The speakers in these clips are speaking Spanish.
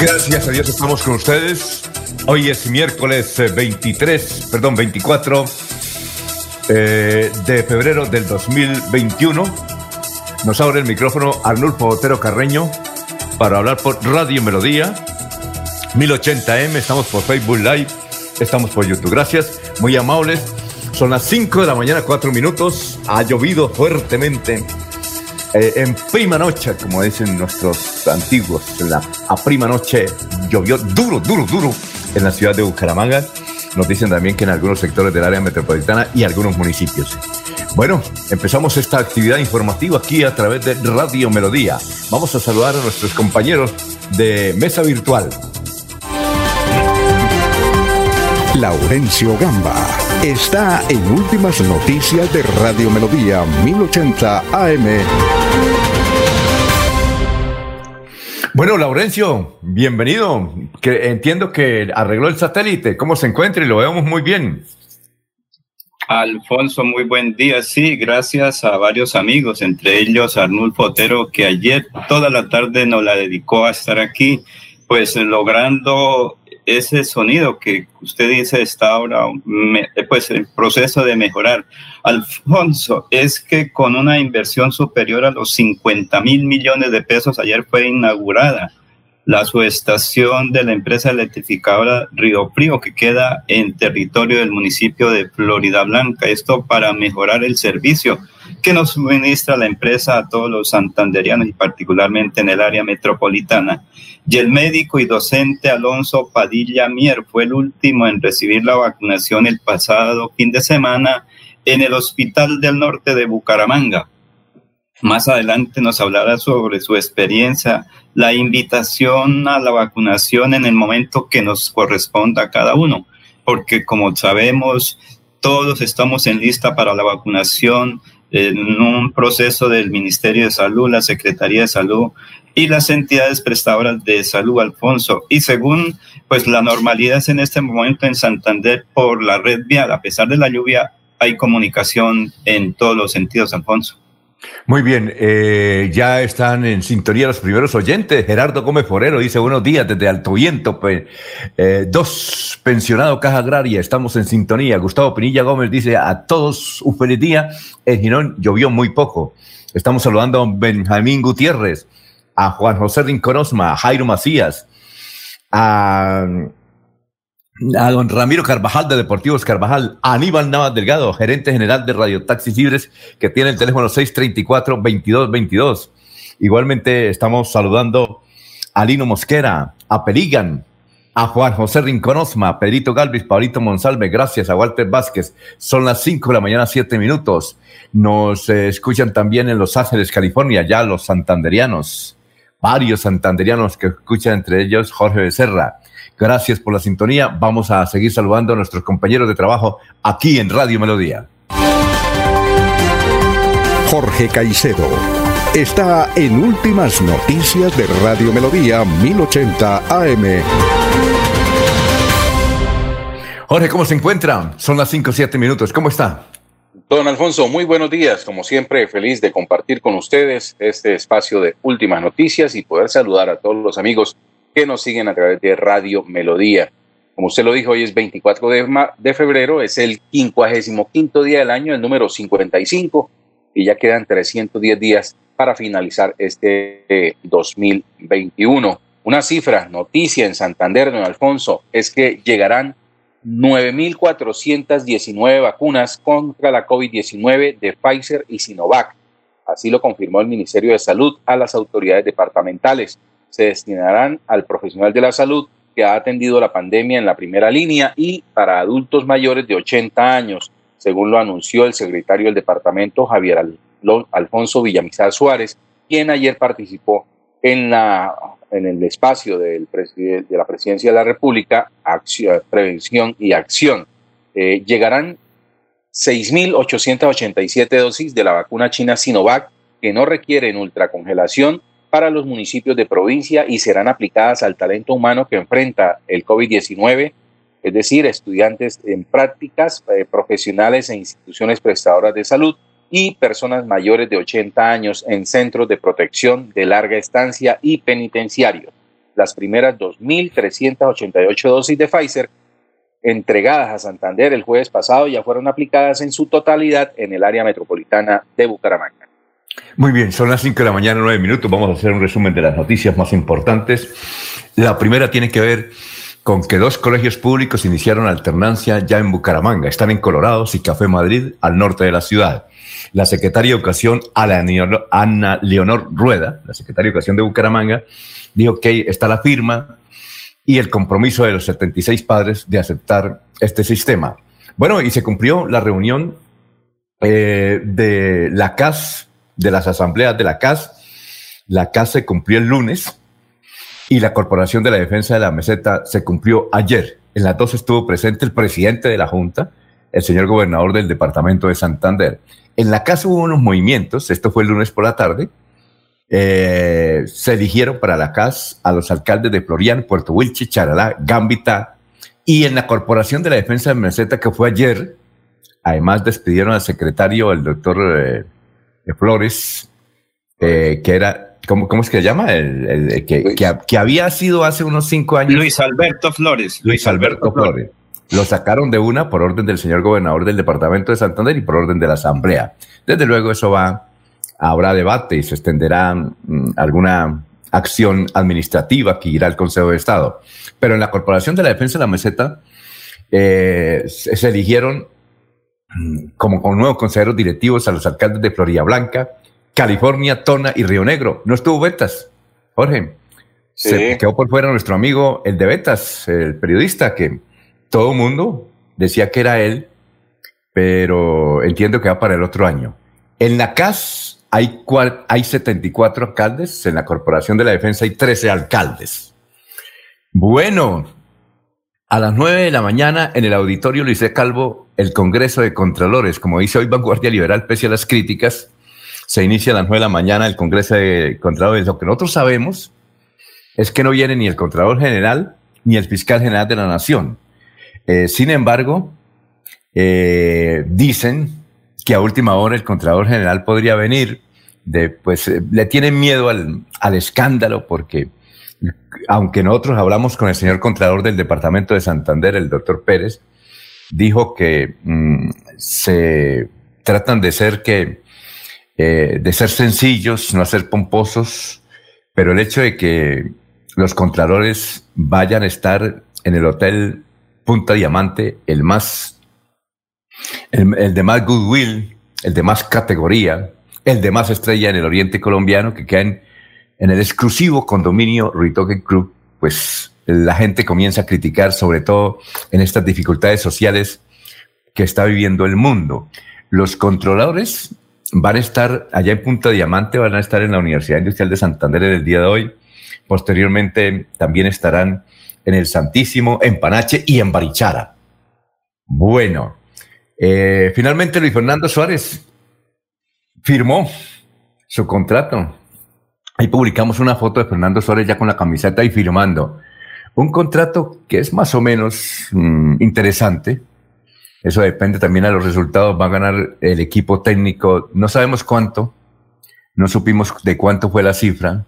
Gracias a Dios estamos con ustedes. Hoy es miércoles 23, eh, perdón, 24 eh, de febrero del 2021. Nos abre el micrófono Arnulfo Otero Carreño para hablar por Radio Melodía 1080M. Estamos por Facebook Live, estamos por YouTube. Gracias, muy amables. Son las 5 de la mañana, 4 minutos. Ha llovido fuertemente eh, en prima noche, como dicen nuestros antiguos, la, a prima noche llovió duro, duro, duro en la ciudad de Bucaramanga. Nos dicen también que en algunos sectores del área metropolitana y algunos municipios. Bueno, empezamos esta actividad informativa aquí a través de Radio Melodía. Vamos a saludar a nuestros compañeros de Mesa Virtual. Laurencio Gamba está en Últimas Noticias de Radio Melodía 1080 AM. Bueno, Laurencio, bienvenido. Que entiendo que arregló el satélite. ¿Cómo se encuentra? Y lo vemos muy bien. Alfonso, muy buen día. Sí, gracias a varios amigos, entre ellos Arnulfo Otero, que ayer toda la tarde nos la dedicó a estar aquí, pues logrando ese sonido que usted dice está ahora pues en proceso de mejorar. Alfonso, es que con una inversión superior a los 50 mil millones de pesos ayer fue inaugurada la subestación de la empresa electrificadora Río Frío que queda en territorio del municipio de Florida Blanca. Esto para mejorar el servicio que nos suministra la empresa a todos los santanderianos y particularmente en el área metropolitana. Y el médico y docente Alonso Padilla Mier fue el último en recibir la vacunación el pasado fin de semana en el Hospital del Norte de Bucaramanga. Más adelante nos hablará sobre su experiencia, la invitación a la vacunación en el momento que nos corresponda a cada uno, porque como sabemos, todos estamos en lista para la vacunación en un proceso del Ministerio de Salud, la Secretaría de Salud y las entidades prestadoras de salud, Alfonso. Y según pues la normalidad es en este momento en Santander por la red vial, a pesar de la lluvia, hay comunicación en todos los sentidos, Alfonso. Muy bien, eh, ya están en sintonía los primeros oyentes. Gerardo Gómez Forero dice buenos días desde Alto Viento. Eh, dos, pensionado Caja Agraria, estamos en sintonía. Gustavo Pinilla Gómez dice a todos un feliz día. En Girón llovió muy poco. Estamos saludando a Benjamín Gutiérrez, a Juan José Rinconosma, a Jairo Macías, a a don Ramiro Carvajal de Deportivos Carvajal, Aníbal Navas Delgado, gerente general de Radio Taxis Libres, que tiene el teléfono 634-2222. Igualmente estamos saludando a Lino Mosquera, a Peligan, a Juan José Rinconosma, Pedrito Galvis, Pablito Monsalve, gracias a Walter Vázquez. Son las 5 de la mañana, 7 minutos. Nos eh, escuchan también en Los Ángeles, California, ya los santanderianos, varios santanderianos que escuchan, entre ellos Jorge Becerra. Gracias por la sintonía. Vamos a seguir saludando a nuestros compañeros de trabajo aquí en Radio Melodía. Jorge Caicedo está en Últimas Noticias de Radio Melodía 1080 AM. Jorge, ¿cómo se encuentra? Son las 5 o 7 minutos. ¿Cómo está? Don Alfonso, muy buenos días. Como siempre, feliz de compartir con ustedes este espacio de Últimas Noticias y poder saludar a todos los amigos que nos siguen a través de Radio Melodía. Como usted lo dijo, hoy es 24 de, febrero, es el 55 día del año, el número 55, y ya quedan 310 días para finalizar este 2021. Eh, Una cifra, noticia en Santander, don Alfonso, es que llegarán 9.419 vacunas contra la COVID-19 de Pfizer y Sinovac. Así lo confirmó el Ministerio de Salud a las autoridades departamentales. Se destinarán al profesional de la salud que ha atendido la pandemia en la primera línea y para adultos mayores de 80 años, según lo anunció el secretario del departamento Javier Alfonso Villamizar Suárez, quien ayer participó en, la, en el espacio del de la Presidencia de la República, acción, Prevención y Acción. Eh, llegarán 6.887 dosis de la vacuna china Sinovac que no requieren ultracongelación para los municipios de provincia y serán aplicadas al talento humano que enfrenta el COVID-19, es decir, estudiantes en prácticas eh, profesionales e instituciones prestadoras de salud y personas mayores de 80 años en centros de protección de larga estancia y penitenciarios. Las primeras 2.388 dosis de Pfizer entregadas a Santander el jueves pasado ya fueron aplicadas en su totalidad en el área metropolitana de Bucaramanga. Muy bien, son las 5 de la mañana, 9 minutos. Vamos a hacer un resumen de las noticias más importantes. La primera tiene que ver con que dos colegios públicos iniciaron alternancia ya en Bucaramanga. Están en Colorado y Café Madrid, al norte de la ciudad. La secretaria de Educación, Ana Leonor Rueda, la secretaria de Educación de Bucaramanga, dijo que está la firma y el compromiso de los 76 padres de aceptar este sistema. Bueno, y se cumplió la reunión eh, de la CAS de las asambleas de la CAS. La CAS se cumplió el lunes y la Corporación de la Defensa de la Meseta se cumplió ayer. En las dos estuvo presente el presidente de la Junta, el señor gobernador del departamento de Santander. En la CAS hubo unos movimientos, esto fue el lunes por la tarde, eh, se eligieron para la CAS a los alcaldes de Florian, Puerto Wilche, Charalá, Gambita, y en la Corporación de la Defensa de Meseta, que fue ayer, además despidieron al secretario, el doctor eh, Flores, eh, que era, ¿cómo, ¿cómo, es que se llama? El, que, que, había sido hace unos cinco años. Luis Alberto Flores. Luis Alberto, Flores. Lo sacaron de una por orden del señor gobernador del departamento de Santander y por orden de la asamblea. Desde luego eso va, habrá debate y se extenderá mm, alguna acción administrativa que irá al Consejo de Estado. Pero en la Corporación de la Defensa de la Meseta eh, se eligieron como con nuevos consejeros directivos a los alcaldes de Florida Blanca, California, Tona y Río Negro. No estuvo Betas, Jorge. Se quedó por fuera nuestro amigo, el de Betas, el periodista, que todo el mundo decía que era él, pero entiendo que va para el otro año. En la CAS hay, hay 74 alcaldes, en la Corporación de la Defensa hay 13 alcaldes. Bueno, a las 9 de la mañana en el auditorio Luis Calvo el Congreso de Contralores. Como dice hoy Vanguardia Liberal, pese a las críticas, se inicia a las 9 de la mañana el Congreso de Contralores. Lo que nosotros sabemos es que no viene ni el Contralor General ni el Fiscal General de la Nación. Eh, sin embargo, eh, dicen que a última hora el Contralor General podría venir. De, pues eh, le tienen miedo al, al escándalo porque aunque nosotros hablamos con el señor Contralor del Departamento de Santander, el doctor Pérez, dijo que mm, se tratan de ser que eh, de ser sencillos, no ser pomposos, pero el hecho de que los contralores vayan a estar en el hotel Punta Diamante, el más, el, de más goodwill, el de más categoría, el de más estrella en el oriente colombiano, que quedan en el exclusivo condominio Ritoque Club, pues la gente comienza a criticar, sobre todo en estas dificultades sociales que está viviendo el mundo. Los controladores van a estar allá en Punta Diamante, van a estar en la Universidad Industrial de Santander el día de hoy. Posteriormente también estarán en el Santísimo, en Panache y en Barichara. Bueno, eh, finalmente Luis Fernando Suárez firmó su contrato. Ahí publicamos una foto de Fernando Suárez ya con la camiseta y firmando. Un contrato que es más o menos mm, interesante. Eso depende también de los resultados. Va a ganar el equipo técnico. No sabemos cuánto. No supimos de cuánto fue la cifra.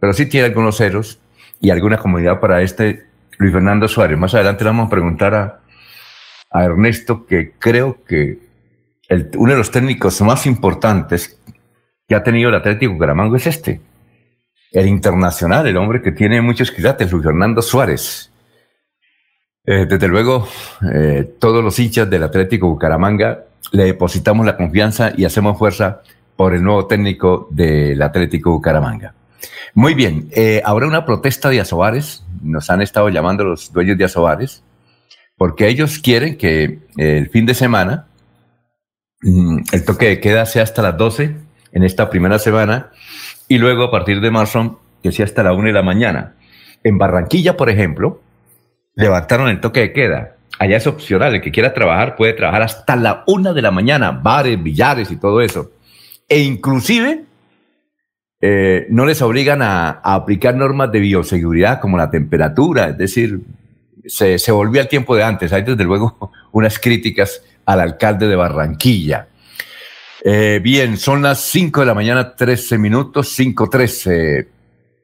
Pero sí tiene algunos ceros y alguna comunidad para este Luis Fernando Suárez. Más adelante le vamos a preguntar a, Ernesto, que creo que uno de los técnicos más importantes que ha tenido el Atlético Bucaramanga es este. El internacional, el hombre que tiene muchos quilates, Luis Fernando Suárez. Eh, desde luego, eh, todos los hinchas del Atlético Bucaramanga le depositamos la confianza y hacemos fuerza por el nuevo técnico del Atlético Bucaramanga. Muy bien, eh, habrá una protesta de Asobares, nos han estado llamando los dueños de Asobares, porque ellos quieren que el fin de semana mm, el toque de queda sea hasta las 12 en esta primera semana y luego a partir de marzo que sea hasta la 1 de la mañana. En Barranquilla, por ejemplo, levantaron el toque de queda. Allá es opcional, el que quiera trabajar puede trabajar hasta la una de la mañana, bares, billares y todo eso. E inclusive eh, no les obligan a, aplicar normas de bioseguridad como la temperatura, es decir, se, se volvió al tiempo de antes. Hay desde luego unas críticas al alcalde de Barranquilla. Eh, bien, son las 5 de la mañana, 13 minutos, 5.13.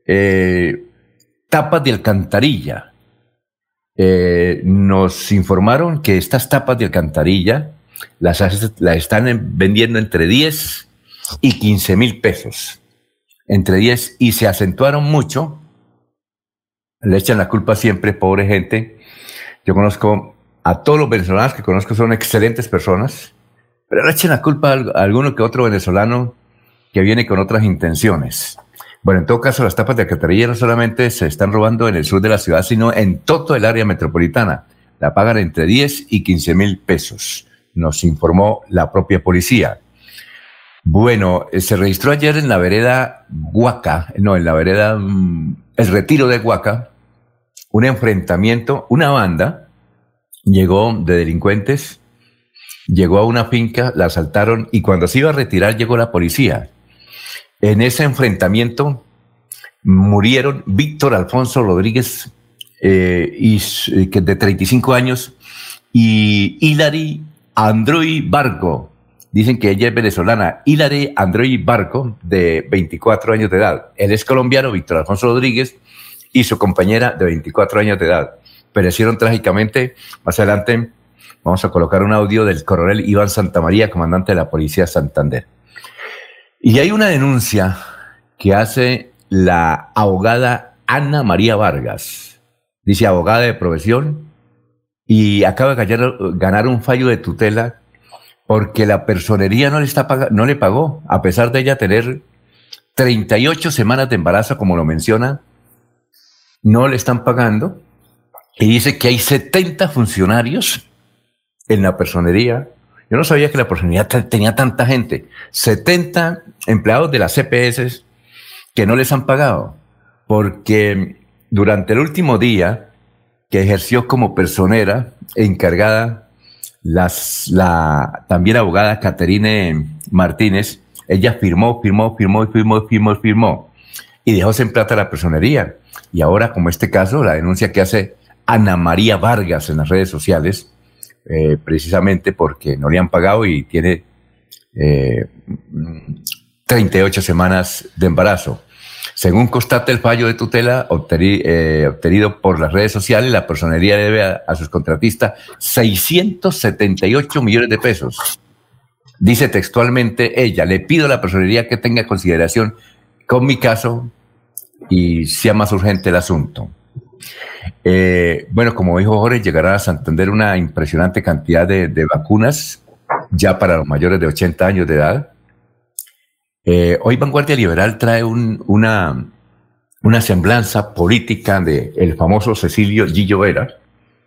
Eh, tapas de alcantarilla. Eh, nos informaron que estas tapas de alcantarilla las, las están vendiendo entre 10 y 15 mil pesos. Entre 10 y se acentuaron mucho. Le echan la culpa siempre, pobre gente. Yo conozco a todos los venezolanos que conozco, son excelentes personas, pero le echan la culpa a alguno que otro venezolano que viene con otras intenciones. Bueno, en todo caso, las tapas de alcantarilla no solamente se están robando en el sur de la ciudad, sino en todo el área metropolitana. La pagan entre 10 y 15 mil pesos, nos informó la propia policía. Bueno, eh, se registró ayer en la vereda Huaca, no, en la vereda mm, El Retiro de Huaca, un enfrentamiento, una banda llegó de delincuentes, llegó a una finca, la asaltaron y cuando se iba a retirar llegó la policía. En ese enfrentamiento murieron Víctor Alfonso Rodríguez, eh, y, que de 35 años, y Hilary Androy Barco. Dicen que ella es venezolana. Hilary Androy Barco, de 24 años de edad. Él es colombiano, Víctor Alfonso Rodríguez, y su compañera de 24 años de edad. Perecieron trágicamente. Más adelante vamos a colocar un audio del coronel Iván Santamaría, comandante de la Policía Santander. Y hay una denuncia que hace la abogada Ana María Vargas. Dice abogada de profesión y acaba de ganar un fallo de tutela porque la personería no le, está no le pagó, a pesar de ella tener 38 semanas de embarazo, como lo menciona, no le están pagando. Y dice que hay 70 funcionarios en la personería yo no sabía que la personalidad tenía tanta gente. 70 empleados de las CPS que no les han pagado, porque durante el último día que ejerció como personera encargada la también abogada Caterine Martínez, ella firmó, firmó, firmó, firmó, firmó, firmó y dejó sin plata la personería. Y ahora, como este caso, la denuncia que hace Ana María Vargas en las redes sociales, eh, precisamente porque no le han pagado y tiene eh, 38 semanas de embarazo. Según constate el fallo de tutela eh, obtenido por las redes sociales, la personería debe a, sus contratistas 678 millones de pesos. Dice textualmente ella, le pido a la personería que tenga consideración con mi caso y sea más urgente el asunto. Eh, bueno, como dijo Jorge, llegará a Santander una impresionante cantidad de, vacunas ya para los mayores de 80 años de edad. Eh, hoy Vanguardia Liberal trae una, una semblanza política de el famoso Cecilio Gillo Vera,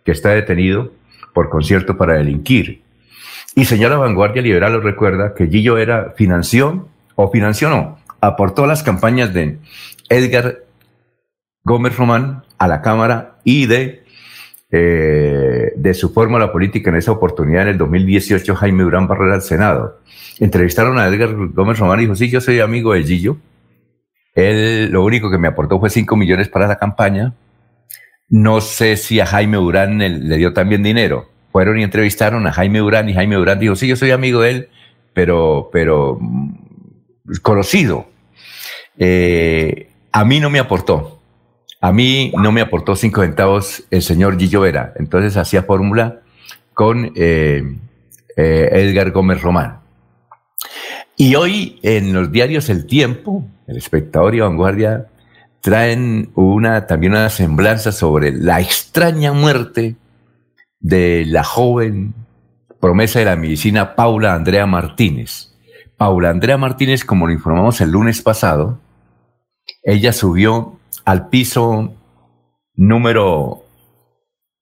que está detenido por concierto para delinquir. Y señora Vanguardia Liberal os recuerda que Gillo Vera financió, o financió no, aportó las campañas de Edgar Gómez Román a la Cámara y de, eh, de su fórmula política en esa oportunidad en el 2018 Jaime Durán Barrera al Senado. Entrevistaron a Edgar Gómez Román y dijo, sí, yo soy amigo de Gillo. Él lo único que me aportó fue 5 millones para la campaña. No sé si a Jaime Durán le dio también dinero. Fueron y entrevistaron a Jaime Durán y Jaime Durán dijo, sí, yo soy amigo de él, pero, pero mm, conocido. Eh, a mí no me aportó. A mí no me aportó cinco centavos el señor Gillo Vera, entonces hacía fórmula con eh, eh, Edgar Gómez Román. Y hoy en los diarios El Tiempo, El Espectador y Vanguardia traen una, también una semblanza sobre la extraña muerte de la joven promesa de la medicina Paula Andrea Martínez. Paula Andrea Martínez, como lo informamos el lunes pasado, ella subió al piso número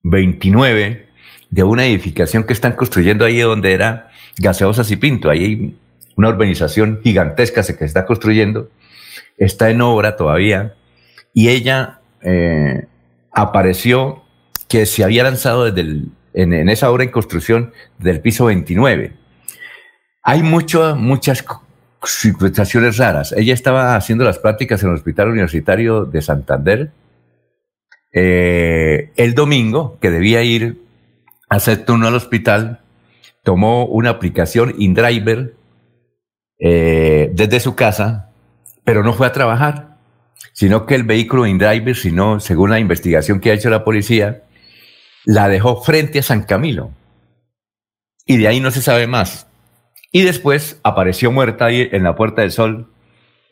29 de una edificación que están construyendo ahí donde era Gaseosas y Pinto. Ahí hay una urbanización gigantesca que se está construyendo. Está en obra todavía. Y ella eh, apareció que se había lanzado desde en, esa obra en construcción del piso 29. Hay mucho, muchas situaciones raras. Ella estaba haciendo las prácticas en el Hospital Universitario de Santander eh, el domingo, que debía ir a hacer turno al hospital, tomó una aplicación InDriver eh, desde su casa, pero no fue a trabajar, sino que el vehículo InDriver, sino, según la investigación que ha hecho la policía, la dejó frente a San Camilo. Y de ahí no se sabe más. Y después apareció muerta ahí en la Puerta del Sol,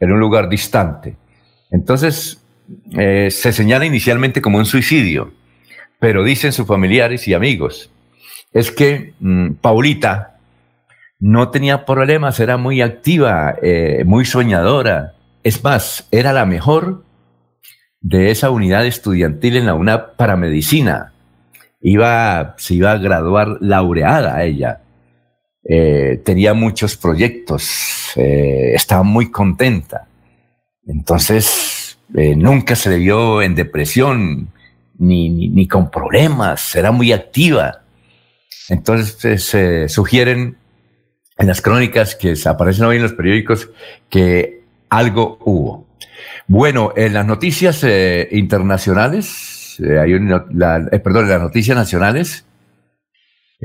en un lugar distante. Entonces, eh, se señala inicialmente como un suicidio, pero dicen sus familiares y amigos, es que mm, Paulita no tenía problemas, era muy activa, eh, muy soñadora. Es más, era la mejor de esa unidad estudiantil en la UNAP para medicina. Iba, se iba a graduar laureada ella. Eh, tenía muchos proyectos, estaba muy contenta. Entonces, eh, nunca se le vio en depresión ni, ni, con problemas, era muy activa. Entonces eh, se sugieren en las crónicas que aparecen hoy en los periódicos que algo hubo. Bueno, en las noticias eh, internacionales, hay la, perdón, en las noticias nacionales,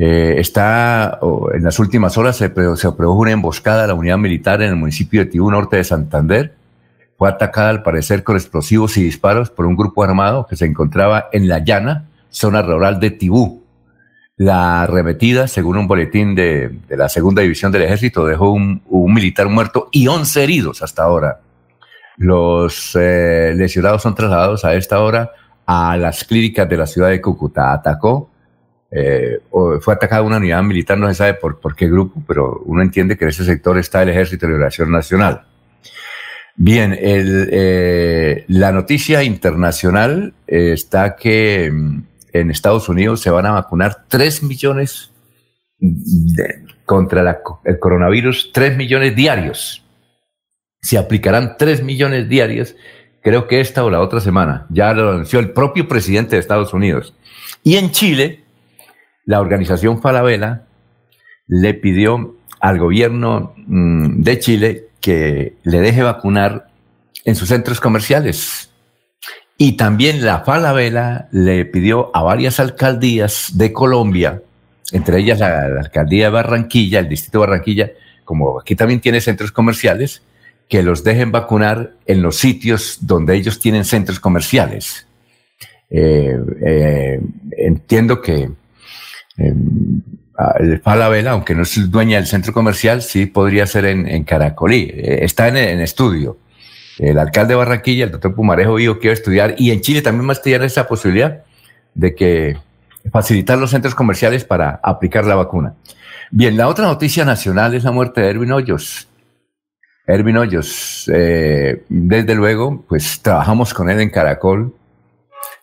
está, en las últimas horas se, se una emboscada a la unidad militar en el municipio de Tibú Norte de Santander fue atacada al parecer con explosivos y disparos por un grupo armado que se encontraba en la llana, zona rural de Tibú. La arremetida, según un boletín de, la segunda división del ejército, dejó un, militar muerto y 11 heridos hasta ahora. Los eh, lesionados son trasladados a esta hora a las clínicas de la ciudad de Cúcuta. Atacó, eh, fue atacada una unidad militar, no se sabe por, qué grupo, pero uno entiende que en ese sector está el Ejército de Liberación Nacional. Bien, eh, la noticia internacional está que mm, en Estados Unidos se van a vacunar 3 millones contra el coronavirus, 3 millones diarios. Se aplicarán 3 millones diarios, creo que esta o la otra semana. Ya lo anunció el propio presidente de Estados Unidos. Y en Chile, la organización Falabella le pidió al gobierno mm, de Chile que le deje vacunar en sus centros comerciales. Y también la Falabella le pidió a varias alcaldías de Colombia, entre ellas la, alcaldía de Barranquilla, el distrito de Barranquilla, como aquí también tiene centros comerciales, que los dejen vacunar en los sitios donde ellos tienen centros comerciales. Eh, eh, entiendo que eh, Falabella, aunque no es dueña del centro comercial, sí podría ser en, Caracolí. Eh, está en, estudio. El alcalde de Barranquilla, el doctor Pumarejo, dijo que iba a estudiar, y en Chile también va a estudiar esa posibilidad de que facilitar los centros comerciales para aplicar la vacuna. Bien, la otra noticia nacional es la muerte de Erwin Hoyos. Erwin Hoyos, eh, desde luego, pues trabajamos con él en Caracol,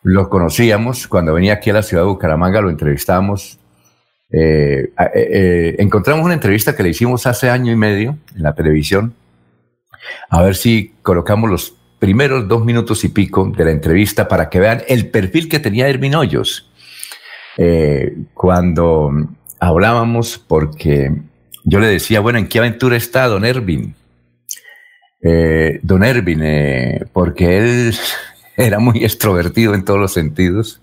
lo conocíamos cuando venía aquí a la ciudad de Bucaramanga, lo entrevistábamos eh, eh, eh, encontramos una entrevista que le hicimos hace año y medio en la televisión. A ver si colocamos los primeros dos minutos y pico de la entrevista para que vean el perfil que tenía Ervin Hoyos. cuando hablábamos, porque yo le decía, bueno, ¿en qué aventura está don Ervin? don Ervin, porque él era muy extrovertido en todos los sentidos.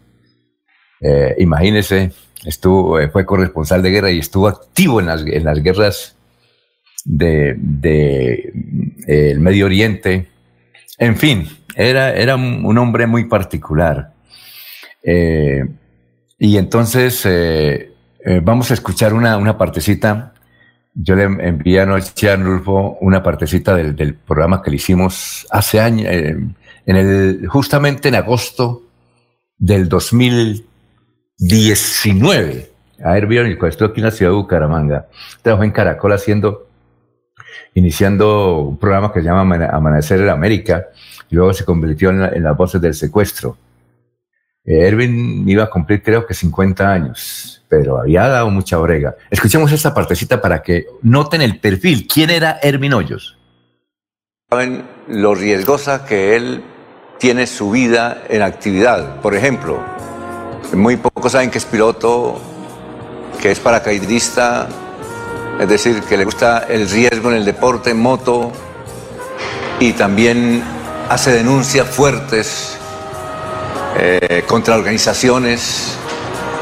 imagínese, estuvo, eh, fue corresponsal de guerra y estuvo activo en las, en las guerras de, de eh, Medio Oriente. En fin, era, era un hombre muy particular. Eh, y entonces vamos a escuchar una, una partecita yo le envié anoche a Nulfo una partecita del, programa que le hicimos hace años, en justamente en agosto del 2019. A vieron, estoy aquí en la ciudad de Bucaramanga. Trabajó en Caracol haciendo, iniciando un programa que se llama Amanecer en América, y luego se convirtió en, las voces del secuestro. Eh, Erwin iba a cumplir creo que 50 años, pero había dado mucha brega. Escuchemos esta partecita para que noten el perfil. ¿Quién era Erwin Hoyos? Saben lo riesgosa que él tiene su vida en actividad. Por ejemplo, muy pocos saben que es piloto, que es paracaidista, es decir, que le gusta el riesgo en el deporte, moto, y también hace denuncias fuertes eh, contra organizaciones,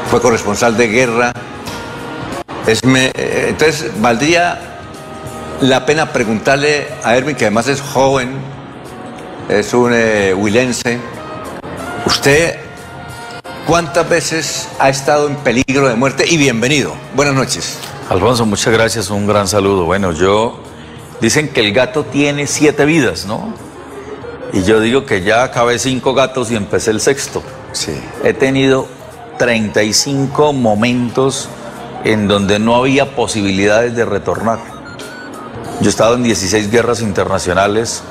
fue corresponsal de guerra. Eh, entonces, valdría la pena preguntarle a Erwin, que además es joven, es un eh, huilense, ¿usted cuántas veces ha estado en peligro de muerte? Y bienvenido. Buenas noches. Alfonso, muchas gracias, un gran saludo. Bueno, yo, dicen que el gato tiene siete vidas, ¿no? Y yo digo que ya acabé cinco gatos y empecé el sexto. Sí. He tenido 35 momentos en donde no había posibilidades de retornar. Yo he estado en 16 guerras internacionales,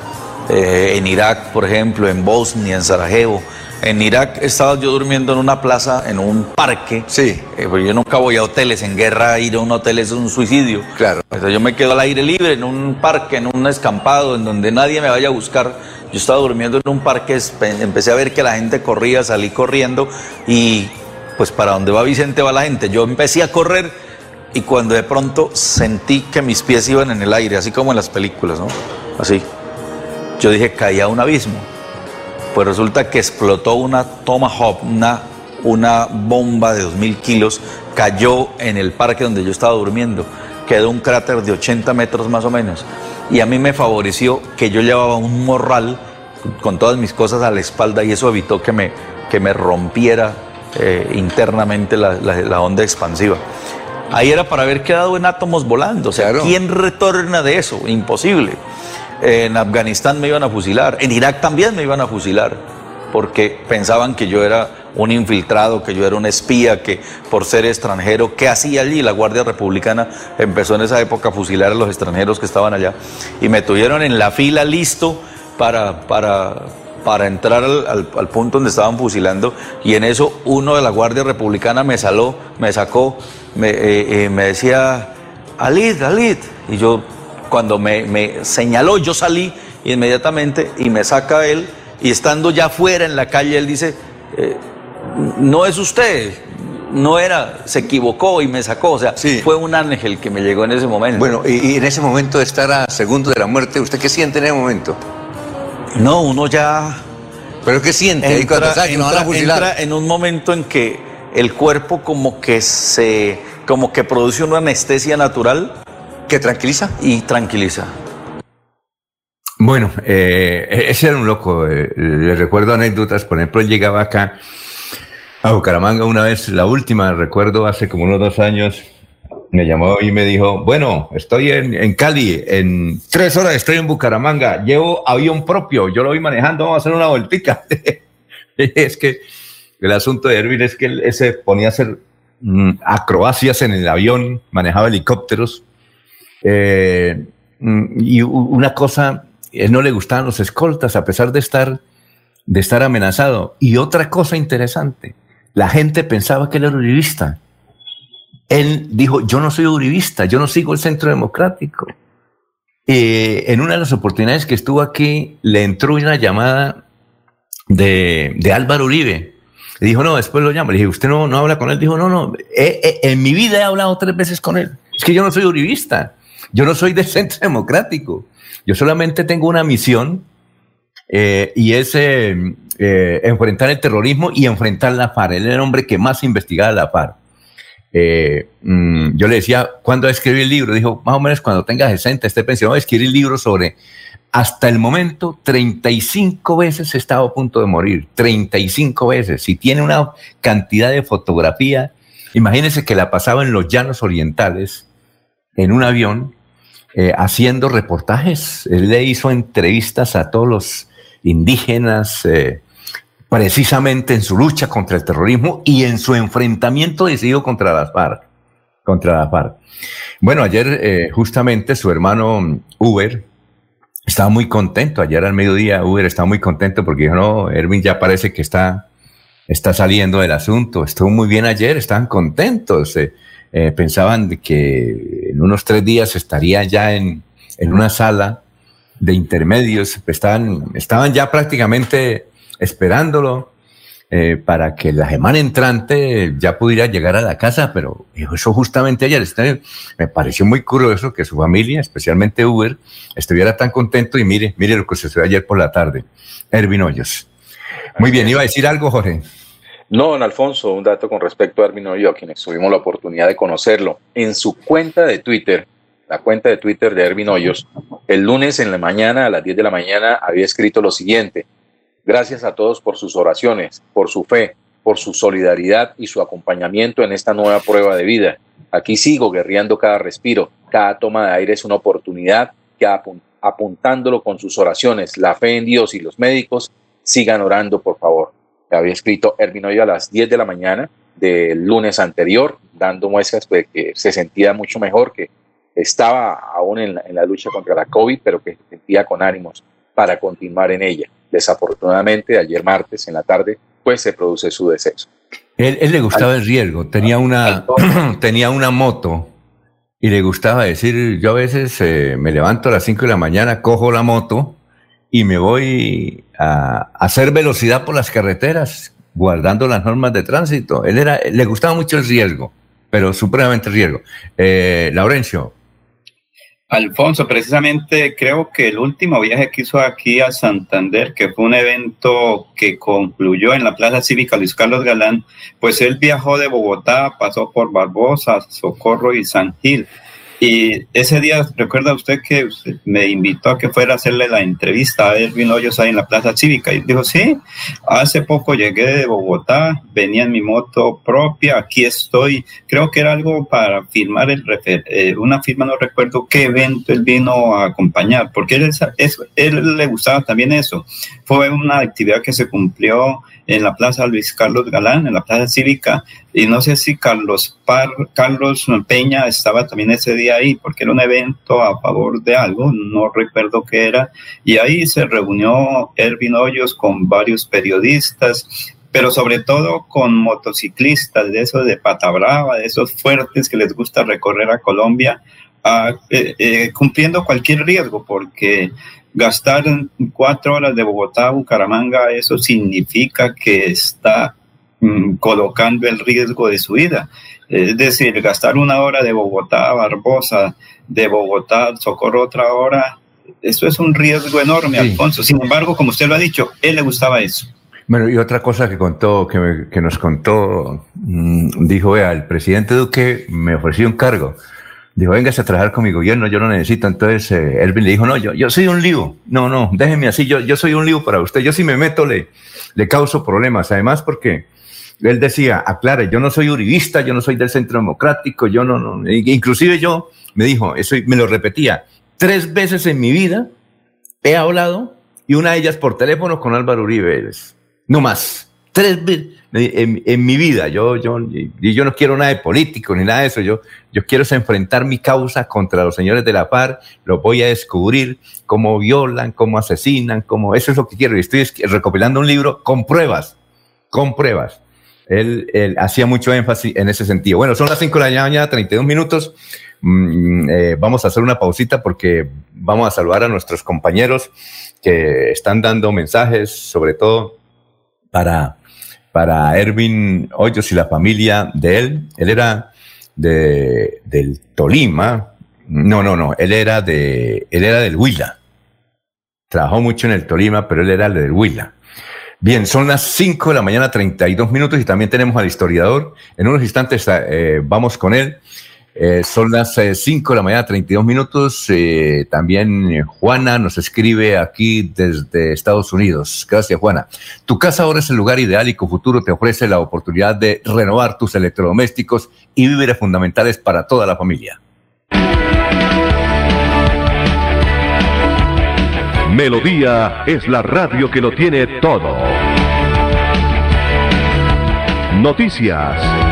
eh, en Irak, por ejemplo, en Bosnia, en Sarajevo. En Irak estaba yo durmiendo en una plaza, en un parque. Sí. Eh, yo nunca voy a hoteles. En guerra ir a un hotel es un suicidio. Claro. Entonces yo me quedo al aire libre, en un parque, en un escampado, en donde nadie me vaya a buscar. Yo estaba durmiendo en un parque, empecé a ver que la gente corría, salí corriendo y pues para donde va Vicente va la gente. Yo empecé a correr y cuando de pronto sentí que mis pies iban en el aire, así como en las películas, ¿no? Así. Yo dije, caía a un abismo. Pues resulta que explotó una Tomahawk, una, una bomba de 2.000 kilos, cayó en el parque donde yo estaba durmiendo. Quedó un cráter de 80 metros más o menos. Y a mí me favoreció que yo llevaba un morral con todas mis cosas a la espalda y eso evitó que me, que me rompiera eh, internamente la, onda expansiva. Ahí era para haber quedado en átomos volando. O sea, ¿quién retorna de eso? Imposible. En Afganistán me iban a fusilar. En Irak también me iban a fusilar. Porque pensaban que yo era un infiltrado, que yo era un espía, que por ser extranjero, ¿qué hacía allí? La Guardia Republicana empezó en esa época a fusilar a los extranjeros que estaban allá. Y me tuvieron en la fila listo para, para para entrar al, punto donde estaban fusilando y en eso uno de la Guardia Republicana me saló, me sacó, me, eh, eh, me decía, Alid, Alid. Y yo, cuando me, señaló, yo salí inmediatamente y me saca él y estando ya fuera en la calle, él dice, eh, no es usted, no era, se equivocó y me sacó. O sea, fue un ángel que me llegó en ese momento. Bueno, y, y, en ese momento de estar a segundo de la muerte, ¿usted qué siente en ese momento? No, uno ya. ¿Pero qué siente? Entra, en un momento en que el cuerpo como que se. como que produce una anestesia natural. ¿Que tranquiliza? Y tranquiliza. Bueno, eh, ese era un loco. Eh, le recuerdo anécdotas. Por ejemplo, él llegaba acá a Bucaramanga una vez, la última, recuerdo hace como unos dos años me llamó y me dijo, bueno, estoy en, Cali, en tres horas estoy en Bucaramanga, llevo avión propio, yo lo voy manejando, vamos a hacer una vueltica. es que el asunto de Erwin es que él se ponía a hacer mm, acrobacias en el avión, manejaba helicópteros. Eh, mm, y una cosa, él no le gustaban los escoltas a pesar de estar, de estar amenazado. Y otra cosa interesante, la gente pensaba que él era uribista él dijo, yo no soy uribista, yo no sigo el centro democrático. Eh, en una de las oportunidades que estuvo aquí, le entró una llamada de, Álvaro Uribe. Le dijo, no, después lo llamo. Le dije, ¿usted no, no habla con él? Dijo, no, no, en mi vida he hablado tres veces con él. Es que yo no soy uribista, yo no soy del centro democrático. Yo solamente tengo una misión eh, y es eh, enfrentar el terrorismo y enfrentar la FARC. Él era el hombre que más investigaba la FARC. Eh, mm, yo le decía, ¿cuándo escribir el libro? Dijo, más o menos cuando tenga 60, esté pensionado, escribir el libro sobre, hasta el momento, 35 veces he estado a punto de morir, 35 veces. Si tiene una cantidad de fotografía, imagínense que la pasaba en los llanos orientales, en un avión eh, haciendo reportajes. Él le hizo entrevistas a todos los indígenas, eh, precisamente en su lucha contra el terrorismo y en su enfrentamiento decidido contra las FARC. Contra. Bueno, ayer eh, justamente su hermano Uber estaba muy contento. Ayer al mediodía Uber estaba muy contento porque dijo, no, Erwin ya parece que está, está saliendo del asunto. Estuvo muy bien ayer, estaban contentos. Pensaban que en unos tres días estaría ya en, en una sala de intermedios, estaban, estaban ya prácticamente esperándolo eh, para que la semana entrante ya pudiera llegar a la casa, pero eso justamente ayer me pareció muy curioso que su familia, especialmente Uber, estuviera tan contento y mire, mire lo que sucedió ayer por la tarde. Ervin Hoyos. Muy bien, iba a decir algo, Jorge. No, don Alfonso, un dato con respecto a Armin Hoyo, a quienes tuvimos la oportunidad de conocerlo. En su cuenta de Twitter, la cuenta de Twitter de Ervin Hoyos, el lunes en la mañana, a las 10 de la mañana, había escrito lo siguiente. Gracias a todos por sus oraciones, por su fe, por su solidaridad y su acompañamiento en esta nueva prueba de vida. Aquí sigo guerreando cada respiro, cada toma de aire es una oportunidad que apuntándolo con sus oraciones, la fe en Dios y los médicos, sigan orando, por favor había escrito Ervin a las 10 de la mañana del lunes anterior, dando muestras de que se sentía mucho mejor, que estaba aún en la, lucha contra la COVID, pero que se sentía con ánimos para continuar en ella. Desafortunadamente, ayer martes en la tarde, pues se produce su deceso. Él, él le gustaba el riesgo, tenía una, tenía una moto y le gustaba decir, yo a veces eh, me levanto a las 5 de la mañana, cojo la moto y me voy a hacer velocidad por las carreteras, guardando las normas de tránsito. Él era, le gustaba mucho el riesgo, pero supremamente riesgo. Eh, Laurencio. Alfonso, precisamente creo que el último viaje que hizo aquí a Santander, que fue un evento que concluyó en la Plaza Cívica Luis Carlos Galán, pues él viajó de Bogotá, pasó por Barbosa, Socorro y San Gil y ese día, recuerda usted que me invitó a que fuera a hacerle la entrevista a Erwin Hoyos ahí en la Plaza Cívica. Y dijo, sí, hace poco llegué de Bogotá, venía en mi moto propia, aquí estoy. Creo que era algo para firmar el eh, una firma, no recuerdo qué evento él vino a acompañar, porque él, él le gustaba también eso. Fue una actividad que se cumplió en la Plaza Luis Carlos Galán, en la Plaza Cívica, y no sé si Carlos, Par, Carlos Peña estaba también ese día ahí, porque era un evento a favor de algo, no recuerdo qué era, y ahí se reunió Ervin Hoyos con varios periodistas, pero sobre todo con motociclistas, de esos de pata brava, de esos fuertes que les gusta recorrer a Colombia, eh, eh, cumpliendo cualquier riesgo, porque gastar cuatro horas de Bogotá a Bucaramanga, eso significa que está mm, colocando el riesgo de su vida. Es decir, gastar una hora de Bogotá a Barbosa, de Bogotá a Socorro otra hora, eso es un riesgo enorme, Alfonso. Sin embargo, como usted lo ha dicho, él le gustaba eso. Bueno, y otra cosa que contó, que, que nos contó, mm, dijo, vea, el presidente Duque me ofreció un cargo dijo, véngase a trabajar con mi gobierno, yo lo necesito. Entonces eh, Elvin le dijo, no, yo, yo soy un lío. No, no, déjeme así, yo, yo soy un lío para usted. Yo si me meto le, le causo problemas. Además, porque él decía, aclare, yo no soy uribista, yo no soy del centro democrático, yo no, no. Inclusive yo, me dijo, eso me lo repetía, tres veces en mi vida he hablado y una de ellas por teléfono con Álvaro Uribe. No más. Tres veces en, mi vida. Yo, yo, yo no quiero nada de político ni nada de eso. Yo, yo quiero enfrentar mi causa contra los señores de la par. Lo voy a descubrir cómo violan, cómo asesinan, cómo. Eso es lo que quiero. Y estoy recopilando un libro con pruebas, con pruebas. Él, él hacía mucho énfasis en ese sentido. Bueno, son las 5 de la mañana, 32 minutos. Mm, eh, vamos a hacer una pausita porque vamos a saludar a nuestros compañeros que están dando mensajes, sobre todo para para Erwin Hoyos y la familia de él. Él era de, del Tolima. No, no, no. Él era de, él era del Huila. Trabajó mucho en el Tolima, pero él era del Huila. Bien, son las 5 de la mañana, 32 minutos, y también tenemos al historiador. En unos instantes eh, vamos con él. Eh, son las eh, 5 de la mañana, 32 minutos. Eh, también Juana nos escribe aquí desde Estados Unidos. Gracias, Juana. Tu casa ahora es el lugar ideal y tu Cofuturo te ofrece la oportunidad de renovar tus electrodomésticos y víveres fundamentales para toda la familia. Melodía es la radio que lo tiene todo. Noticias.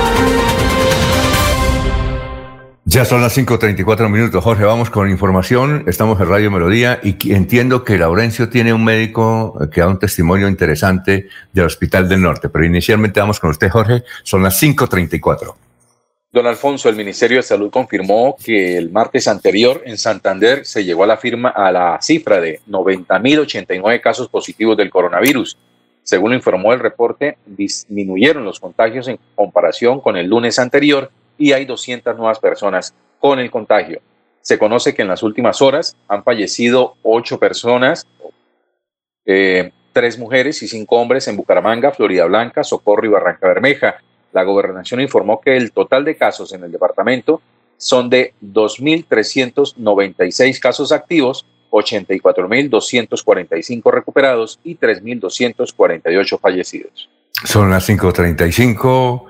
Ya son las 5.34 minutos, Jorge, vamos con información. Estamos en Radio Melodía y entiendo que Laurencio tiene un médico que da un testimonio interesante del Hospital del Norte, pero inicialmente vamos con usted, Jorge, son las 5.34. Don Alfonso, el Ministerio de Salud confirmó que el martes anterior en Santander se llegó a la firma a la cifra de 90.089 casos positivos del coronavirus. Según lo informó el reporte, disminuyeron los contagios en comparación con el lunes anterior y hay 200 nuevas personas con el contagio. Se conoce que en las últimas horas han fallecido ocho personas, eh, tres mujeres y cinco hombres en Bucaramanga, Florida Blanca, Socorro y Barranca Bermeja. La gobernación informó que el total de casos en el departamento son de 2.396 casos activos, 84.245 recuperados y 3.248 fallecidos. Son las 5.35.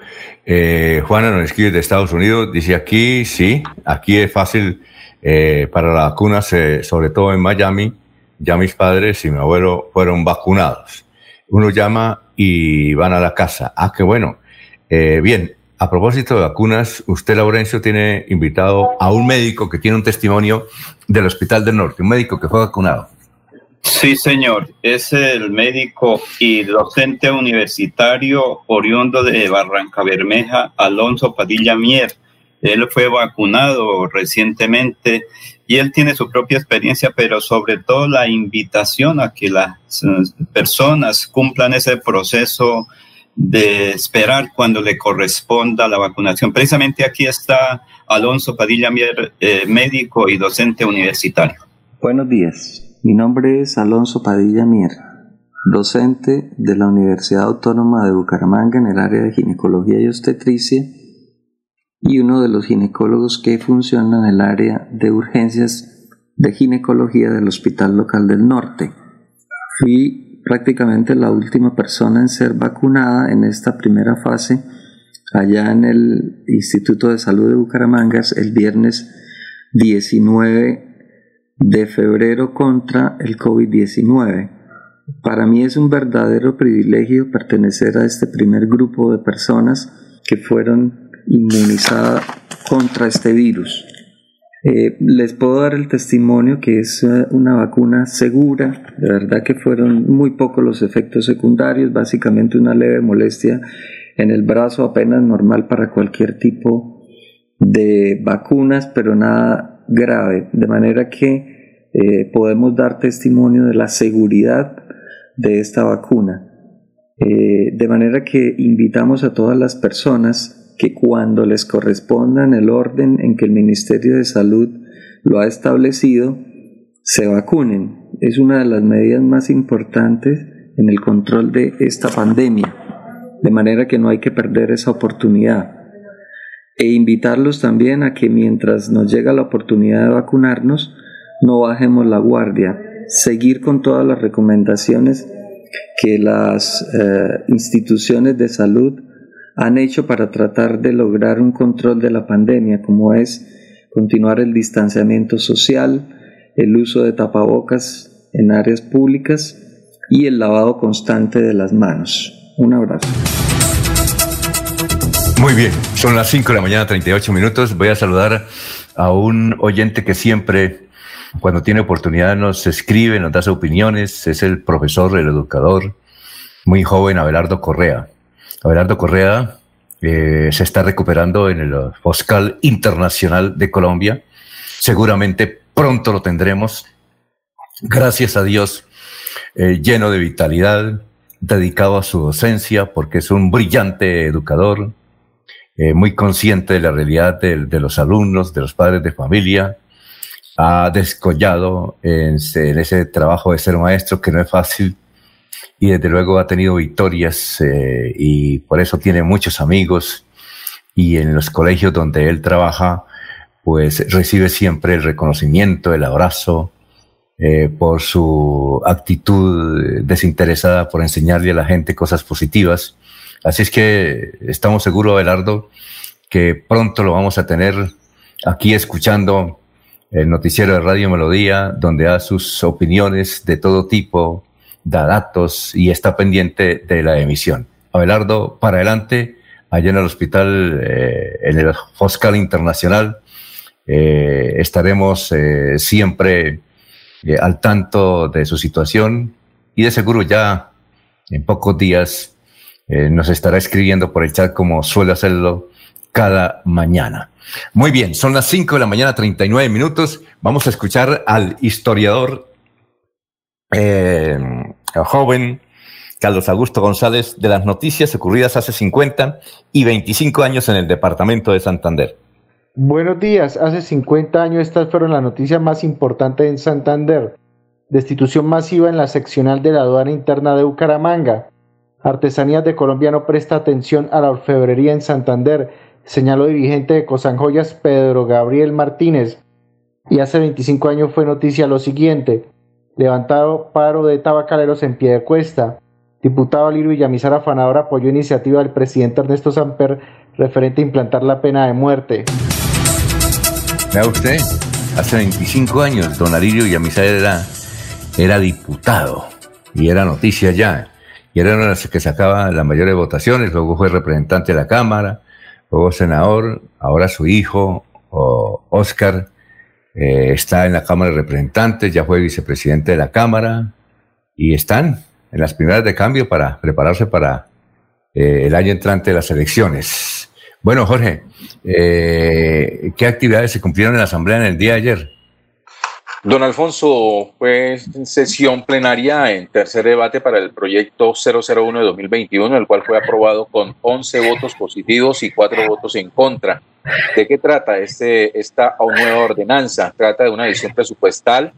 Eh, Juana nos escribe de Estados Unidos. Dice aquí, sí, aquí es fácil eh, para la vacuna, sobre todo en Miami. Ya mis padres y mi abuelo fueron vacunados. Uno llama y van a la casa. Ah, qué bueno. Eh, bien, a propósito de vacunas, usted, Laurencio, tiene invitado a un médico que tiene un testimonio del Hospital del Norte, un médico que fue vacunado. Sí, señor. Es el médico y docente universitario oriundo de Barranca Bermeja, Alonso Padilla Mier. Él fue vacunado recientemente y él tiene su propia experiencia, pero sobre todo la invitación a que las personas cumplan ese proceso de esperar cuando le corresponda la vacunación. Precisamente aquí está Alonso Padilla Mier, eh, médico y docente universitario. Buenos días. Mi nombre es Alonso Padilla Mier, docente de la Universidad Autónoma de Bucaramanga en el área de ginecología y obstetricia y uno de los ginecólogos que funciona en el área de urgencias de ginecología del Hospital Local del Norte. Fui prácticamente la última persona en ser vacunada en esta primera fase allá en el Instituto de Salud de Bucaramanga el viernes 19 de febrero contra el COVID-19. Para mí es un verdadero privilegio pertenecer a este primer grupo de personas que fueron inmunizadas contra este virus. Eh, les puedo dar el testimonio que es eh, una vacuna segura, de verdad que fueron muy pocos los efectos secundarios, básicamente una leve molestia en el brazo apenas normal para cualquier tipo de vacunas, pero nada grave, de manera que eh, podemos dar testimonio de la seguridad de esta vacuna. Eh, de manera que invitamos a todas las personas que cuando les corresponda en el orden en que el Ministerio de Salud lo ha establecido, se vacunen. Es una de las medidas más importantes en el control de esta pandemia, de manera que no hay que perder esa oportunidad. E invitarlos también a que mientras nos llega la oportunidad de vacunarnos, no bajemos la guardia, seguir con todas las recomendaciones que las eh, instituciones de salud han hecho para tratar de lograr un control de la pandemia, como es continuar el distanciamiento social, el uso de tapabocas en áreas públicas y el lavado constante de las manos. Un abrazo. Muy bien, son las 5 de la mañana, 38 minutos. Voy a saludar a un oyente que siempre, cuando tiene oportunidad, nos escribe, nos da sus opiniones. Es el profesor, el educador, muy joven, Abelardo Correa. Abelardo Correa eh, se está recuperando en el Foscal Internacional de Colombia. Seguramente pronto lo tendremos. Gracias a Dios, eh, lleno de vitalidad, dedicado a su docencia, porque es un brillante educador, eh, muy consciente de la realidad de, los alumnos, de los padres de familia. Ha descollado en, ese trabajo de ser maestro, que no es fácil, y desde luego ha tenido victorias eh, y por eso tiene muchos amigos y en los colegios donde él trabaja pues recibe siempre el reconocimiento, el abrazo eh, por su actitud desinteresada por enseñarle a la gente cosas positivas. Así es que estamos seguros, Belardo, que pronto lo vamos a tener aquí escuchando el noticiero de Radio Melodía, donde da sus opiniones de todo tipo, da datos y está pendiente de la emisión. Abelardo, para adelante, allá en el hospital, eh, en el Foscal Internacional, eh, estaremos eh, siempre al tanto de su situación y de seguro ya en pocos días nos estará escribiendo por el chat como suele hacerlo cada mañana. Muy bien, son las 5 de la mañana, 39 minutos. Vamos a escuchar al historiador eh, joven Carlos Augusto González de las noticias ocurridas hace 50 y 25 años en el departamento de Santander. Buenos días, hace 50 años estas fueron las noticias más importantes en Santander. Destitución masiva en la seccional de la aduana interna de Bucaramanga. Artesanías de Colombia no presta atención a la orfebrería en Santander, señaló dirigente de Cosanjoyas Pedro Gabriel Martínez. Y hace 25 años fue noticia lo siguiente levantado paro de tabacaleros en pie de cuesta. Diputado Lirio Villamizar Afanador apoyó iniciativa del presidente Ernesto Samper referente a implantar la pena de muerte. Vea usted, hace 25 años don Alirio Villamizar era, era diputado y era noticia ya. Y era uno de los que sacaba las mayores votaciones, luego fue representante de la Cámara, luego senador, ahora su hijo, Oscar, eh, está en la Cámara de Representantes, ya fue vicepresidente de la Cámara y están en las primeras de cambio para prepararse para eh, el año entrante de las elecciones. Bueno, Jorge, eh, ¿qué actividades se cumplieron en la Asamblea en el día de ayer? Don Alfonso, fue sesión plenaria en tercer debate para el proyecto 001 de 2021, el cual fue aprobado con 11 votos positivos y 4 votos en contra. ¿De qué trata este, esta nueva ordenanza? Trata de una edición presupuestal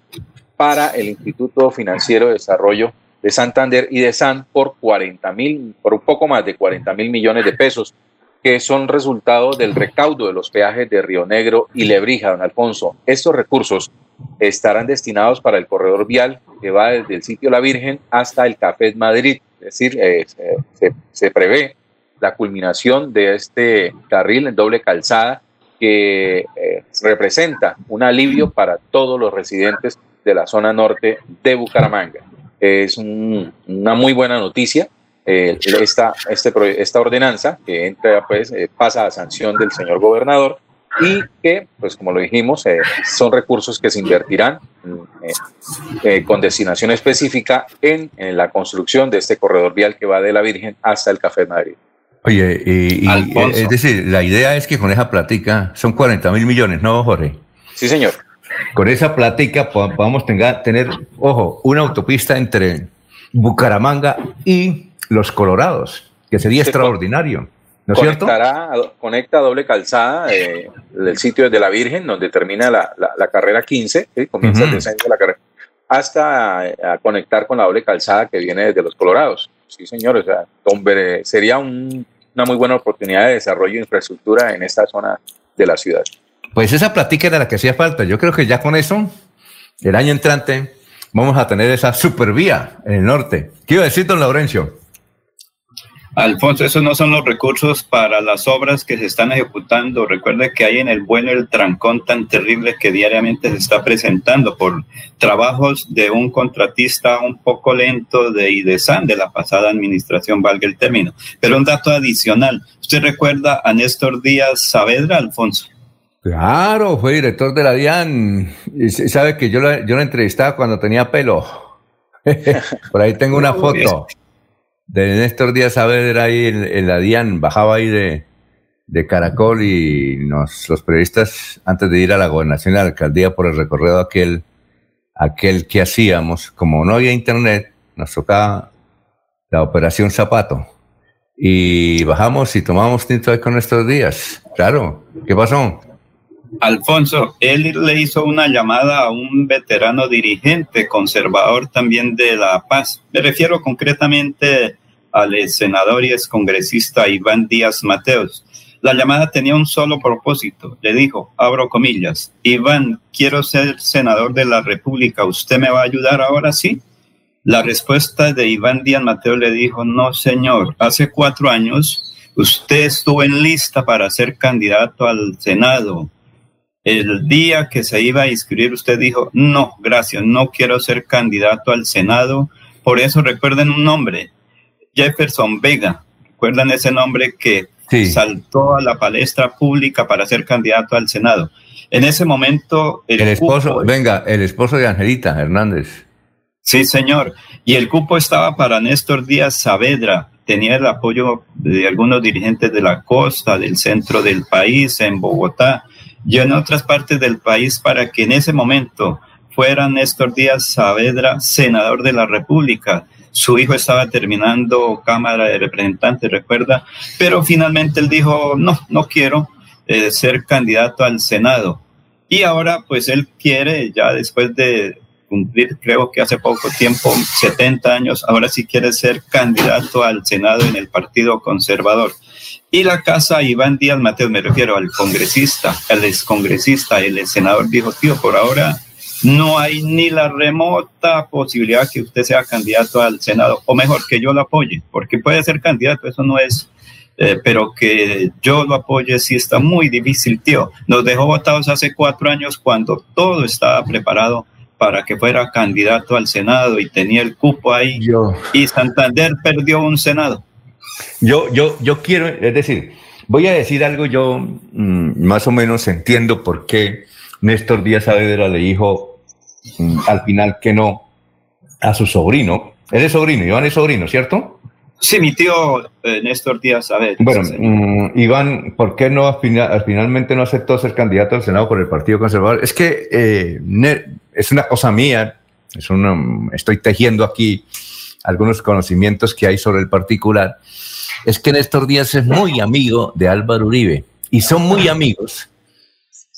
para el Instituto Financiero de Desarrollo de Santander y de SAN por 40 mil, por un poco más de 40 mil millones de pesos, que son resultado del recaudo de los peajes de Río Negro y Lebrija, don Alfonso. Estos recursos estarán destinados para el corredor vial que va desde el sitio La Virgen hasta el Café Madrid. Es decir, eh, se, prevé la culminación de este carril en doble calzada que eh, representa un alivio para todos los residentes de la zona norte de Bucaramanga. Es una muy buena noticia. Eh, esta, este, esta ordenanza que entra, pues, pasa a sanción del señor gobernador y que, pues como lo dijimos, eh, son recursos que se invertirán eh, eh, con destinación específica en, la construcción de este corredor vial que va de la Virgen hasta el Café Madrid. Oye, y, es decir, la idea es que con esa platica son 40 mil millones, ¿no, Jorge? Sí, señor. Con esa platica podamos tener, ojo, una autopista entre Bucaramanga y Los Colorados, que sería extraordinario. ¿No es cierto? Conecta doble calzada eh, del sitio de la Virgen, donde termina la, la, carrera 15, comienza el descenso de la carrera, hasta eh, a conectar con la doble calzada que viene desde los Colorados. Sí, señores, sería una muy buena oportunidad de desarrollo de infraestructura en esta zona de la ciudad. Pues esa platica era la que hacía falta. Yo creo que ya con eso, el año entrante, vamos a tener esa supervía en el norte. ¿Qué iba a decir, don Laurencio? Alfonso, esos no son los recursos para las obras que se están ejecutando. Recuerde que hay en el bueno el trancón tan terrible que diariamente se está presentando por trabajos de un contratista un poco lento de IDESAN de la pasada administración, valga el término. Pero un dato adicional, ¿usted recuerda a Néstor Díaz Saavedra, Alfonso? Claro, fue director de la DIAN. Y sabe que yo lo, yo lo entrevistaba cuando tenía pelo. Por ahí tengo una foto de Néstor Díaz Saavedra ahí en, la DIAN, bajaba ahí de, de Caracol y nos, los periodistas, antes de ir a la gobernación y la por el recorrido aquel, aquel que hacíamos, como no había internet, nos tocaba la operación Zapato. Y bajamos y tomamos tinto ahí con Néstor Díaz. Claro, ¿qué pasó? Alfonso, él le hizo una llamada a un veterano dirigente conservador también de La Paz. Me refiero concretamente al senador y excongresista Iván Díaz Mateos. La llamada tenía un solo propósito. Le dijo, abro comillas, Iván, quiero ser senador de la República. ¿Usted me va a ayudar ahora sí? La respuesta de Iván Díaz Mateos le dijo, no, señor, hace cuatro años usted estuvo en lista para ser candidato al Senado el día que se iba a inscribir, usted dijo, no, gracias, no quiero ser candidato al Senado. Por eso recuerden un nombre, Jefferson Vega. ¿Recuerdan ese nombre que saltó a la palestra pública para ser candidato al Senado? En ese momento... El, esposo, venga, el esposo de Angelita Hernández. Sí, señor. Y el cupo estaba para Néstor Díaz Saavedra. Tenía el apoyo de algunos dirigentes de la costa, del centro del país, en Bogotá en otras partes del país para que en ese momento fuera Néstor Díaz Saavedra senador de la República. Su hijo estaba terminando Cámara de Representantes, recuerda, pero finalmente él dijo, no, no quiero eh, ser candidato al Senado. Y ahora pues él quiere, ya después de cumplir, creo que hace poco tiempo, 70 años, ahora sí quiere ser candidato al Senado en el Partido Conservador. Y la casa Iván Díaz Mateo, me refiero al congresista, al excongresista, el senador dijo, tío, por ahora no hay ni la remota posibilidad que usted sea candidato al Senado, o mejor, que yo lo apoye, porque puede ser candidato, eso no es, eh, pero que yo lo apoye sí está muy difícil, tío. Nos dejó votados hace cuatro años cuando todo estaba preparado para que fuera candidato al Senado y tenía el cupo ahí. Y Santander perdió un Senado. Yo, yo, yo quiero, es decir, voy a decir algo, yo mm, más o menos entiendo por qué Néstor Díaz Saavedra le dijo mm, al final que no a su sobrino. Él es sobrino, Iván es sobrino, ¿cierto? Sí, mi tío eh, Néstor Díaz Saavedra. Bueno, mm, Iván, ¿por qué no finalmente no aceptó ser candidato al Senado por el Partido Conservador? Es que eh, es una cosa mía, es estoy tejiendo aquí algunos conocimientos que hay sobre el particular, es que Néstor Díaz es muy amigo de Álvaro Uribe y son muy amigos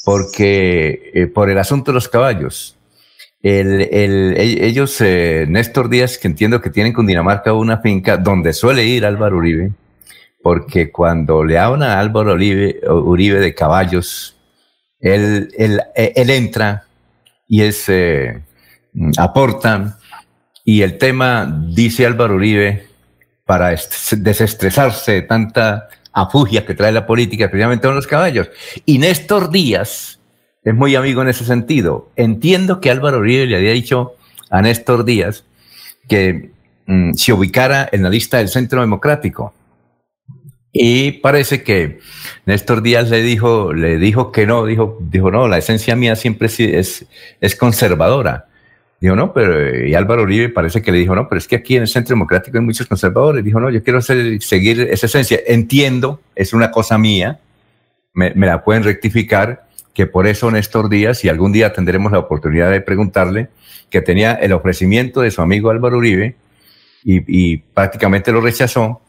porque eh, por el asunto de los caballos. El, ellos, eh, Néstor Díaz, que entiendo que tienen con Dinamarca una finca donde suele ir Álvaro Uribe, porque cuando le hablan a Álvaro Uribe, de caballos, él, él, él entra y es, eh, aporta. Y el tema, dice Álvaro Uribe, para desestresarse de tanta afugia que trae la política, especialmente con los caballos. Y Néstor Díaz es muy amigo en ese sentido. Entiendo que Álvaro Uribe le había dicho a Néstor Díaz que mm, se ubicara en la lista del Centro Democrático. Y parece que Néstor Díaz le dijo, le dijo que no, dijo, dijo no, la esencia mía siempre es, es conservadora. Dijo, no, pero y Álvaro Uribe parece que le dijo, no, pero es que aquí en el Centro Democrático hay muchos conservadores. Dijo, no, yo quiero seguir esa esencia. Entiendo, es una cosa mía, me, la pueden rectificar, que por eso Néstor Díaz, y algún día tendremos la oportunidad de preguntarle, que tenía el ofrecimiento de su amigo Álvaro Uribe y prácticamente lo rechazó,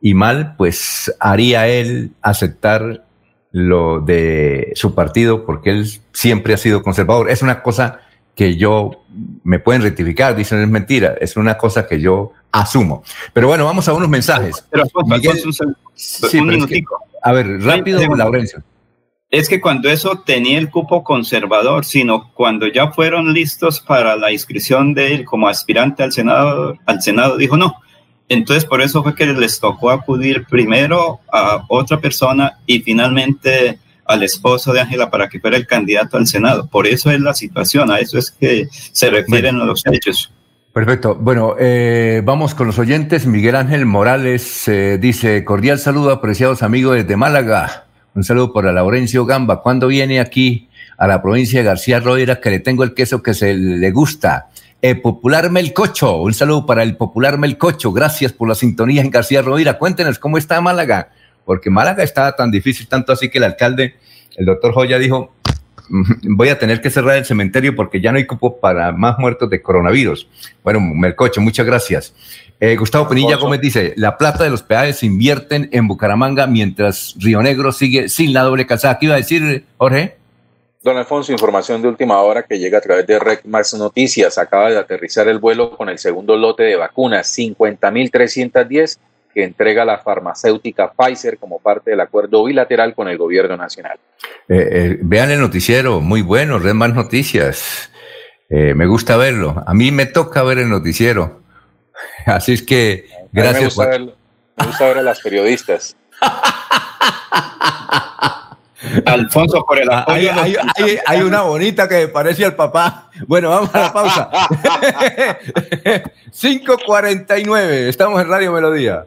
y mal, pues haría él aceptar lo de su partido porque él siempre ha sido conservador. Es una cosa que yo me pueden rectificar, dicen es mentira, es una cosa que yo asumo. Pero bueno, vamos a unos mensajes. Pero, Miguel, un, minutico. a ver, rápido, Laurencio. Es que cuando eso tenía el cupo conservador, sino cuando ya fueron listos para la inscripción de él como aspirante al Senado, al Senado dijo no, Entonces, por eso fue que les tocó acudir primero a otra persona y finalmente al esposo de Ángela para que fuera el candidato al Senado. Por eso es la situación, a eso es que se refieren los hechos. Perfecto. Bueno, eh, vamos con los oyentes. Miguel Ángel Morales eh, dice, cordial saludo, apreciados amigos desde Málaga. Un saludo para Laurencio Gamba. ¿Cuándo viene aquí a la provincia de García Rodríguez que le tengo el queso que se le gusta? El popular Melcocho. Un saludo para el popular Melcocho. Gracias por la sintonía en García Rodríguez. Cuéntenos cómo está Málaga porque Málaga estaba tan difícil, tanto así que el alcalde, el doctor Joya, dijo, mm, voy a tener que cerrar el cementerio porque ya no hay cupo para más muertos de coronavirus. Bueno, Melcocho, muchas gracias. Eh, Gustavo Penilla Gómez dice, la plata de los peajes se invierten en Bucaramanga mientras Río Negro sigue sin la doble calzada. ¿Qué iba a decir, Jorge? Don Alfonso, información de última hora que llega a través de Rec Más Noticias. Acaba de aterrizar el vuelo con el segundo lote de vacunas, 50.310 que entrega la farmacéutica Pfizer como parte del acuerdo bilateral con el gobierno nacional. Eh, eh, vean el noticiero, muy bueno, red más noticias. Eh, me gusta verlo. A mí me toca ver el noticiero. Así es que, gracias. Me gusta, ver, me gusta ver a las periodistas. Alfonso, por el apoyo. Hay, hay, hay, una bonita que parece al papá. Bueno, vamos a la pausa. 5.49, estamos en Radio Melodía.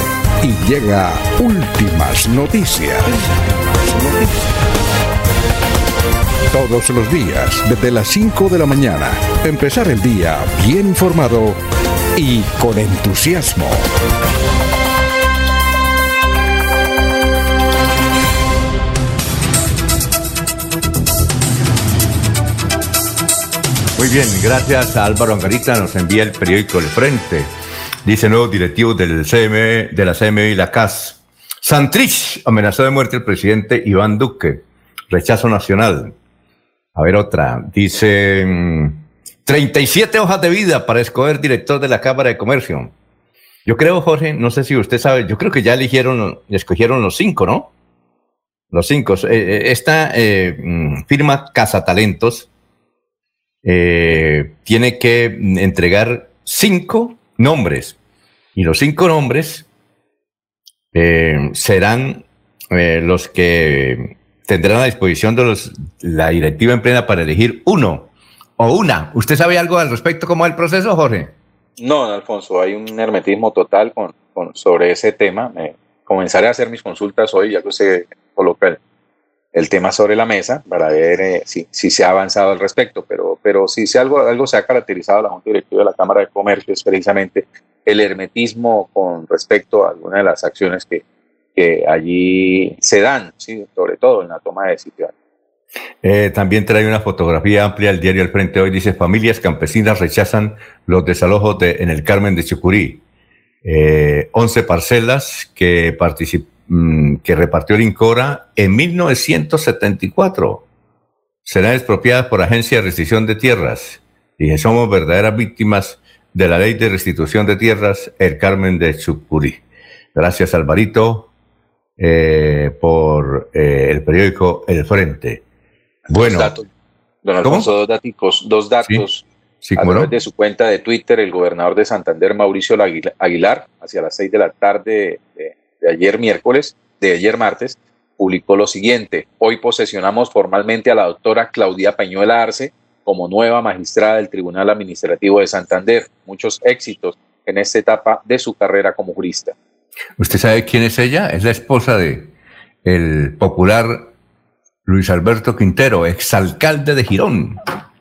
y llega Últimas Noticias. Todos los días, desde las 5 de la mañana, empezar el día bien informado y con entusiasmo. Muy bien, gracias a Álvaro Angarita nos envía el periódico El Frente. Dice nuevo directivo del CME, de la CME y la CAS. Santrich amenazó de muerte al presidente Iván Duque. Rechazo nacional. A ver otra. Dice 37 mm, hojas de vida para escoger director de la Cámara de Comercio. Yo creo, Jorge, no sé si usted sabe, yo creo que ya eligieron, escogieron los cinco, ¿no? Los cinco. Eh, eh, esta eh, mm, firma Casa Talentos tiene que entregar cinco nombres. Y los cinco nombres eh, serán eh, los que tendrán a disposición de los, la directiva en plena para elegir uno o una. ¿Usted sabe algo al respecto cómo es el proceso, Jorge? No, Alfonso, hay un hermetismo total con, sobre ese tema. comenzaré a hacer mis consultas hoy, ya que se coloca el tema sobre la mesa para ver eh, si, si, se ha avanzado al respecto, pero, pero si, si algo, algo se ha caracterizado la Junta Directiva de la Cámara de Comercio es precisamente el hermetismo con respecto a algunas de las acciones que, que allí se dan, ¿sí? sobre todo en la toma de decisiones. Eh, también trae una fotografía amplia el diario al frente hoy, dice, familias campesinas rechazan los desalojos de, en el Carmen de Chucurí. Eh, 11 parcelas que participan Mm, que repartió el INCORA en 1974. Serán expropiadas por Agencia de Restitución de Tierras. Y somos verdaderas víctimas de la ley de restitución de tierras, el Carmen de Chucurí. Gracias, Alvarito, eh, por eh, el periódico El Frente. Bueno. Don Alfonso, dos datos. Dos datos. a través de su cuenta de Twitter, el gobernador de Santander, Mauricio Aguilar, hacia las seis de la tarde de de ayer miércoles, de ayer martes, publicó lo siguiente. Hoy posesionamos formalmente a la doctora Claudia Peñuela Arce como nueva magistrada del Tribunal Administrativo de Santander. Muchos éxitos en esta etapa de su carrera como jurista. ¿Usted sabe quién es ella? Es la esposa de el popular Luis Alberto Quintero, exalcalde de Girón. Ah,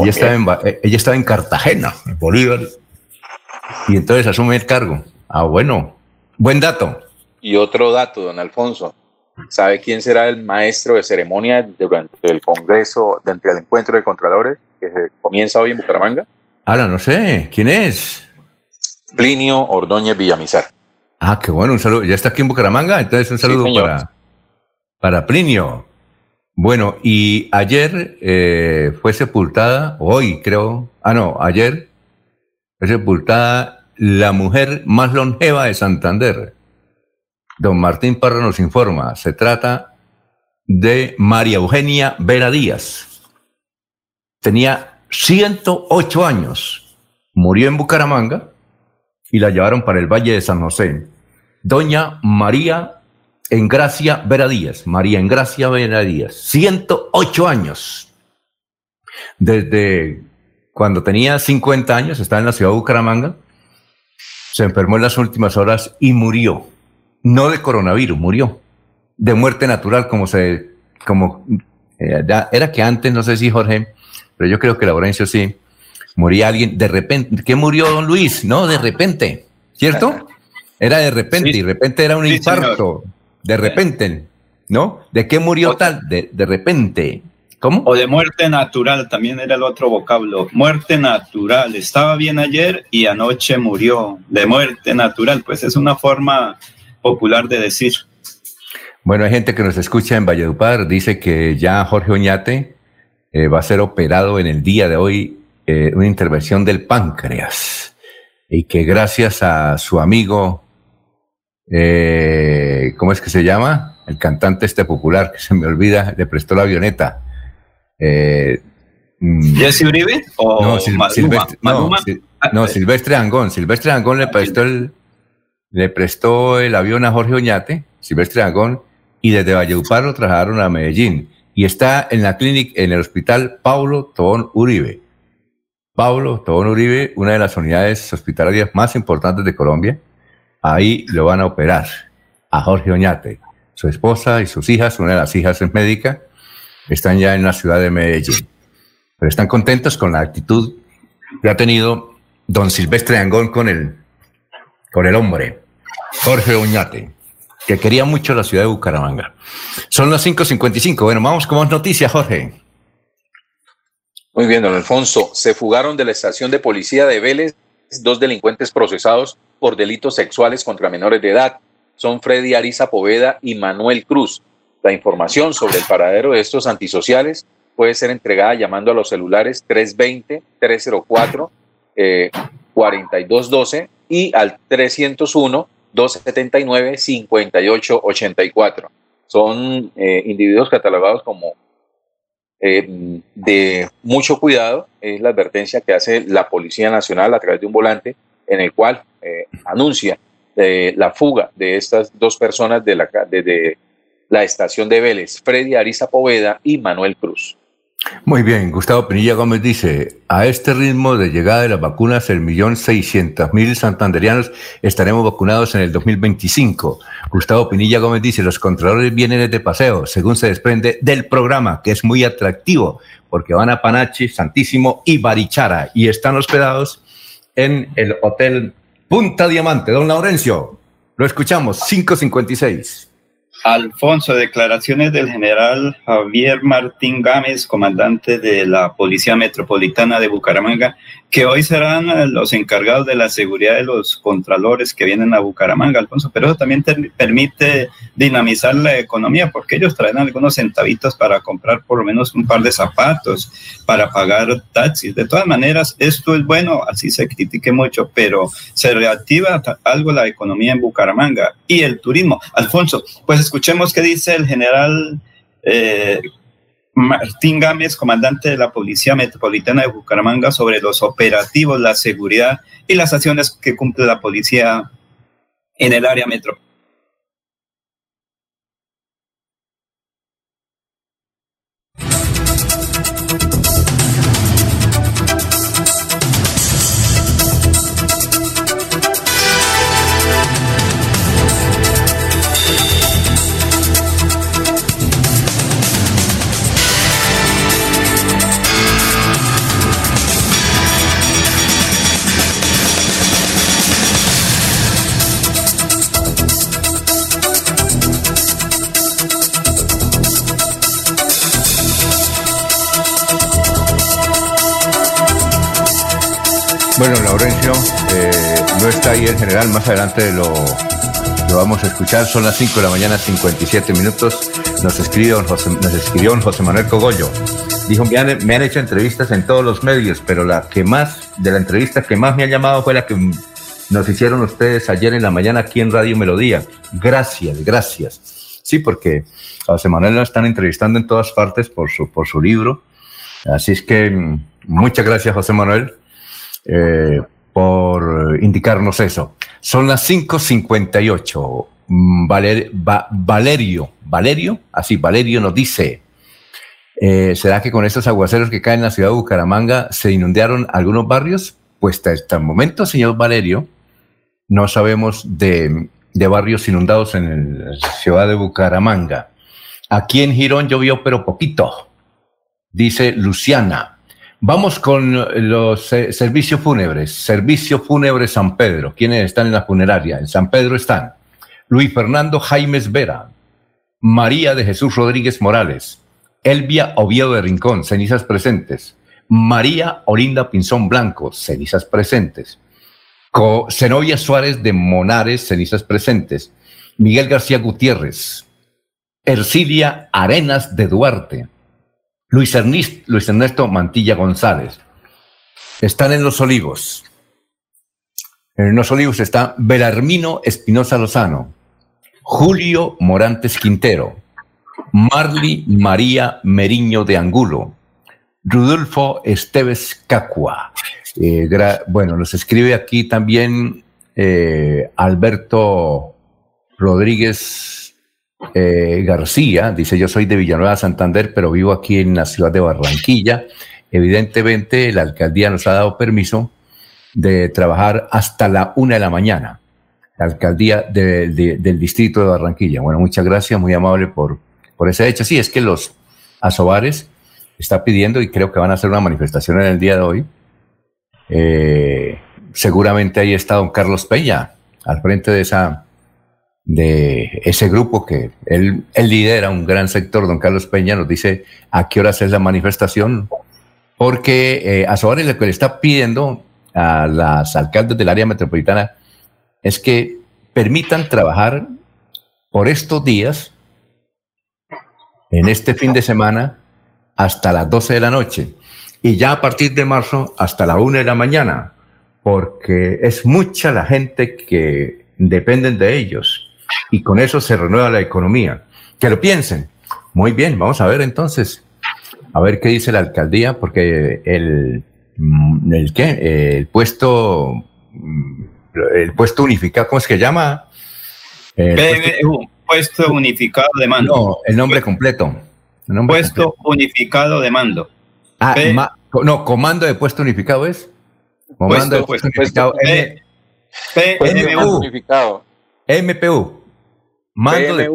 ella, estaba en, eh, ella estaba en Cartagena, en Bolívar, y entonces asume el cargo. Ah, bueno, Buen dato. Y otro dato, don Alfonso. ¿Sabe quién será el maestro de ceremonia durante el Congreso, durante el encuentro de Contralores que comienza hoy en Bucaramanga? Ahora no sé. ¿Quién es? Plinio Ordóñez Villamizar. Ah, qué bueno, un saludo. Ya está aquí en Bucaramanga, entonces un saludo para, para Plinio. Bueno, y ayer eh, fue sepultada, hoy creo, ah no, ayer fue sepultada la mujer más longeva de Santander. Don Martín Parra nos informa, se trata de María Eugenia Vera Díaz. Tenía 108 años, murió en Bucaramanga y la llevaron para el Valle de San José. Doña María Engracia Vera Díaz, María Engracia Vera Díaz, 108 años. Desde cuando tenía 50 años, estaba en la ciudad de Bucaramanga, se enfermó en las últimas horas y murió. No de coronavirus, murió. De muerte natural, como se, como, eh, era que antes, no sé si Jorge, pero yo creo que Laurencio sí, moría alguien de repente. ¿Qué murió don Luis? No, de repente, ¿cierto? Era de repente, y de repente era un infarto, de repente, ¿no? ¿De qué murió tal? De, de repente. ¿Cómo? O de muerte natural, también era el otro vocablo. Muerte natural. Estaba bien ayer y anoche murió. De muerte natural, pues es una forma popular de decir. Bueno, hay gente que nos escucha en Valledupar, dice que ya Jorge Oñate eh, va a ser operado en el día de hoy, eh, una intervención del páncreas, y que gracias a su amigo eh, ¿cómo es que se llama? El cantante este popular, que se me olvida, le prestó la avioneta. Eh, mm, ¿Jesse Uribe? ¿O no, Silvestre, no, Silvestre Angón. Silvestre Angón le prestó el, le prestó el avión a Jorge Oñate, Silvestre Angón, y desde Valledupar lo trasladaron a Medellín. Y está en la clínica, en el hospital Paulo Tobón Uribe. Paulo Tobón Uribe, una de las unidades hospitalarias más importantes de Colombia Ahí lo van a operar a Jorge Oñate. Su esposa y sus hijas, una de las hijas es médica, están ya en la ciudad de Medellín. Pero están contentos con la actitud que ha tenido don Silvestre Angón con el, con el hombre, Jorge Oñate, que quería mucho la ciudad de Bucaramanga. Son las 5.55. Bueno, vamos con más noticias, Jorge. Muy bien, don Alfonso. Se fugaron de la estación de policía de Vélez dos delincuentes procesados por delitos sexuales contra menores de edad. Son Freddy Ariza Poveda y Manuel Cruz. La información sobre el paradero de estos antisociales puede ser entregada llamando a los celulares 320-304-4212 eh, y al 301-279-5884. Son eh, individuos catalogados como eh, de mucho cuidado. Es la advertencia que hace la Policía Nacional a través de un volante en el cual eh, anuncia la fuga de estas dos personas de la, de, la estación de Vélez, Freddy Ariza Poveda y Manuel Cruz. Muy bien, Gustavo Pinilla Gómez dice, a este ritmo de llegada de las vacunas, el millón seiscientos mil santanderianos estaremos vacunados en el 2025. Gustavo Pinilla Gómez dice, los controladores vienen de paseo, según se desprende del programa, que es muy atractivo, porque van a Panachi, Santísimo y Barichara, y están hospedados en el Hotel Punta Diamante. Don Laurencio, lo escuchamos, 556. Alfonso, declaraciones del general Javier Martín Gámez, comandante de la Policía Metropolitana de Bucaramanga, que hoy serán los encargados de la seguridad de los contralores que vienen a Bucaramanga, Alfonso, pero eso también permite dinamizar la economía porque ellos traen algunos centavitos para comprar por lo menos un par de zapatos, para pagar taxis. De todas maneras, esto es bueno, así se critique mucho, pero se reactiva algo la economía en Bucaramanga y el turismo. Alfonso, pues escuchemos qué dice el general eh, Martín Gámez, comandante de la Policía Metropolitana de Bucaramanga, sobre los operativos, la seguridad y las acciones que cumple la policía en el área metropolitana. Más adelante lo, vamos a escuchar. Son las 5 de la mañana, 57 minutos. Nos escribió José, nos escribió José Manuel Cogollo. Dijo, me han, me han hecho entrevistas en todos los medios, pero la que más, de la entrevista que más me ha llamado fue la que nos hicieron ustedes ayer en la mañana aquí en Radio Melodía. Gracias, gracias. Sí, porque a José Manuel lo están entrevistando en todas partes por su, por su libro. Así es que mm, muchas gracias, José Manuel, eh, por indicarnos eso. Son las 5.58. Mm, Valerio, Valerio, así, Valerio nos dice, eh, ¿será que con estos aguaceros que caen en la ciudad de Bucaramanga se inundaron algunos barrios? Pues hasta el momento, señor Valerio, no sabemos de, barrios inundados en la ciudad de Bucaramanga. Aquí en Girón llovió, pero poquito, dice Luciana. Vamos con los eh, servicios fúnebres. Servicio Fúnebre San Pedro. ¿Quiénes están en la funeraria? En San Pedro están Luis Fernando Jaimes Vera, María de Jesús Rodríguez Morales, Elvia Oviedo de Rincón, cenizas presentes, María Olinda Pinzón Blanco, cenizas presentes, Zenobia Suárez de Monares, cenizas presentes. Miguel García Gutiérrez. Ercilia Arenas de Duarte. Luis, Ernesto Mantilla González. Están en Los Olivos. En Los Olivos está Belarmino Espinosa Lozano. Julio Morantes Quintero. Marly María Meriño de Angulo. Rudolfo Esteves Cacua. Eh, bueno, nos escribe aquí también eh, Alberto Rodríguez eh, García, dice yo soy de Villanueva Santander, pero vivo aquí en la ciudad de Barranquilla. Evidentemente la alcaldía nos ha dado permiso de trabajar hasta la una de la mañana, la alcaldía del distrito de Barranquilla. Bueno, muchas gracias, muy amable por, por ese hecho. Sí, es que los asobares está pidiendo y creo que van a hacer una manifestación en el día de hoy eh, seguramente ahí está don Carlos Peña, al frente de esa de ese grupo que él, lidera, un gran sector, don Carlos Peña, nos dice a qué horas es la manifestación, porque eh, a Soares lo que le está pidiendo a las alcaldes del área metropolitana es que permitan trabajar por estos días, en este fin de semana, hasta las 12 de la noche. Y ya a partir de marzo hasta la una de la mañana, porque es mucha la gente que dependen de ellos y con eso se renueva la economía. Que lo piensen. Muy bien, vamos a ver entonces, a ver qué dice la alcaldía, porque el, mm, el qué, el puesto, mm, el puesto unificado, ¿cómo es que llama? El puesto, unificado de mando. No, el nombre completo. puesto unificado de mando. Ah, no, comando de puesto unificado es. Comando de puesto, unificado. MPU. unificado. MPU. Mando de,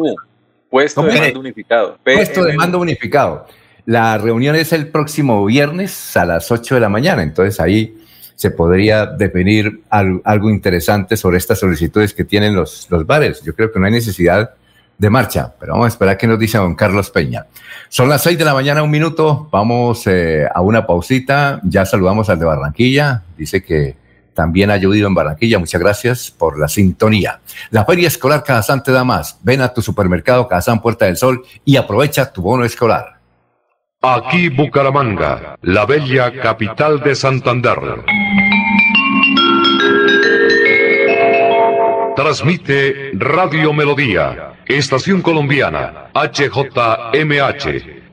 puesto de mando unificado. Puesto de mando unificado. La reunión es el próximo viernes a las 8 de la mañana. Entonces ahí se podría definir algo, interesante sobre estas solicitudes que tienen los, los bares. Yo creo que no hay necesidad de marcha, pero vamos a esperar qué nos dice don Carlos Peña. Son las seis de la mañana, un minuto, vamos eh, a una pausita, ya saludamos al de Barranquilla, dice que también ha llovido en Barranquilla, muchas gracias por la sintonía. La Feria Escolar Cajazán te da más, ven a tu supermercado Cajazán Puerta del Sol y aprovecha tu bono escolar. Aquí Bucaramanga, la bella capital de Santander. Transmite Radio Melodía Estación Colombiana, HJMH,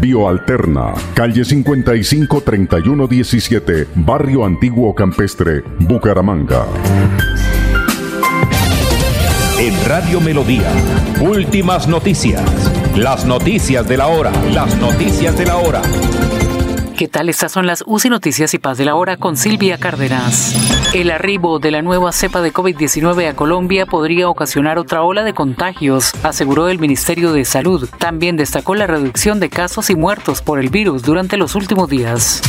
Bioalterna, calle 55 3117, Barrio Antiguo Campestre, Bucaramanga. En Radio Melodía, últimas noticias. Las noticias de la hora, las noticias de la hora. ¿Qué tal? Estas son las UCI Noticias y Paz de la Hora con Silvia Cárdenas. El arribo de la nueva cepa de COVID-19 a Colombia podría ocasionar otra ola de contagios, aseguró el Ministerio de Salud. También destacó la reducción de casos y muertos por el virus durante los últimos días.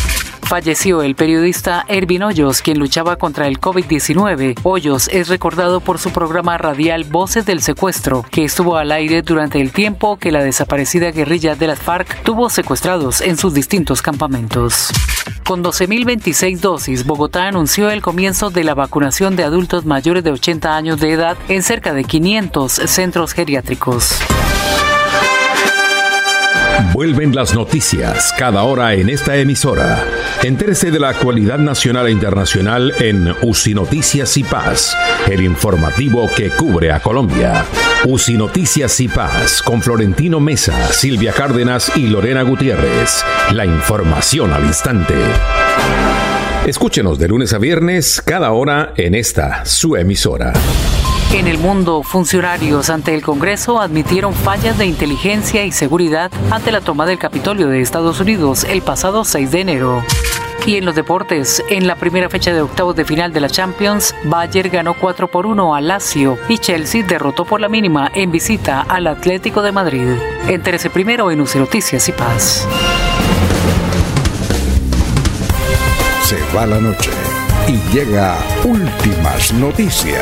Falleció el periodista Ervin Hoyos, quien luchaba contra el COVID-19. Hoyos es recordado por su programa radial Voces del Secuestro, que estuvo al aire durante el tiempo que la desaparecida guerrilla de las FARC tuvo secuestrados en sus distintos campamentos. Con 12.026 dosis, Bogotá anunció el comienzo de la vacunación de adultos mayores de 80 años de edad en cerca de 500 centros geriátricos. Vuelven las noticias cada hora en esta emisora. Entérese de la actualidad nacional e internacional en UCI Noticias y Paz, el informativo que cubre a Colombia. UCI Noticias y Paz con Florentino Mesa, Silvia Cárdenas y Lorena Gutiérrez. La información al instante. Escúchenos de lunes a viernes cada hora en esta su emisora. En el mundo, funcionarios ante el Congreso admitieron fallas de inteligencia y seguridad ante la toma del Capitolio de Estados Unidos el pasado 6 de enero. Y en los deportes, en la primera fecha de octavos de final de la Champions, Bayern ganó 4 por 1 a Lazio y Chelsea derrotó por la mínima en visita al Atlético de Madrid. Entérese primero en UC Noticias y Paz. Se va la noche y llega últimas noticias.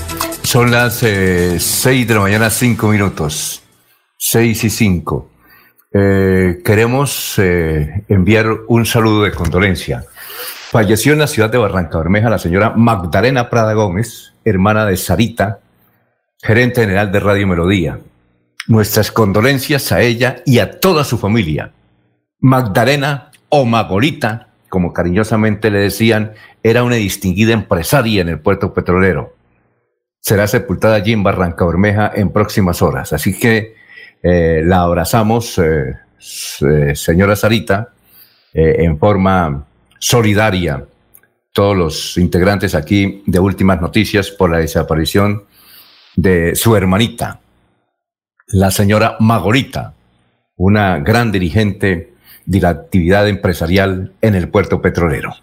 son las 6 eh, de la mañana, 5 minutos. 6 y 5. Eh, queremos eh, enviar un saludo de condolencia. Falleció en la ciudad de Barranca Bermeja la señora Magdalena Prada Gómez, hermana de Sarita, gerente general de Radio Melodía. Nuestras condolencias a ella y a toda su familia. Magdalena o Magolita, como cariñosamente le decían, era una distinguida empresaria en el puerto petrolero. Será sepultada allí en Barranca Bermeja en próximas horas. Así que eh, la abrazamos, eh, eh, señora Sarita, en forma solidaria, todos los integrantes aquí de Últimas Noticias por la desaparición de su hermanita, la señora Magorita, una gran dirigente de la actividad empresarial en el puerto petrolero.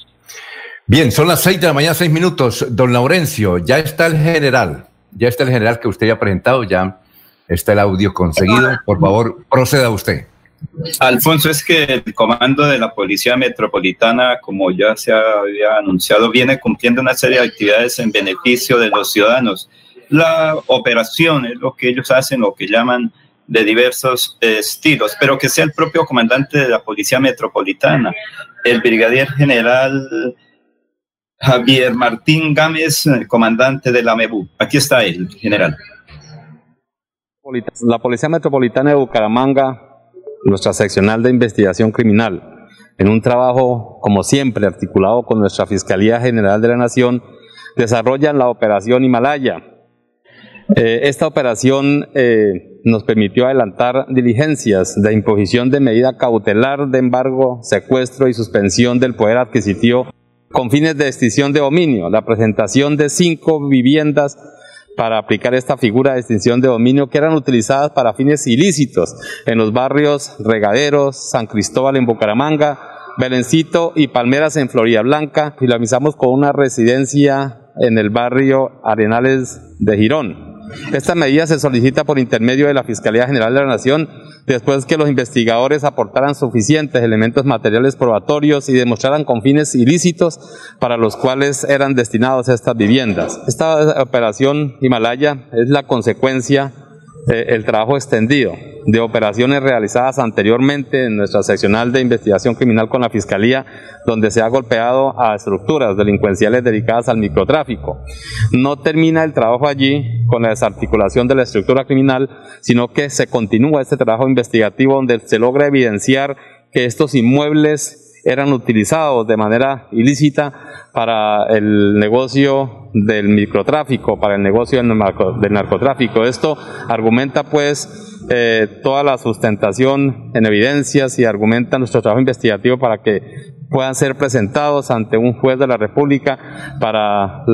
Bien, son las seis de la mañana, seis minutos. Don Laurencio, ya está el general, ya está el general que usted ha presentado, ya está el audio conseguido. Por favor, proceda usted. Alfonso, es que el comando de la Policía Metropolitana, como ya se había anunciado, viene cumpliendo una serie de actividades en beneficio de los ciudadanos. La operación es lo que ellos hacen, lo que llaman de diversos estilos, pero que sea el propio comandante de la Policía Metropolitana, el brigadier general Javier Martín Gámez, comandante de la MEBU. Aquí está el general. La Policía Metropolitana de Bucaramanga nuestra seccional de investigación criminal, en un trabajo, como siempre, articulado con nuestra Fiscalía General de la Nación, desarrollan la operación Himalaya. Eh, esta operación eh, nos permitió adelantar diligencias de imposición de medida cautelar de embargo, secuestro y suspensión del poder adquisitivo con fines de extinción de dominio, la presentación de cinco viviendas para aplicar esta figura de extinción de dominio que eran utilizadas para fines ilícitos en los barrios Regaderos, San Cristóbal en Bucaramanga, Belencito y Palmeras en Florida Blanca. Finalizamos con una residencia en el barrio Arenales de Girón. Esta medida se solicita por intermedio de la Fiscalía General de la Nación después que los investigadores aportaran suficientes elementos materiales probatorios y demostraran con fines ilícitos para los cuales eran destinados estas viviendas. Esta operación Himalaya es la consecuencia eh, el trabajo extendido de operaciones realizadas anteriormente en nuestra seccional de investigación criminal con la Fiscalía, donde se ha golpeado a estructuras delincuenciales dedicadas al microtráfico. No termina el trabajo allí con la desarticulación de la estructura criminal, sino que se continúa este trabajo investigativo donde se logra evidenciar que estos inmuebles eran utilizados de manera ilícita para el negocio del microtráfico, para el negocio del, narcotráfico. Esto argumenta pues eh, toda la sustentación en evidencias y argumenta nuestro trabajo investigativo para que puedan ser presentados ante un juez de la República para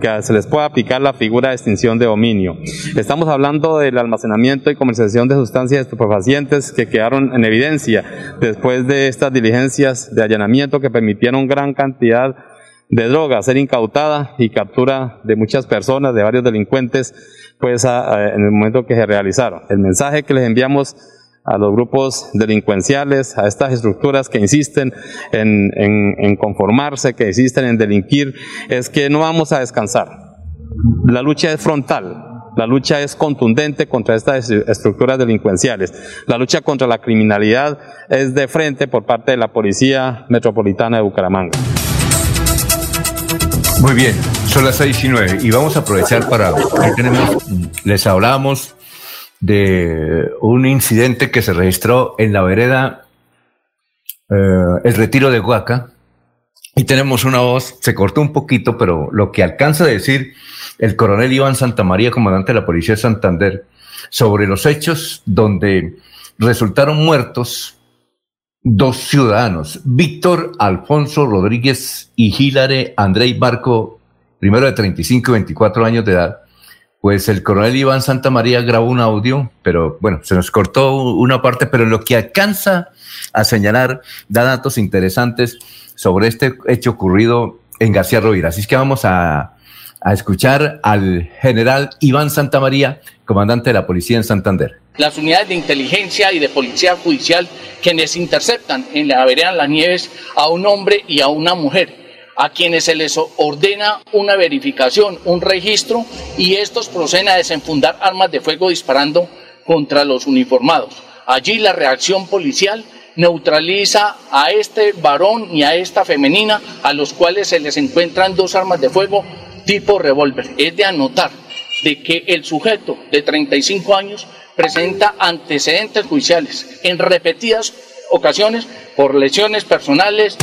que se les pueda aplicar la figura de extinción de dominio. Estamos hablando del almacenamiento y comercialización de sustancias estupefacientes que quedaron en evidencia después de estas diligencias de allanamiento que permitieron gran cantidad de droga ser incautada y captura de muchas personas, de varios delincuentes, pues en el momento que se realizaron. El mensaje que les enviamos a los grupos delincuenciales, a estas estructuras que insisten en, conformarse, que insisten en delinquir, es que no vamos a descansar. La lucha es frontal, la lucha es contundente contra estas estructuras delincuenciales. La lucha contra la criminalidad es de frente por parte de la Policía Metropolitana de Bucaramanga. Muy bien, son las seis y nueve y vamos a aprovechar para, tenemos, les hablamos de un incidente que se registró en la vereda eh, El Retiro de Huaca. Y tenemos una voz, se cortó un poquito, pero lo que alcanza a decir el coronel Iván Santamaría, comandante de la Policía de Santander, sobre los hechos donde resultaron muertos dos ciudadanos, Víctor Alfonso Rodríguez y Gilare Andrei Barco, primero de 35 y 24 años de edad, pues el coronel Iván Santa María grabó un audio, pero bueno, se nos cortó una parte, pero lo que alcanza a señalar da datos interesantes sobre este hecho ocurrido en García Rovira. Así es que vamos a, a escuchar al general Iván Santa María, comandante de la policía en Santander. Las unidades de inteligencia y de policía judicial quienes interceptan en la vereda Las Nieves a un hombre y a una mujer a quienes se les ordena una verificación, un registro, y estos proceden a desenfundar armas de fuego disparando contra los uniformados. Allí la reacción policial neutraliza a este varón y a esta femenina, a los cuales se les encuentran dos armas de fuego tipo revólver. Es de anotar de que el sujeto de 35 años presenta antecedentes judiciales en repetidas ocasiones por lesiones personales.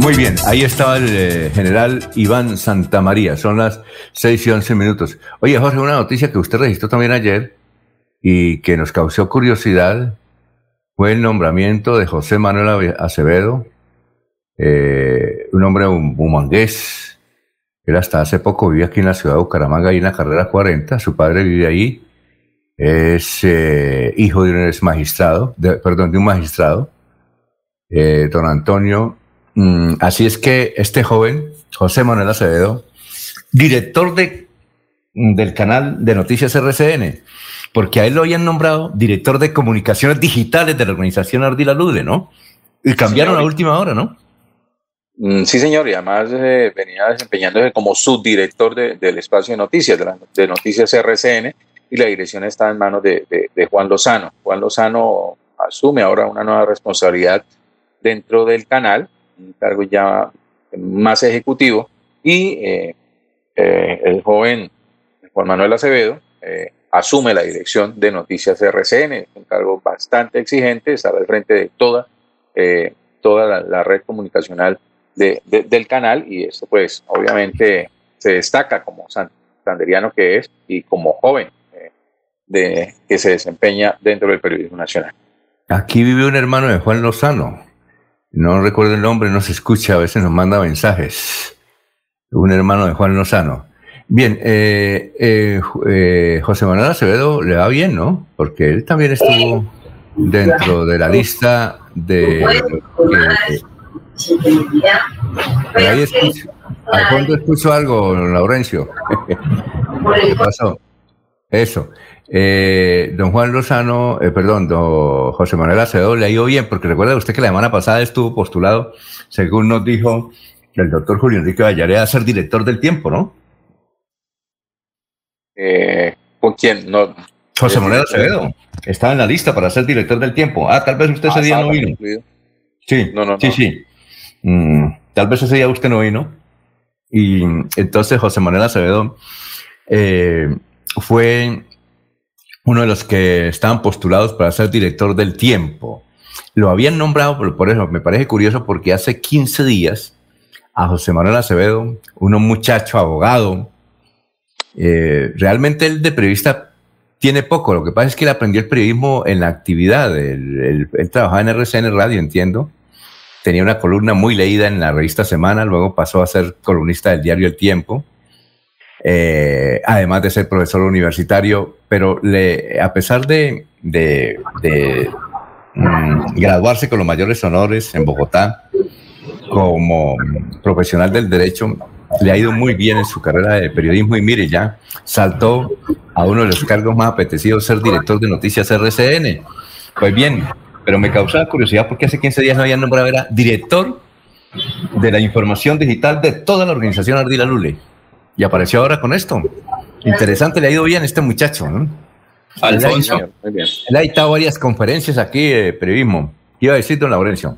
Muy bien, ahí estaba el eh, general Iván Santamaría. Son las 6 y 11 minutos. Oye, Jorge, una noticia que usted registró también ayer y que nos causó curiosidad fue el nombramiento de José Manuel Acevedo, eh, un hombre humangués. Él hasta hace poco vivía aquí en la ciudad de Bucaramanga, ahí en la carrera 40. Su padre vive ahí. Es eh, hijo de un magistrado, perdón, de un magistrado, don Antonio Mm, así es que este joven, José Manuel Acevedo, director de, del canal de noticias RCN, porque a él lo habían nombrado director de comunicaciones digitales de la organización Ardila Lude, ¿no? Y cambiaron a última hora, ¿no? Mm, sí, señor, y además eh, venía desempeñándose como subdirector del espacio de noticias, de, Noticias RCN, y la dirección está en manos de, de Juan Lozano. Juan Lozano asume ahora una nueva responsabilidad dentro del canal un cargo ya más ejecutivo, y eh, eh, el joven Juan Manuel Acevedo eh, asume la dirección de Noticias RCN, un cargo bastante exigente, estar al frente de toda, toda la, red comunicacional del canal, y esto pues obviamente se destaca como santanderiano que es y como joven de, que se desempeña dentro del periodismo nacional. Aquí vive un hermano de Juan Lozano, no recuerdo el nombre, no se escucha, a veces nos manda mensajes. Un hermano de Juan Lozano. Bien, eh, eh, eh, José Manuel Acevedo le va bien, ¿no? Porque él también estuvo dentro de la lista de... ahí escucho, al fondo escucho algo, Laurencio. ¿Qué pasó? Eso. Eh, don Juan Lozano, eh, perdón, don José Manuel Acevedo le ha ido bien, porque recuerda usted que la semana pasada estuvo postulado, según nos dijo el doctor Julio Enrique Vallareda, a ser director del tiempo, ¿no? Eh, ¿Con quién? No. José Manuel Acevedo. Estaba en la lista para ser director del tiempo. Ah, tal vez usted ese Ah, día no vino. incluido. Sí, No, no, sí, no. sí. Mm, tal vez ese día usted no vino. Y entonces José Manuel Acevedo eh, fue uno de los que estaban postulados para ser director del tiempo. Lo habían nombrado, por, por eso me parece curioso, porque hace 15 días a José Manuel Acevedo, un muchacho abogado, eh, realmente él de periodista tiene poco, lo que pasa es que él aprendió el periodismo en la actividad, él, él- él trabajaba en RCN Radio, entiendo, tenía una columna muy leída en la revista Semana, luego pasó a ser columnista del diario El Tiempo, eh, además de ser profesor universitario, pero le, a pesar de, mm, graduarse con los mayores honores en Bogotá como profesional del derecho, le ha ido muy bien en su carrera de periodismo y mire, ya saltó a uno de los cargos más apetecidos, ser director de noticias RCN. Pues bien, pero me causaba curiosidad porque hace 15 días no habían nombrado, era director de la información digital de toda la organización Ardila Lule. Y apareció ahora con esto. Interesante, le ha ido bien a este muchacho, ¿no? Alfonso. Él ha- dictado varias conferencias aquí de periodismo. ¿Qué iba a decir, don Laurencio?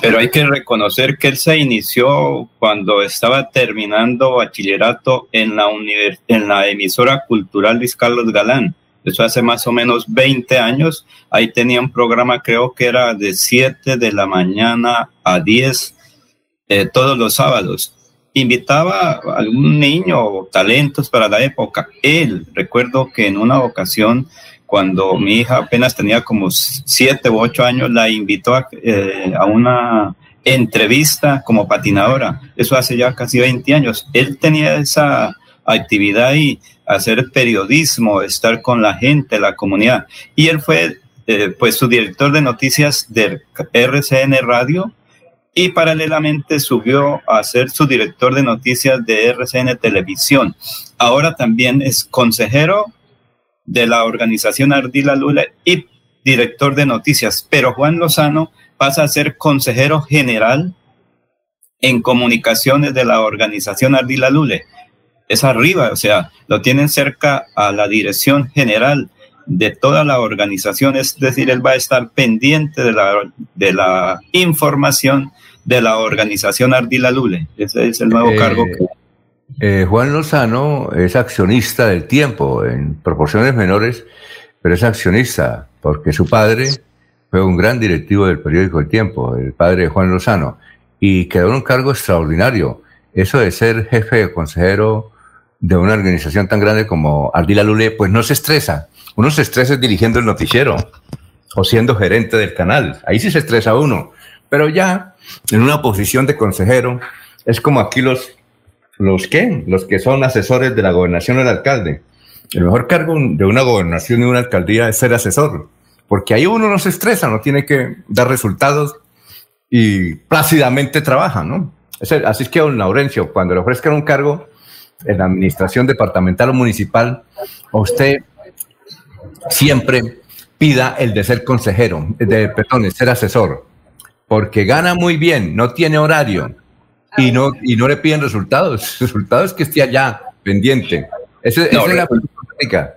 Pero hay que reconocer que él se inició cuando estaba terminando bachillerato en la, univers- en la emisora cultural Luis Carlos Galán. Eso hace más o menos 20 años. Ahí tenía un programa, creo que era de 7 de la mañana a 10 eh, todos los sábados. Invitaba a algún niño o talentos para la época. Él, recuerdo que en una ocasión, cuando mi hija apenas tenía como siete u ocho años, la invitó a, eh, una entrevista como patinadora. Eso hace ya casi 20 años. Él tenía esa actividad y hacer periodismo, estar con la gente, la comunidad. Y él fue eh, pues su director de noticias del RCN Radio y paralelamente subió a ser su director de noticias de RCN Televisión. Ahora también es consejero de la organización Ardila Lula y director de noticias, pero Juan Lozano pasa a ser consejero general en comunicaciones de la organización Ardila Lule. Es arriba, o sea, lo tienen cerca a la dirección general de toda la organización, es decir, él va a estar pendiente de la, de la información de la organización Ardila Lule. Ese es el nuevo Eh, cargo que Eh, Juan Lozano es accionista del tiempo en proporciones menores, pero es accionista porque su padre fue un gran directivo del periódico El Tiempo, el padre de Juan Lozano, y quedó en un cargo extraordinario. Eso de ser jefe de consejero de una organización tan grande como Ardila Lule, pues no se estresa. Uno se estresa dirigiendo el noticiero o siendo gerente del canal. Ahí sí se estresa uno. Pero ya en una posición de consejero, es como aquí los ¿Los qué? Los que son asesores de la gobernación del alcalde. El mejor cargo de una gobernación y una alcaldía es ser asesor, porque ahí uno no se estresa, no tiene que dar resultados y plácidamente trabaja, ¿no? Así es que, don Laurencio, cuando le ofrezcan un cargo en la administración departamental o municipal, usted siempre pida el de ser consejero, de, perdón, de ser asesor, porque gana muy bien, no tiene horario, y no, y no le piden resultados. Resultados que esté allá pendiente. No, esa es la práctica.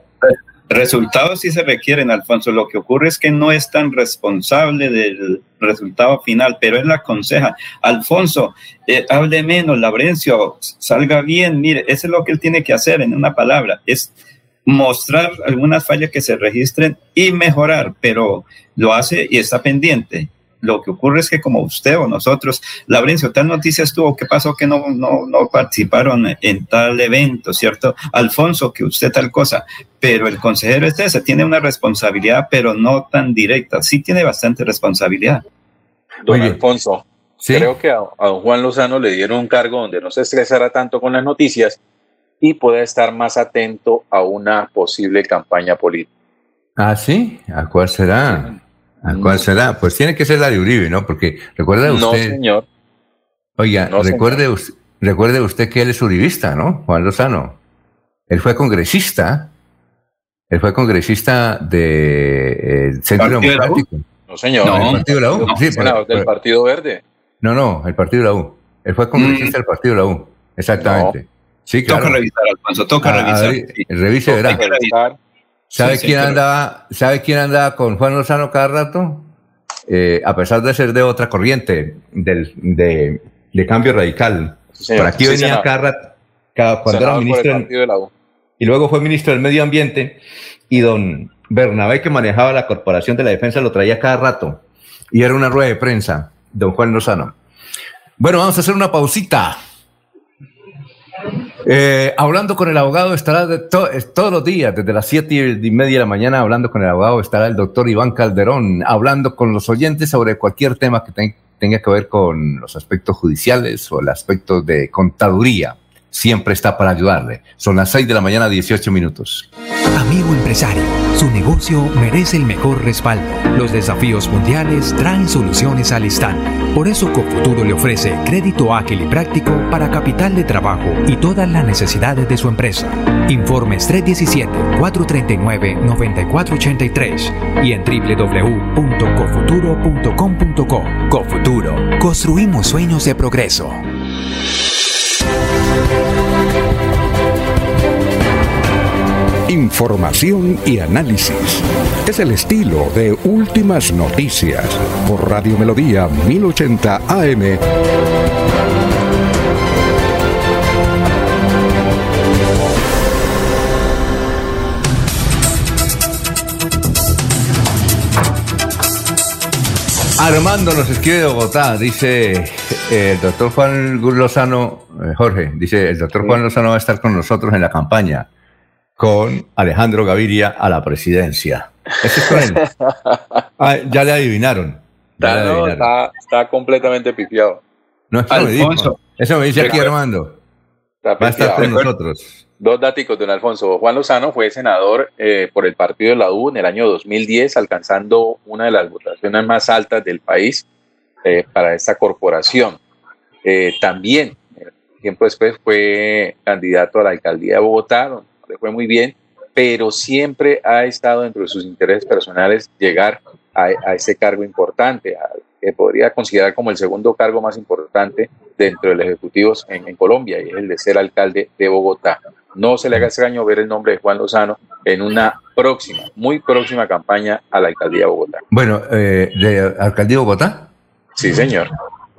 Resultados sí se requieren, Alfonso. Lo que ocurre es que no es tan responsable del resultado final, pero él la aconseja. Alfonso, eh, hable menos, Laurencio, salga bien. Mire, eso es lo que él tiene que hacer en una palabra, es mostrar algunas fallas que se registren y mejorar, pero lo hace y está pendiente. Lo que ocurre es que como usted o nosotros, Laurencio, tal noticia estuvo, ¿qué pasó que no, no, no participaron en tal evento, cierto? Alfonso, que usted tal cosa, pero el consejero es ese, tiene una responsabilidad, pero no tan directa, sí tiene bastante responsabilidad. Don Alfonso, creo que a, a don Juan Lozano le dieron un cargo donde no se estresara tanto con las noticias y pueda estar más atento a una posible campaña política. Ah, sí, ¿a cuál será? ¿A cuál será? Pues tiene que ser la de Uribe, ¿no? Porque recuerda usted. No, señor. Oiga, No, recuerde, us- recuerde usted que él es uribista, ¿no? Juan Lozano. Él fue congresista. Él fue congresista de eh, Centro ¿Partido de la U? Democrático. No, señor. No, el Partido de la U. No, Sí, senador pero- del Partido Verde. No, no, el Partido de la U. Él fue congresista del Partido de la U. Exactamente. Sí, claro. Toca revisar, Alfonso, toca Ah, revisar. re- Revise, Toca verá. Revisar. ¿Sabe Sí, sí, quién pero- andaba, ¿Sabe quién andaba con Juan Lozano cada rato? Eh, a pesar de ser de otra corriente, del, de, de cambio radical. Por aquí Sí, venía cada rato, cada- cuando era ministro, en- Partido de la U. y luego fue ministro del Medio Ambiente, y don Bernabé, que manejaba la Corporación de la Defensa, lo traía cada rato. Y era una rueda de prensa, don Juan Lozano. Bueno, vamos a hacer una pausita. Eh, hablando con el abogado estará de to- todos los días, desde las siete y media de la mañana, hablando con el abogado estará el doctor Iván Calderón, hablando con los oyentes sobre cualquier tema que ten- tenga que ver con los aspectos judiciales o el aspecto de contaduría. Siempre está para ayudarle. Son las seis de la mañana, 18 minutos. Amigo empresario, su negocio merece el mejor respaldo. Los desafíos mundiales traen soluciones al instante. Por eso Cofuturo le ofrece crédito ágil y práctico para capital de trabajo y todas las necesidades de su empresa. Informes 317-439-9483 y en www.cofuturo.com.co. Cofuturo, construimos sueños de progreso. Información y análisis. Es el estilo de Últimas Noticias por Radio Melodía 1080 AM. Armando nos escribe de Bogotá, dice eh, el doctor Juan Lozano, eh, Jorge, dice el doctor Juan Lozano va a estar con nosotros en la campaña con Alejandro Gaviria a la presidencia. Ese es con él. Ah, ya le adivinaron. Ya le No, adivinaron. está, está completamente pifiado. No, eso me dijo. Alfonso. Eso me dice aquí Armando. Está Va a estar con nosotros. Dos dáticos, don Alfonso. Juan Lozano fue senador eh, por el partido de la U en el año 2010, alcanzando una de las votaciones más altas del país eh, para esta corporación. Eh, también, tiempo después, fue candidato a la alcaldía de Bogotá, donde le fue muy bien, pero siempre ha estado dentro de sus intereses personales llegar a, a ese cargo importante, a- que podría considerar como el segundo cargo más importante dentro de los ejecutivos en, en Colombia, y es el de ser alcalde de Bogotá. No se le haga extraño ver el nombre de Juan Lozano en una próxima, muy próxima campaña a la alcaldía de Bogotá. Bueno, eh, ¿de alcaldía de Bogotá? Sí, señor.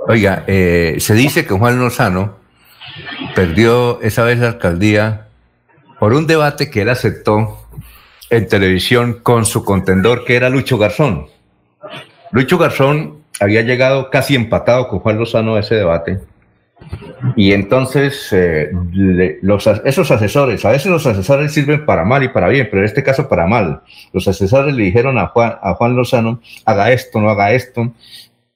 Oiga, eh, se dice que Juan Lozano perdió esa vez la alcaldía por un debate que él aceptó en televisión con su contendor, que era Lucho Garzón. Lucho Garzón había llegado casi empatado con Juan Lozano a ese debate. Y entonces eh, esos asesores, a veces los asesores sirven para mal y para bien, pero en este caso para mal. Los asesores le dijeron a Juan, a Juan Lozano, haga esto, no haga esto,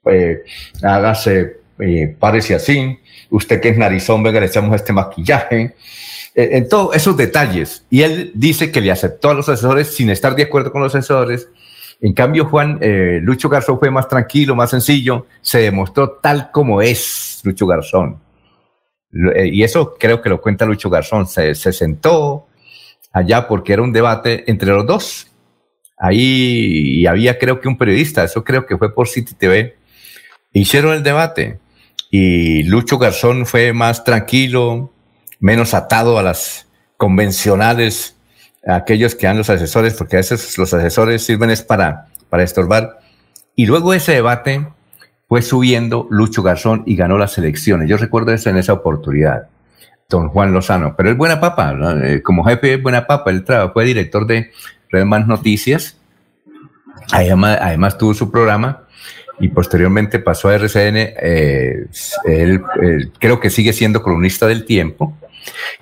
eh, hágase, eh, así, usted que es narizón, venga, le echamos este maquillaje, en todos esos detalles. Y él dice que le aceptó a los asesores sin estar de acuerdo con los asesores. En cambio, Juan, eh, Lucho Garzón fue más tranquilo, más sencillo, se demostró tal como es Lucho Garzón. Eh, Y eso creo que lo cuenta Lucho Garzón. Se, se sentó allá porque era un debate entre los dos. Ahí y había creo que un periodista, eso creo que fue por City TV. Hicieron el debate y Lucho Garzón fue más tranquilo, menos atado a las convencionales, a aquellos que dan los asesores, porque a veces los asesores sirven es para, para estorbar. Y luego ese debate fue subiendo Lucho Garzón y ganó las elecciones. Yo recuerdo eso en esa oportunidad, don Juan Lozano. Pero es buena papa. Eh, como jefe es buena papa. Él fue director de Red Noticias. Además, además tuvo su programa y posteriormente pasó a RCN. eh, él creo que sigue siendo columnista del tiempo.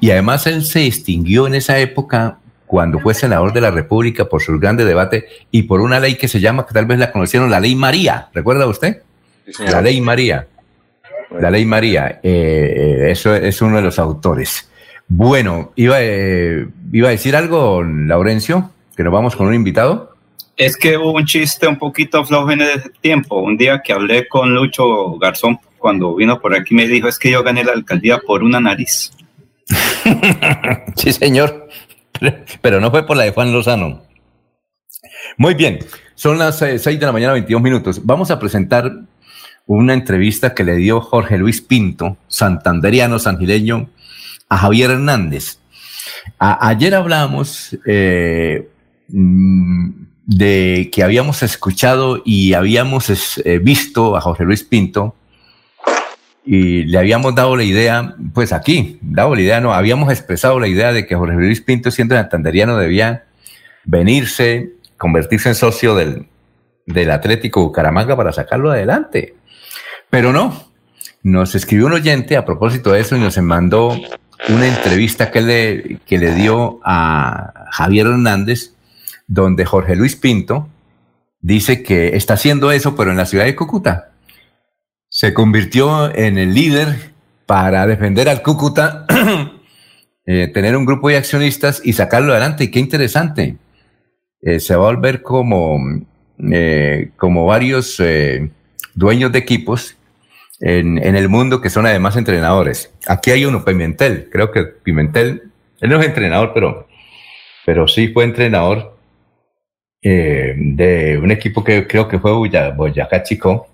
Y además él se distinguió en esa época cuando fue senador de la República por su grande debate y por una ley que se llama, que tal vez la conocieron, la ley María. ¿Recuerda usted? La ley María. La ley María. eh, eh, eso es uno de los autores. Bueno, iba, eh, iba a decir algo, Laurencio, que nos vamos con un invitado. Es que hubo un chiste un poquito flojo en ese tiempo. Un día que hablé con Lucho Garzón cuando vino por aquí me dijo es que yo gané la alcaldía por una nariz. sí, señor. Pero no fue por la de Juan Lozano. Muy bien, son las 6 de la mañana, 22 minutos. Vamos a presentar una entrevista que le dio Jorge Luis Pinto, santanderiano, sangileño, a Javier Hernández. ayer hablamos eh, mm, de que habíamos escuchado y habíamos eh, visto a Jorge Luis Pinto y le habíamos dado la idea, pues aquí, dado la idea, no, habíamos expresado la idea de que Jorge Luis Pinto, siendo santanderiano, debía venirse, convertirse en socio del, del Atlético Bucaramanga para sacarlo adelante. Pero no, nos escribió un oyente a propósito de eso y nos mandó una entrevista que le, que le dio a Javier Hernández, donde Jorge Luis Pinto dice que está haciendo eso, pero en la ciudad de Cúcuta se convirtió en el líder para defender al Cúcuta, eh, tener un grupo de accionistas y sacarlo adelante. Y qué interesante. Eh, se va a volver como, eh, como varios dueños de equipos en, en, el mundo que son además entrenadores. Aquí hay uno, Pimentel. Creo que Pimentel, él no es entrenador, pero, pero sí fue entrenador de un equipo que creo que fue Boyacá Chico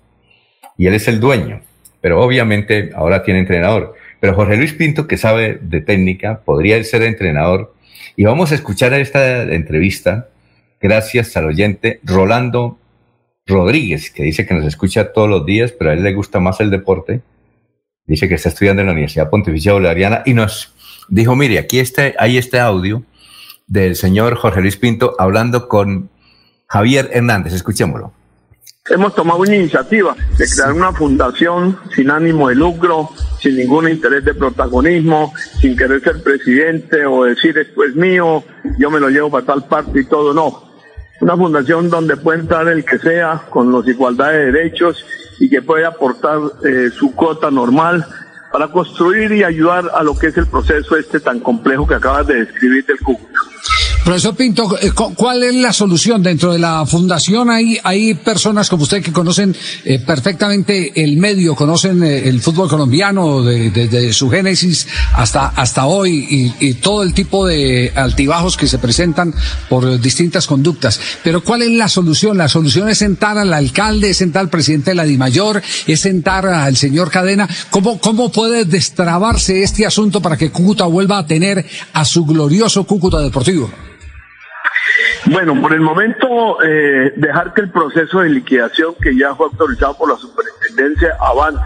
y él es el dueño, pero obviamente ahora tiene entrenador. Pero Jorge Luis Pinto, que sabe de técnica, podría ser entrenador. Y vamos a escuchar esta entrevista gracias al oyente Rolando Rodríguez, que dice que nos escucha todos los días, pero a él le gusta más el deporte. Dice que está estudiando en la Universidad Pontificia Bolivariana y nos dijo, mire, aquí está, hay este audio del señor Jorge Luis Pinto hablando con Javier Hernández. Escuchémoslo hemos tomado una iniciativa de crear una fundación sin ánimo de lucro, sin ningún interés de protagonismo, sin querer ser presidente o decir esto es mío, yo me lo llevo para tal parte y todo, no. Una fundación donde puede entrar el que sea con los igualdad de derechos y que puede aportar eh, su cuota normal para construir y ayudar a lo que es el proceso este tan complejo que acabas de describir del Cúcuta. Profesor Pinto, eh, ¿cuál es la solución? Dentro de la fundación hay, hay personas como usted que conocen eh, perfectamente el medio, conocen eh, el fútbol colombiano desde su génesis hasta, hasta hoy y, y, todo el tipo de altibajos que se presentan por distintas conductas. Pero ¿cuál es la solución? La solución es sentar al alcalde, es sentar al presidente de la DIMAYOR, es sentar al señor Cadena. ¿Cómo, cómo puede destrabarse este asunto para que Cúcuta vuelva a tener a su glorioso Cúcuta Deportivo? Bueno, por el momento, eh, dejar que el proceso de liquidación que ya fue autorizado por la superintendencia avance,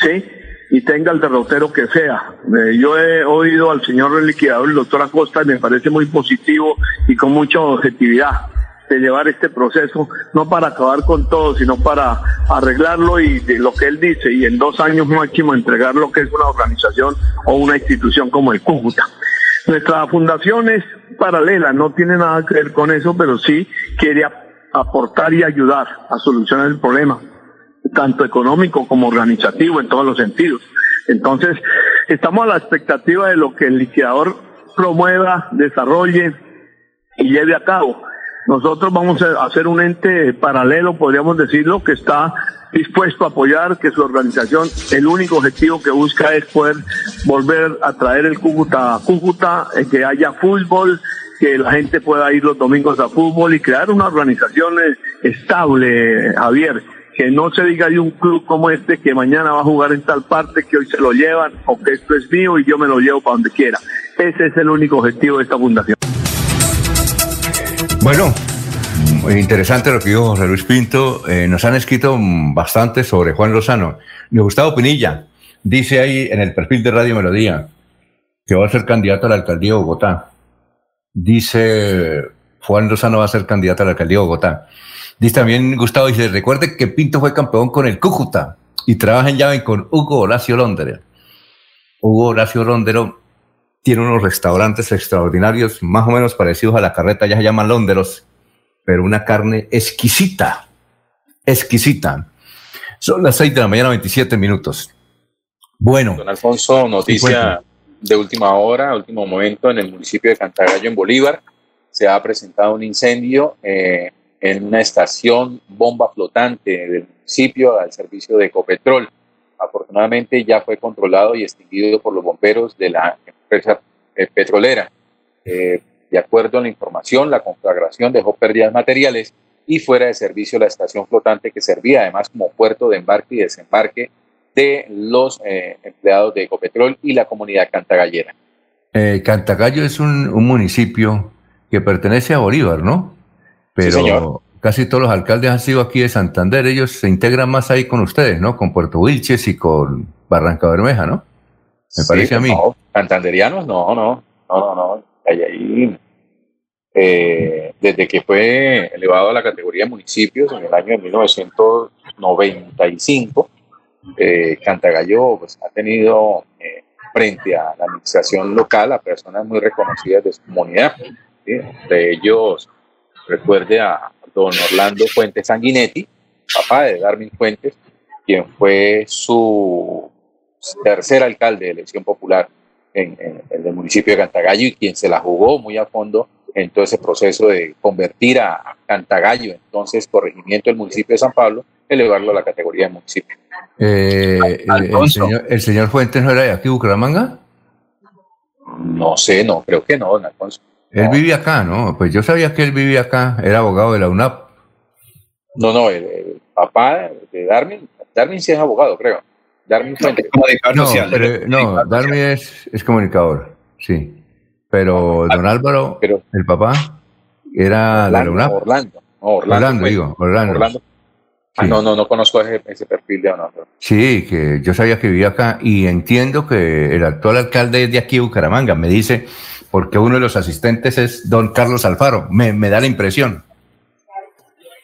¿sí? Y tenga el derrotero que sea. Eh, yo he oído al señor liquidador, el doctor Acosta, y me parece muy positivo y con mucha objetividad de llevar este proceso, no para acabar con todo, sino para arreglarlo y de lo que él dice, y en dos años máximo entregar lo que es una organización o una institución como el Cúcuta. Nuestra fundación es paralela, no tiene nada que ver con eso, pero sí quiere aportar y ayudar a solucionar el problema, tanto económico como organizativo en todos los sentidos. Entonces, estamos a la expectativa de lo que el liquidador promueva, desarrolle y lleve a cabo. Nosotros vamos a hacer un ente paralelo, podríamos decirlo, que está dispuesto a apoyar, que su organización, el único objetivo que busca es poder volver a traer el Cúcuta a Cúcuta, eh, que haya fútbol, que la gente pueda ir los domingos a fútbol y crear una organización eh, estable, Javier, que no se diga de un club como este que mañana va a jugar en tal parte, que hoy se lo llevan, o que esto es mío y yo me lo llevo para donde quiera. Ese es el único objetivo de esta fundación. Bueno, interesante lo que dijo José Luis Pinto. Eh, nos han escrito bastante sobre Juan Lozano. Gustavo Pinilla dice ahí en el perfil de Radio Melodía que va a ser candidato a la alcaldía de Bogotá. Dice Juan Lozano va a ser candidato a la alcaldía de Bogotá. Dice también Gustavo, dice, recuerde que Pinto fue campeón con el Cúcuta y trabaja en llave con Hugo Horacio Londero. Hugo Horacio Londero tiene unos restaurantes extraordinarios, más o menos parecidos a la carreta, ya se llaman Londeros pero una carne exquisita, exquisita. Son las 6 de la mañana, 27 minutos. Bueno. Don Alfonso, noticia de última hora, último momento, en el municipio de Cantagallo, en Bolívar, se ha presentado un incendio. Eh, en una estación bomba flotante del municipio al servicio de Ecopetrol. Afortunadamente ya fue controlado y extinguido por los bomberos de la empresa eh, petrolera. Eh, de acuerdo a la información, la conflagración dejó pérdidas materiales y fuera de servicio la estación flotante que servía además como puerto de embarque y desembarque de los eh, empleados de Ecopetrol y la comunidad cantagallera. Eh, Cantagallo es un, un, municipio que pertenece a Bolívar, ¿no? Pero casi todos los alcaldes han sido aquí de Santander, ellos se integran más ahí con ustedes, ¿no? Con Puerto Wilches y con Barranca Bermeja, ¿no? Me parece a mí. No, santanderianos, no, no, no, no, no. Ahí eh, desde que fue elevado a la categoría de municipios en el año de 1995, eh, Cantagallo pues, ha tenido eh, frente a la administración local a personas muy reconocidas de su comunidad. De ellos, recuerde a don Orlando Fuentes Sanguinetti, papá de Darmin Fuentes, quien fue su tercer alcalde de elección popular en, en el municipio de Cantagallo y quien se la jugó muy a fondo en todo ese proceso de convertir a Cantagallo, entonces corregimiento del municipio de San Pablo, elevarlo a la categoría de municipio. Eh, el, señor, ¿El señor Fuentes no era de aquí, Bucaramanga? No sé, no, creo que no, don Alfonso. Él vive acá, ¿no? Pues yo sabía que él vivía acá, era abogado de la UNAP. No, no, el, papá de Darmin, Darmin sí es abogado, creo. Darmin Fuentes. No, pero, no Darmin es, es comunicador, sí. Pero don Álvaro, el papá, era Orlando, de la UNAP. Orlando, no, Orlando, Orlando fue- digo, Orlando. Orlando. Ah, Sí. no, no, no conozco ese, ese perfil de Orlando. Sí, que yo sabía que vivía acá y entiendo que el actual alcalde es de aquí, Bucaramanga. Me dice, porque uno de los asistentes es don Carlos Alfaro. Me, me da la impresión.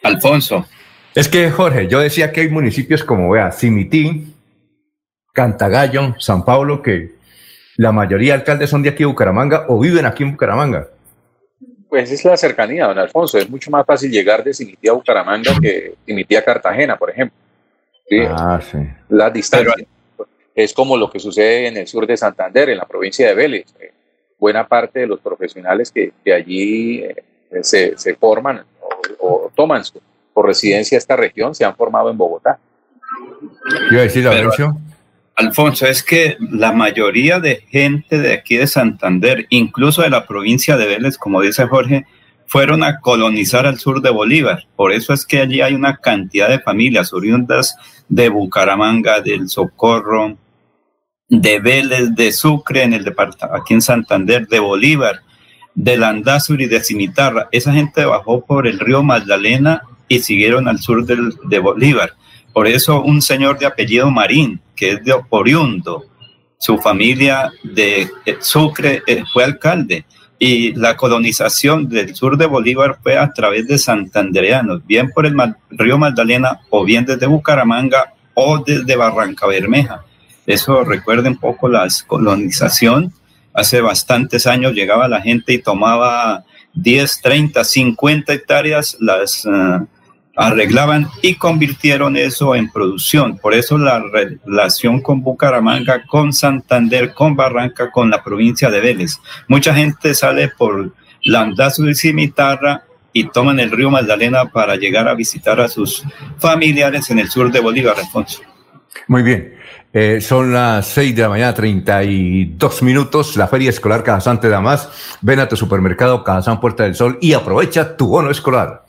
Alfonso. Es que, Jorge, yo decía que hay municipios como, vea, Cimití, Cantagallo, San Pablo, que la mayoría de alcaldes son de aquí, Bucaramanga, o viven aquí en Bucaramanga. Pues es la cercanía, don Alfonso. Es mucho más fácil llegar de Cimití a Bucaramanga que Cimití a Cartagena, por ejemplo. Sí, Ah, sí. la distancia. Es como lo que sucede en el sur de Santander, en la provincia de Vélez. Eh, buena parte de los profesionales que, que allí eh, se, se forman o, o toman su, por residencia esta región se han formado en Bogotá. ¿Qué iba a decir? Alfonso, es que la mayoría de gente de aquí de Santander, incluso de la provincia de Vélez, como dice Jorge, fueron a colonizar al sur de Bolívar. Por eso es que allí hay una cantidad de familias oriundas de Bucaramanga, del Socorro, de Vélez, de Sucre, en el aquí en Santander, de Bolívar, de Landazuri, de Cimitarra. Esa gente bajó por el río Magdalena y siguieron al sur del- de Bolívar. Por eso un señor de apellido Marín, que es de Oriundo, su familia de eh, Sucre eh, fue alcalde y la colonización del sur de Bolívar fue a través de santandereanos, bien por el río Magdalena o bien desde Bucaramanga o desde Barranca Bermeja. Eso recuerda un poco la colonización. Hace bastantes años llegaba la gente y tomaba 10, 30, 50 hectáreas, las ah, arreglaban y convirtieron eso en producción. Por eso la relación con Bucaramanga, con Santander, con Barranca, con la provincia de Vélez. Mucha gente sale por Landazo y Cimitarra y toman el río Magdalena para llegar a visitar a sus familiares en el sur de Bolívar, Alfonso. Muy bien. Eh, son las 6 de la mañana, 32 minutos. La Feria Escolar Cajazán te da más. Ven a tu supermercado Cajazán Puerta del Sol y aprovecha tu bono escolar.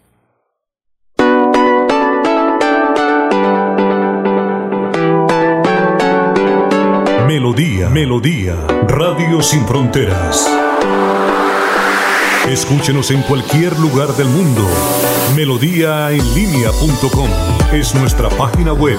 Melodía, Melodía, Radio Sin Fronteras. Escúchenos en cualquier lugar del mundo. Melodíaenlínea.com es nuestra página web.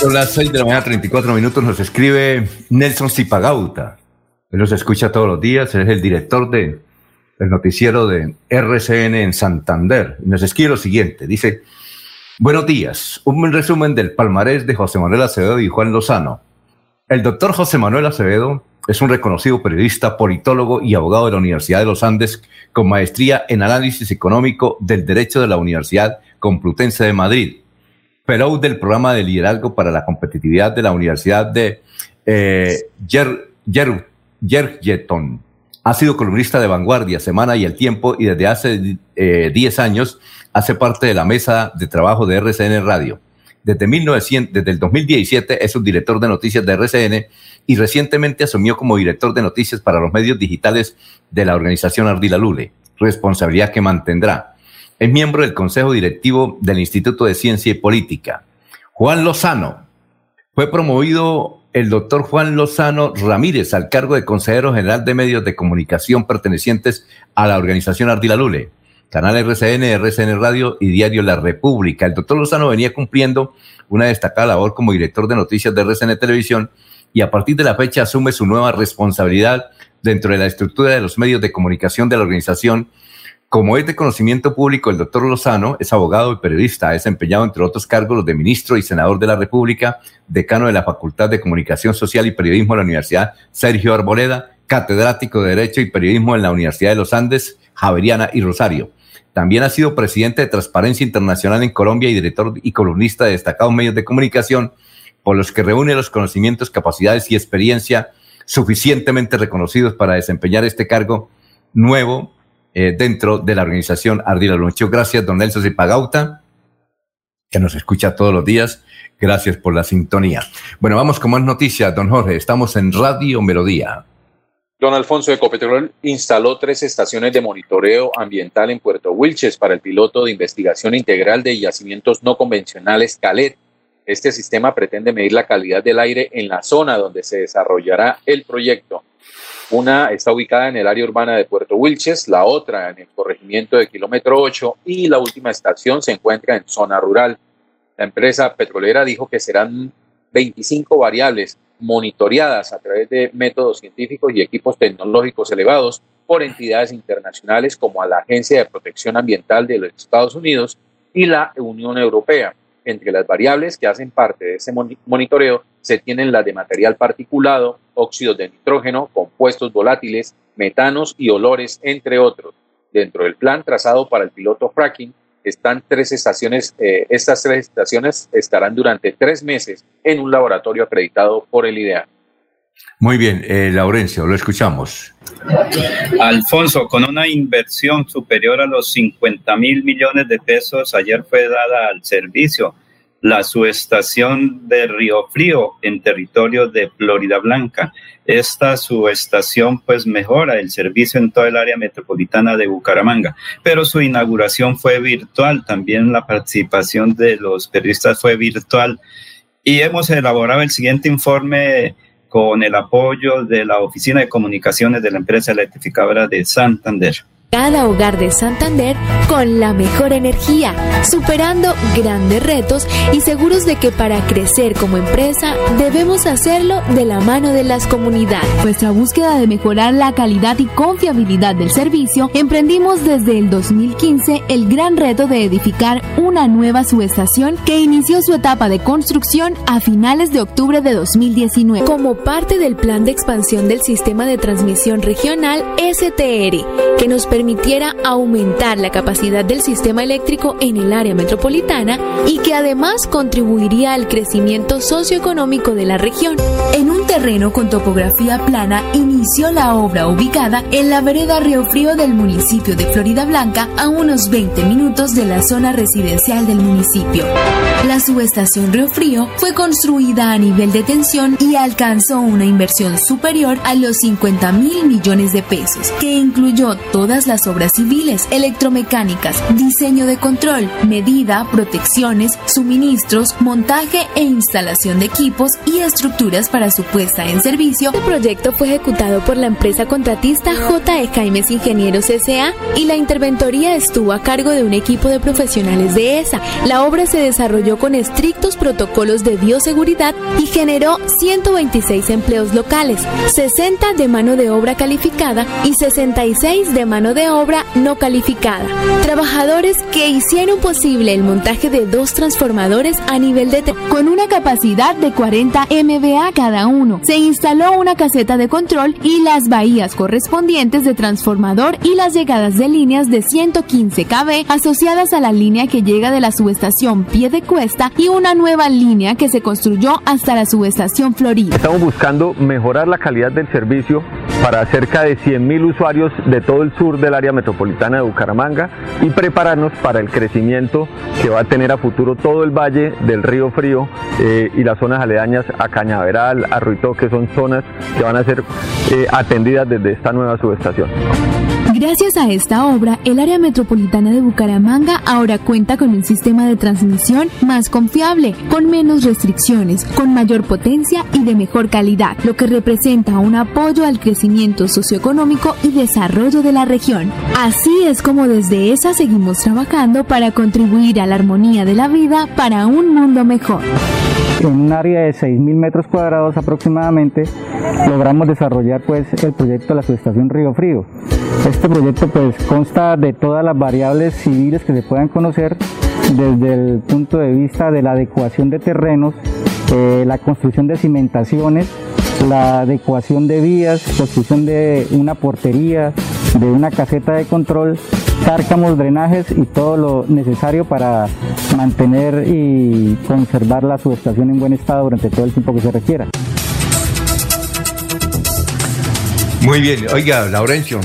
son las 6 de la mañana, 34 minutos. Nos escribe Nelson Zipagauta. Él nos escucha todos los días. Él es el director de, del noticiero de RCN en Santander. Nos escribe lo siguiente. Dice, buenos días. Un resumen del palmarés de José Manuel Acevedo y Juan Lozano. El doctor José Manuel Acevedo es un reconocido periodista, politólogo y abogado de la Universidad de los Andes con maestría en análisis económico del derecho de la Universidad Complutense de Madrid fellow del programa de liderazgo para la competitividad de la Universidad de eh. Ha sido columnista de Vanguardia, Semana y El Tiempo y desde hace 10 eh, años hace parte de la mesa de trabajo de RCN Radio. Desde, 1900, desde el 2017 es subdirector de noticias de RCN y recientemente asumió como director de noticias para los medios digitales de la organización Ardila Lule, responsabilidad que mantendrá. Es miembro del Consejo Directivo del Instituto de Ciencia y Política. Juan Lozano. Fue promovido el doctor Juan Lozano Ramírez al cargo de consejero general de medios de comunicación pertenecientes a la organización Ardila Lule, Canal RCN, RCN Radio y Diario La República. El doctor Lozano venía cumpliendo una destacada labor como director de noticias de RCN Televisión y a partir de la fecha asume su nueva responsabilidad dentro de la estructura de los medios de comunicación de la organización como es de conocimiento público, el doctor Lozano es abogado y periodista, ha desempeñado entre otros cargos los de ministro y senador de la República, decano de la Facultad de Comunicación Social y Periodismo de la Universidad Sergio Arboleda, catedrático de Derecho y Periodismo en la Universidad de los Andes, Javeriana y Rosario. También ha sido presidente de Transparencia Internacional en Colombia y director y columnista de destacados medios de comunicación, por los que reúne los conocimientos, capacidades y experiencia suficientemente reconocidos para desempeñar este cargo nuevo eh, dentro de la organización Ardila Muchas Gracias, don Nelson Zipagauta, que nos escucha todos los días. Gracias por la sintonía. Bueno, vamos con más noticias, don Jorge. Estamos en Radio Melodía. Don Alfonso Ecopetrol instaló tres estaciones de monitoreo ambiental en Puerto Wilches para el piloto de investigación integral de yacimientos no convencionales CALET. Este sistema pretende medir la calidad del aire en la zona donde se desarrollará el proyecto. Una está ubicada en el área urbana de Puerto Wilches, la otra en el corregimiento de kilómetro 8 y la última estación se encuentra en zona rural. La empresa petrolera dijo que serán 25 variables monitoreadas a través de métodos científicos y equipos tecnológicos elevados por entidades internacionales como la Agencia de Protección Ambiental de los Estados Unidos y la Unión Europea. Entre las variables que hacen parte de ese monitoreo se tienen las de material particulado, óxidos de nitrógeno, compuestos volátiles, metanos y olores, entre otros. Dentro del plan trazado para el piloto fracking, están tres estaciones, eh, estas tres estaciones estarán durante tres meses en un laboratorio acreditado por el IDEA. Muy bien, eh, Laurencio, lo escuchamos. Alfonso, con una inversión superior a los 50 mil millones de pesos, ayer fue dada al servicio la subestación de Río Frío en territorio de Florida Blanca. Esta subestación pues mejora el servicio en toda el área metropolitana de Bucaramanga, pero su inauguración fue virtual, también la participación de los periodistas fue virtual y hemos elaborado el siguiente informe con el apoyo de la Oficina de Comunicaciones de la empresa electrificadora de Santander cada hogar de Santander con la mejor energía, superando grandes retos y seguros de que para crecer como empresa debemos hacerlo de la mano de las comunidades. Nuestra búsqueda de mejorar la calidad y confiabilidad del servicio, emprendimos desde el 2015 el gran reto de edificar una nueva subestación que inició su etapa de construcción a finales de octubre de 2019. Como parte del plan de expansión del sistema de transmisión regional STR, que nos permite permitiera aumentar la capacidad del sistema eléctrico en el área metropolitana y que además contribuiría al crecimiento socioeconómico de la región. En un terreno con topografía plana inició la obra ubicada en la vereda Río Frío del municipio de Florida Blanca a unos 20 minutos de la zona residencial del municipio. La subestación Río Frío fue construida a nivel de tensión y alcanzó una inversión superior a los 50 mil millones de pesos, que incluyó todas las obras civiles, electromecánicas, diseño de control, medida, protecciones, suministros, montaje e instalación de equipos y estructuras para su puesta en servicio. Este proyecto fue ejecutado por la empresa contratista J.E. Jaimes Ingenieros S.A. y la interventoría estuvo a cargo de un equipo de profesionales de ESA. La obra se desarrolló con estrictos protocolos de bioseguridad y generó 126 empleos locales, 60 de mano de obra calificada y 66 de mano de obra no calificada. Trabajadores que hicieron posible el montaje de dos transformadores a nivel de... Con una capacidad de 40 MVA cada uno, se instaló una caseta de control y las bahías correspondientes de transformador y las llegadas de líneas de 115 kV asociadas a la línea que llega de la subestación Pie de Cuesta y una nueva línea que se construyó hasta la subestación Florida. Estamos buscando mejorar la calidad del servicio para cerca de 100.000 usuarios de todo el sur de área metropolitana de Bucaramanga y prepararnos para el crecimiento que va a tener a futuro todo el valle del río Frío eh, y las zonas aledañas a Cañaveral, a Ruito, que son zonas que van a ser eh, atendidas desde esta nueva subestación. Gracias a esta obra, el área metropolitana de Bucaramanga ahora cuenta con un sistema de transmisión más confiable, con menos restricciones, con mayor potencia y de mejor calidad, lo que representa un apoyo al crecimiento socioeconómico y desarrollo de la región. Así es como desde esa seguimos trabajando para contribuir a la armonía de la vida para un mundo mejor en un área de 6.000 metros cuadrados aproximadamente, logramos desarrollar pues el proyecto de la subestación Río Frío. Este proyecto pues consta de todas las variables civiles que se puedan conocer desde el punto de vista de la adecuación de terrenos, eh, la construcción de cimentaciones, la adecuación de vías, construcción de una portería, de una caseta de control, cárcamos, drenajes y todo lo necesario para mantener y conservar la subestación en buen estado durante todo el tiempo que se requiera. Muy bien, oiga, Laurencio,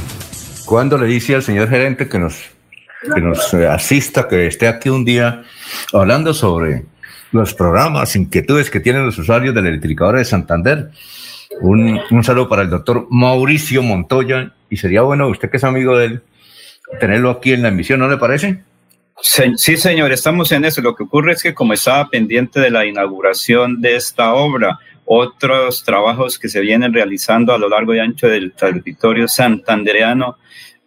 ¿cuándo le dice al señor gerente que nos, que nos asista, que esté aquí un día hablando sobre los programas, inquietudes que tienen los usuarios del electricador de Santander? Un, un saludo para el doctor Mauricio Montoya y sería bueno, usted que es amigo de él, tenerlo aquí en la emisión, ¿no le parece? Sí, señor, estamos en eso. Lo que ocurre es que como estaba pendiente de la inauguración de esta obra, otros trabajos que se vienen realizando a lo largo y ancho del territorio santandereano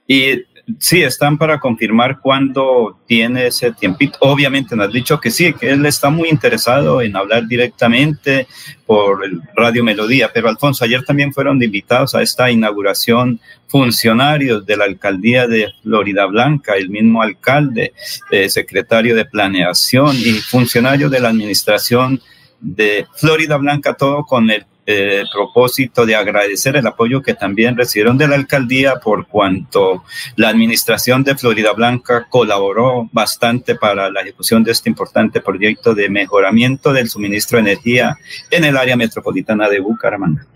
y sí, están para confirmar cuándo tiene ese tiempito. Obviamente nos ha dicho que sí, que él está muy interesado en hablar directamente por el Radio Melodía, pero Alfonso, ayer también fueron invitados a esta inauguración funcionarios de la alcaldía de Florida Blanca, el mismo alcalde, eh, secretario de planeación y funcionarios de la administración de Florida Blanca, todo con el eh, propósito de agradecer el apoyo que también recibieron de la alcaldía por cuanto la administración de Florida Blanca colaboró bastante para la ejecución de este importante proyecto de mejoramiento del suministro de energía en el área metropolitana de Bucaramanga.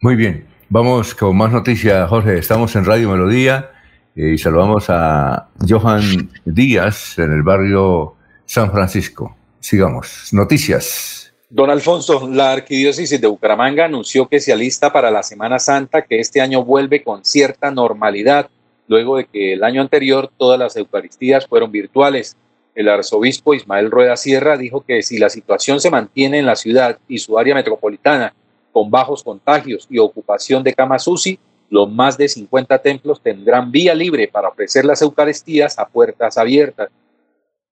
Muy bien, vamos con más noticias, Jorge. Estamos en Radio Melodía eh, y saludamos a Johan Díaz en el barrio San Francisco. Sigamos. Noticias. Don Alfonso, la Arquidiócesis de Bucaramanga anunció que se alista para la Semana Santa, que este año vuelve con cierta normalidad, luego de que el año anterior todas las Eucaristías fueron virtuales. El arzobispo Ismael Rueda Sierra dijo que si la situación se mantiene en la ciudad y su área metropolitana con bajos contagios y ocupación de camas UCI, los más de 50 templos tendrán vía libre para ofrecer las Eucaristías a puertas abiertas.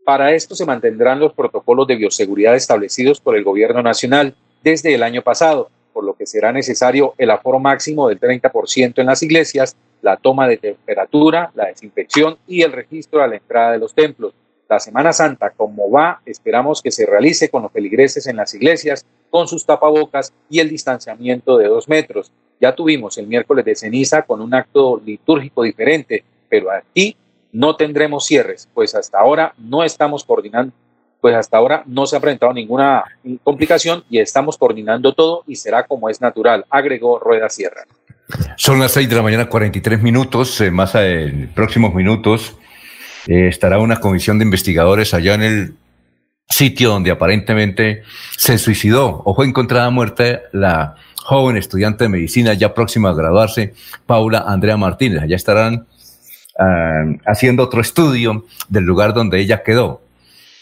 Para esto se mantendrán los protocolos de bioseguridad establecidos por el Gobierno Nacional desde el año pasado, por lo que será necesario el aforo máximo del 30% en las iglesias, la toma de temperatura, la desinfección y el registro a la entrada de los templos. La Semana Santa, como va, esperamos que se realice con los feligreses en las iglesias, con sus tapabocas y el distanciamiento de dos metros. Ya tuvimos el miércoles de ceniza con un acto litúrgico diferente, pero aquí no tendremos cierres, pues hasta ahora no estamos coordinando, pues hasta ahora no se ha presentado ninguna complicación y estamos coordinando todo y será como es natural, agregó Rueda Sierra. Son las 6 de la mañana, 43 minutos. Eh, más en próximos minutos eh, estará una comisión de investigadores allá en el sitio donde aparentemente se suicidó o fue encontrada muerta la joven estudiante de medicina ya próxima a graduarse, Paula Andrea Martínez. Allá estarán eh, haciendo otro estudio del lugar donde ella quedó.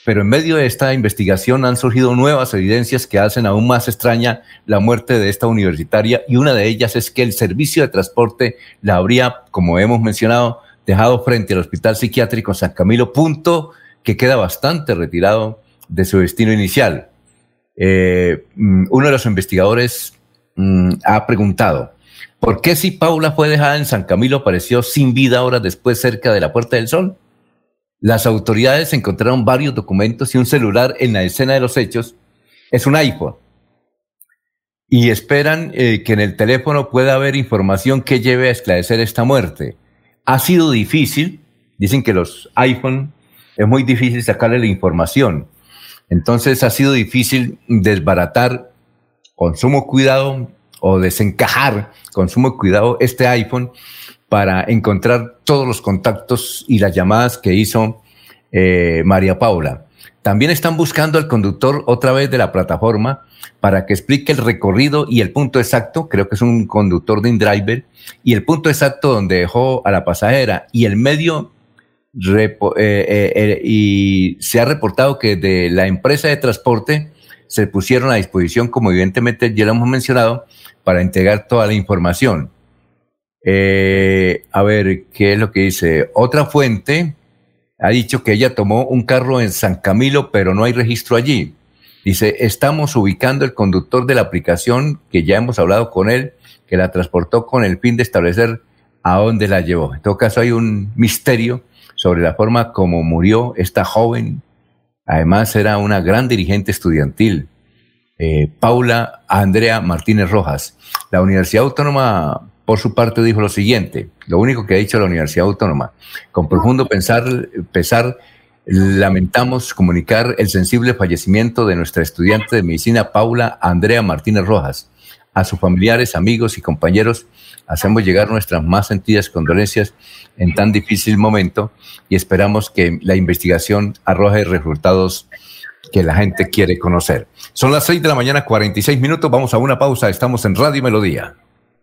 Pero en medio de esta investigación han surgido nuevas evidencias que hacen aún más extraña la muerte de esta universitaria y una de ellas es que el servicio de transporte la habría, como hemos mencionado, dejado frente al Hospital Psiquiátrico San Camilo, punto que queda bastante retirado de su destino inicial. Eh, mm, uno de los investigadores mm, ha preguntado, ¿Por qué si Paula fue dejada en San Camilo apareció sin vida horas después cerca de la Puerta del Sol? Las autoridades encontraron varios documentos y un celular en la escena de los hechos. Es un iPhone. Y esperan eh, que en el teléfono pueda haber información que lleve a esclarecer esta muerte. Ha sido difícil, dicen que los iPhone es muy difícil sacarle la información. Entonces ha sido difícil desbaratar con sumo cuidado o desencajar con sumo cuidado este iPhone para encontrar todos los contactos y las llamadas que hizo eh, María Paula. También están buscando al conductor otra vez de la plataforma para que explique el recorrido y el punto exacto, creo que es un conductor de InDriver, y el punto exacto donde dejó a la pasajera. Y el medio eh, eh, y se ha reportado que de la empresa de transporte se pusieron a disposición, como evidentemente ya lo hemos mencionado, para entregar toda la información. Eh, a ver, ¿qué es lo que dice? Otra fuente ha dicho que ella tomó un carro en San Camilo, pero no hay registro allí. Dice, estamos ubicando el conductor de la aplicación, que ya hemos hablado con él, que la transportó con el fin de establecer a dónde la llevó. En todo caso, hay un misterio sobre la forma como murió esta joven. Además, era una gran dirigente estudiantil. Eh, Paula Andrea Martínez Rojas. La Universidad Autónoma, por su parte, dijo lo siguiente, lo único que ha dicho la Universidad Autónoma, con profundo pesar, lamentamos comunicar el sensible fallecimiento de nuestra estudiante de medicina Paula Andrea Martínez Rojas. A sus familiares, amigos y compañeros hacemos llegar nuestras más sentidas condolencias en tan difícil momento y esperamos que la investigación arroje resultados que la gente quiere conocer. Son las 6 de la mañana, 46 minutos. Vamos a una pausa. Estamos en Radio Melodía.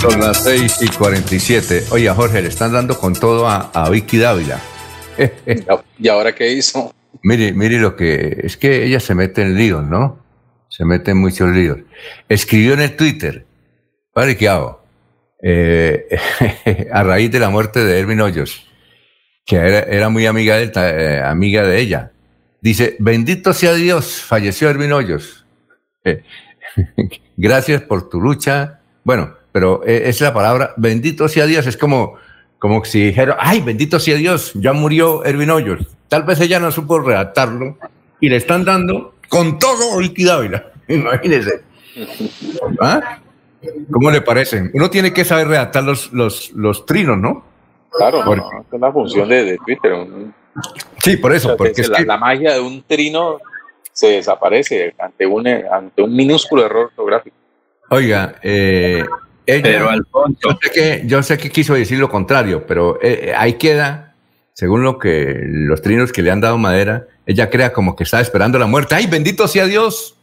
Son las 6 y 47. Oye, Jorge, le están dando con todo a, a Vicky Dávila. ¿Y ahora qué hizo? Mire, mire lo que. Es que ella se mete en líos, ¿no? Se mete en muchos líos. Escribió en el Twitter, ¿vale qué hago? Eh, a raíz de la muerte de Erwin Hoyos, que era, era muy amiga de, él, eh, amiga de ella. Dice, bendito sea Dios, falleció Erwin Hoyos. Eh, gracias por tu lucha. Bueno, pero eh, es la palabra, bendito sea Dios, es como, como si dijera, ay, bendito sea Dios, ya murió Erwin Hoyos. Tal vez ella no supo redactarlo y le están dando con todo el Dávila. Imagínese. ¿Ah? ¿Cómo le parece? Uno tiene que saber redactar los, los, los trinos, ¿no? Claro, Porque- no, es una función de, de Twitter. un- Sí, por eso, porque es la, que- la magia de un trino se desaparece ante un, ante un minúsculo error ortográfico. Oiga, eh, ella- Pero, Alfonso. yo sé que yo sé que quiso decir lo contrario, pero eh, ahí queda, según lo que los trinos que le han dado madera, ella crea como que está esperando la muerte. ¡Ay, bendito sea Dios!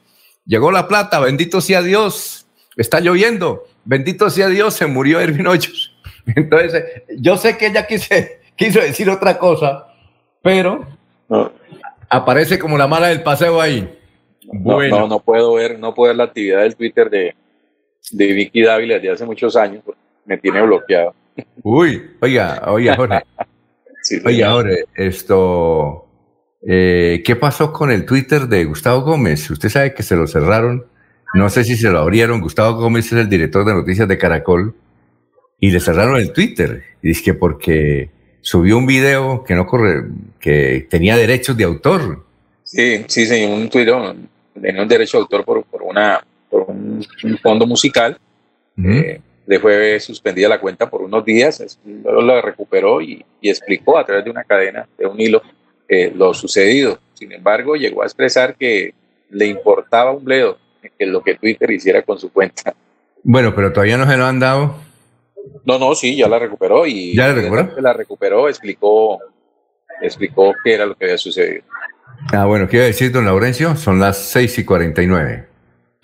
Llegó la plata, bendito sea Dios. Está lloviendo, bendito sea Dios, se murió Erwin Hoyos. Entonces, eh, yo sé que ella quise, quiso decir otra cosa, pero aparece como la mala del paseo ahí. No, Bueno. no, no puedo ver, no puedo ver la actividad del Twitter de, de Vicky Dávila desde hace muchos años, me tiene bloqueado. Uy, oiga, oiga, Jorge. oiga, Jorge, esto. eh, ¿Qué pasó con el Twitter de Gustavo Gómez? Usted sabe que se lo cerraron. No sé si se lo abrieron. Gustavo Gómez es el director de noticias de Caracol. Y le cerraron el Twitter. Y dice que porque subió un video que no corre, que tenía derechos de autor. Sí, sí, sí, un Twitter tenía un derecho de autor por, por, una, un, un fondo musical. Eh, le fue suspendida la cuenta por unos días, la recuperó y, y explicó a través de una cadena, de un hilo, eh, lo sucedido. Sin embargo, llegó a expresar que le importaba un bledo que lo que Twitter hiciera con su cuenta. Bueno, pero todavía no se lo han dado. No, no, sí, ya la recuperó y ¿Ya la recuperó? la recuperó, explicó, explicó qué era lo que había sucedido. Ah, bueno, ¿qué iba a decir, don Laurencio? Son las 6 y 49.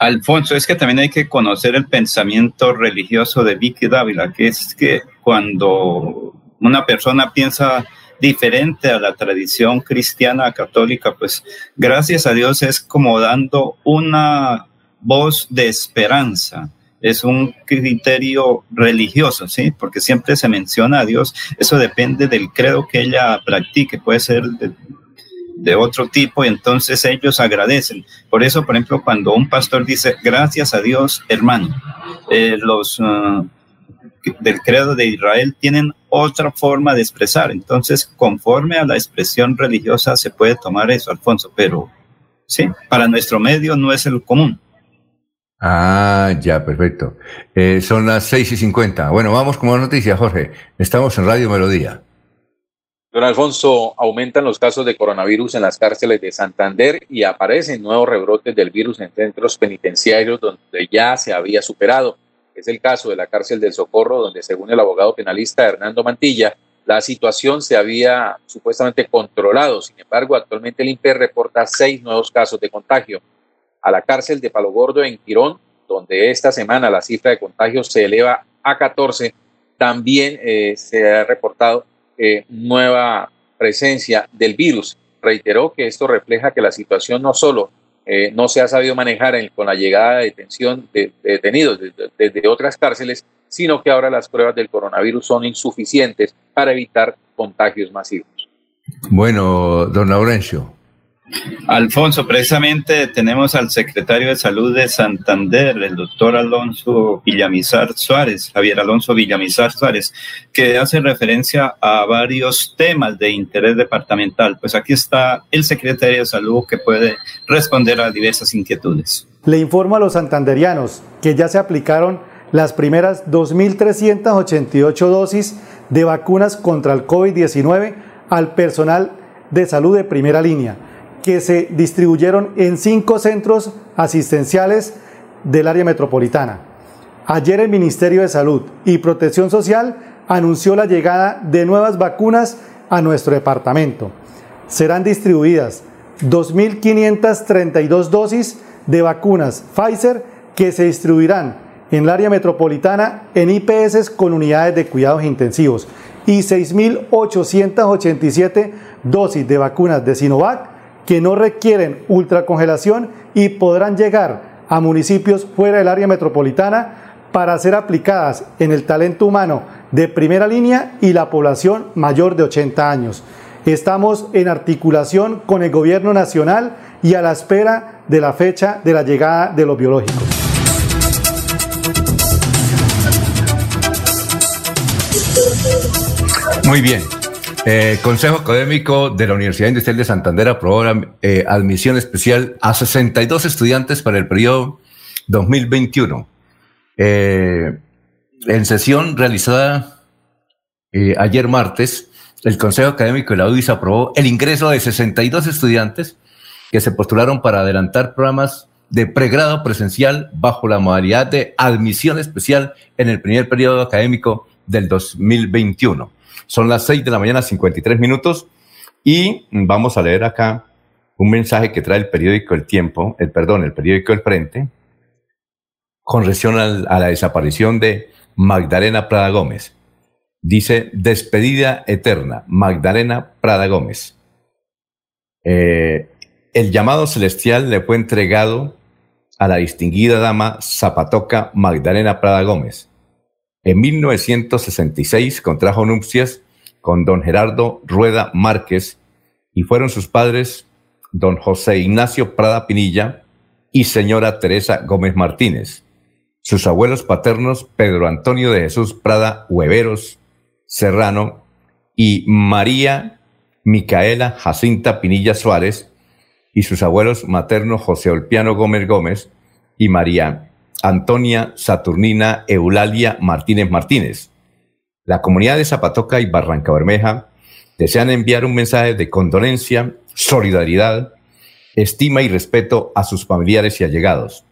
Alfonso, es que también hay que conocer el pensamiento religioso de Vicky Dávila, que es que cuando una persona piensa diferente a la tradición cristiana católica, pues gracias a Dios es como dando una voz de esperanza. Es un criterio religioso, ¿sí? Porque siempre se menciona a Dios. Eso depende del credo que ella practique. Puede ser de, de otro tipo y entonces ellos agradecen. Por eso, por ejemplo, cuando un pastor dice, gracias a Dios, hermano, eh, los uh, del credo de Israel tienen otra forma de expresar. Entonces, conforme a la expresión religiosa se puede tomar eso, Alfonso, pero sí, para nuestro medio no es el común. Ah, ya, perfecto. Eh, son las 6 y 50. Bueno, vamos con más noticias, Jorge. Estamos en Radio Melodía. Don Alfonso, aumentan los casos de coronavirus en las cárceles de Santander y aparecen nuevos rebrotes del virus en centros penitenciarios donde ya se había superado. Es el caso de la cárcel del Socorro, donde según el abogado penalista Hernando Mantilla, la situación se había supuestamente controlado. Sin embargo, actualmente el INPE reporta seis nuevos casos de contagio. A la cárcel de Palo Gordo en Quirón, donde esta semana la cifra de contagios se eleva a 14, también eh, se ha reportado eh, nueva presencia del virus. Reiteró que esto refleja que la situación no solo eh, no se ha sabido manejar con la llegada de detención de, de detenidos desde otras cárceles, sino que ahora las pruebas del coronavirus son insuficientes para evitar contagios masivos. Bueno, don Laurencio. Alfonso, precisamente tenemos al secretario de Salud de Santander, el doctor Alonso Villamizar Suárez, Javier Alonso Villamizar Suárez, que hace referencia a varios temas de interés departamental. Pues aquí está el secretario de Salud que puede responder a diversas inquietudes. Le informo a los santanderianos que ya se aplicaron las primeras 2.388 dosis de vacunas contra el COVID-19 al personal de salud de primera línea, que se distribuyeron en cinco centros asistenciales del área metropolitana. Ayer el Ministerio de Salud y Protección Social anunció la llegada de nuevas vacunas a nuestro departamento. Serán distribuidas 2.532 dosis de vacunas Pfizer que se distribuirán en el área metropolitana en IPS con unidades de cuidados intensivos y 6.887 dosis de vacunas de Sinovac que no requieren ultracongelación y podrán llegar a municipios fuera del área metropolitana para ser aplicadas en el talento humano de primera línea y la población mayor de 80 años. Estamos en articulación con el gobierno nacional y a la espera de la fecha de la llegada de los biológicos. Muy bien. Eh, Consejo Académico de la Universidad Industrial de Santander aprobó la eh, admisión especial a 62 estudiantes para el periodo 2021. Eh, en sesión realizada ayer martes, el Consejo Académico de la UDIS aprobó el ingreso de 62 estudiantes que se postularon para adelantar programas de pregrado presencial bajo la modalidad de admisión especial en el primer periodo académico del 2021. Son las 6 de la mañana, 53 minutos, y vamos a leer acá un mensaje que trae el periódico El Tiempo, el perdón, el periódico El Frente, con relación a la desaparición de Magdalena Prada Gómez. Dice, despedida eterna, Magdalena Prada Gómez. Eh, el llamado celestial le fue entregado a la distinguida dama Zapatoca Magdalena Prada Gómez. En 1966 contrajo nupcias con don Gerardo Rueda Márquez y fueron sus padres don José Ignacio Prada Pinilla y señora Teresa Gómez Martínez. Sus abuelos paternos Pedro Antonio de Jesús Prada Hueveros Serrano y María Micaela Jacinta Pinilla Suárez y sus abuelos maternos José Olpiano Gómez Gómez y María Antonia Saturnina Eulalia Martínez Martínez. La comunidad de Zapatoca y Barranca Bermeja desean enviar un mensaje de condolencia, solidaridad, estima y respeto a sus familiares y allegados.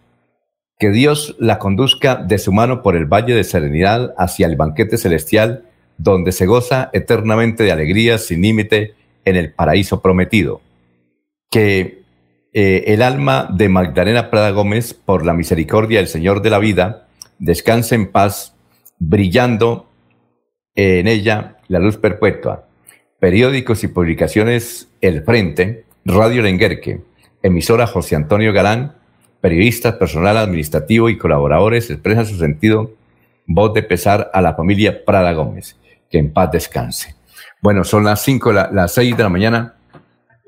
Que Dios la conduzca de su mano por el valle de serenidad hacia el banquete celestial, donde se goza eternamente de alegría sin límite en el paraíso prometido. Que eh, el alma de Magdalena Prada Gómez, por la misericordia del Señor de la vida, descanse en paz, brillando en ella la luz perpetua. Periódicos y publicaciones El Frente, Radio Lenguerque, emisora José Antonio Galán, periodistas, personal administrativo y colaboradores expresan su sentido, voz de pesar a la familia Prada Gómez. Que en paz descanse. Bueno, son las cinco, las seis de la mañana,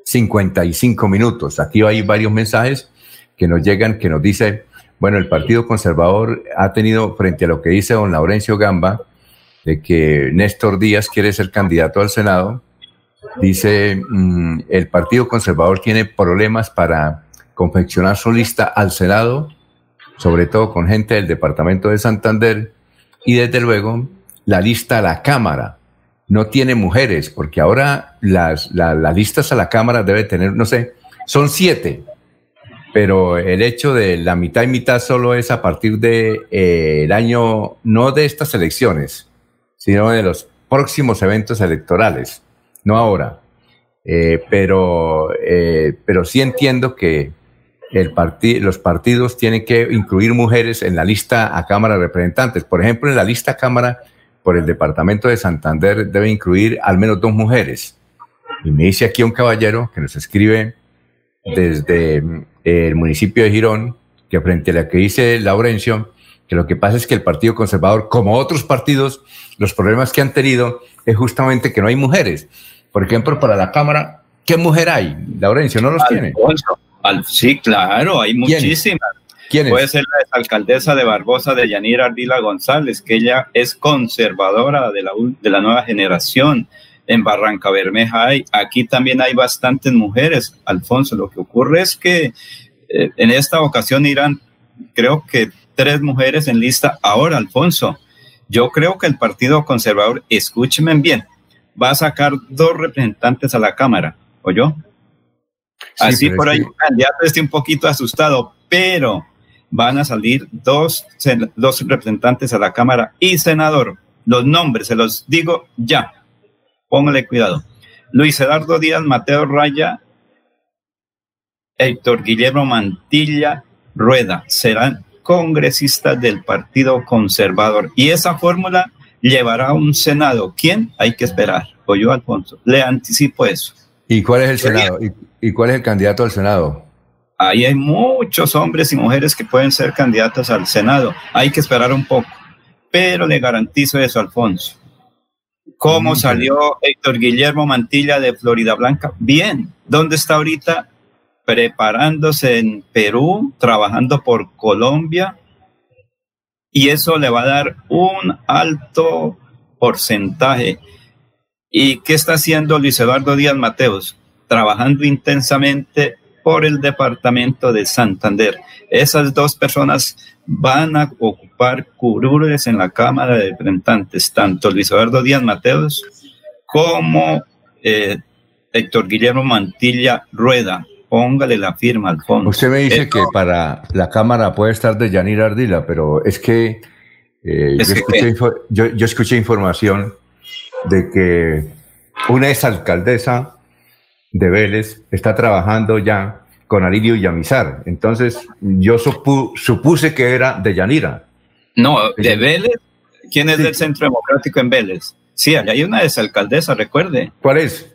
55 minutos. Aquí hay varios mensajes que nos llegan que nos dice, bueno, el Partido Conservador ha tenido frente a lo que dice don Laurencio Gamba, de que Néstor Díaz quiere ser candidato al Senado, dice, mm, el Partido Conservador tiene problemas para confeccionar su lista al Senado, sobre todo con gente del Departamento de Santander, y desde luego la lista a la Cámara no tiene mujeres, porque ahora las, listas a la Cámara debe tener, no sé, son siete, pero el hecho de la mitad y mitad solo es a partir del de, eh, año, no de estas elecciones, sino de los próximos eventos electorales, no ahora. Eh, pero, eh, pero sí entiendo que el los partidos tienen que incluir mujeres en la lista a Cámara de Representantes. Por ejemplo, en la lista a Cámara por el departamento de Santander debe incluir al menos dos mujeres. Y me dice aquí un caballero que nos escribe desde mm, el municipio de Girón, que frente a lo que dice Laurencio, que lo que pasa es que el Partido Conservador, como otros partidos, los problemas que han tenido es justamente que no hay mujeres. Por ejemplo, para la Cámara, ¿qué mujer hay? Laurencio, ¿no los tiene? sí, claro, hay muchísimas. Puede ser la alcaldesa de Barbosa de Yanira Ardila González, que ella es conservadora de la, de la nueva generación. En Barranca Bermeja hay, aquí también hay bastantes mujeres, Alfonso. Lo que ocurre es que eh, en esta ocasión irán, creo que tres mujeres en lista. Ahora, Alfonso, yo creo que el Partido Conservador, escúchenme bien, va a sacar dos representantes a la Cámara ¿o yo? Así por ahí un candidato esté un poquito asustado, pero van a salir dos, dos representantes a la Cámara y senador. Los nombres, se los digo ya. Póngale cuidado. Luis Eduardo Díaz, Mateo Raya, Héctor Guillermo Mantilla, Rueda serán congresistas del Partido Conservador. Y esa fórmula llevará a un Senado. ¿Quién? Hay que esperar. O yo, Alfonso. Le anticipo eso. ¿Y cuál es el Senado? ¿Y, cuál es el candidato al Senado? Ahí hay muchos hombres y mujeres que pueden ser candidatos al Senado. Hay que esperar un poco. Pero le garantizo eso, Alfonso. ¿Cómo salió Héctor Guillermo Mantilla de Florida Blanca? Bien. ¿Dónde está ahorita? Preparándose en Perú, trabajando por Colombia. Y eso le va a dar un alto porcentaje. ¿Y qué está haciendo Luis Eduardo Díaz Mateos? Trabajando intensamente por el departamento de Santander. Esas dos personas van a ocupar curules en la Cámara de Representantes, tanto Luis Eduardo Díaz Mateos como eh, Héctor Guillermo Mantilla Rueda. Póngale la firma al fondo. Usted me dice que para la Cámara puede estar de Yanira Ardila, pero es que, eh, yo, escuché, información de que una exalcaldesa de Vélez está trabajando ya con Aridio Yamizar. Entonces, yo supuse que era de Yanira. No, de Vélez. ¿Quién es del Centro Democrático en Vélez? Sí, allá hay una exalcaldesa, recuerde. ¿Cuál es?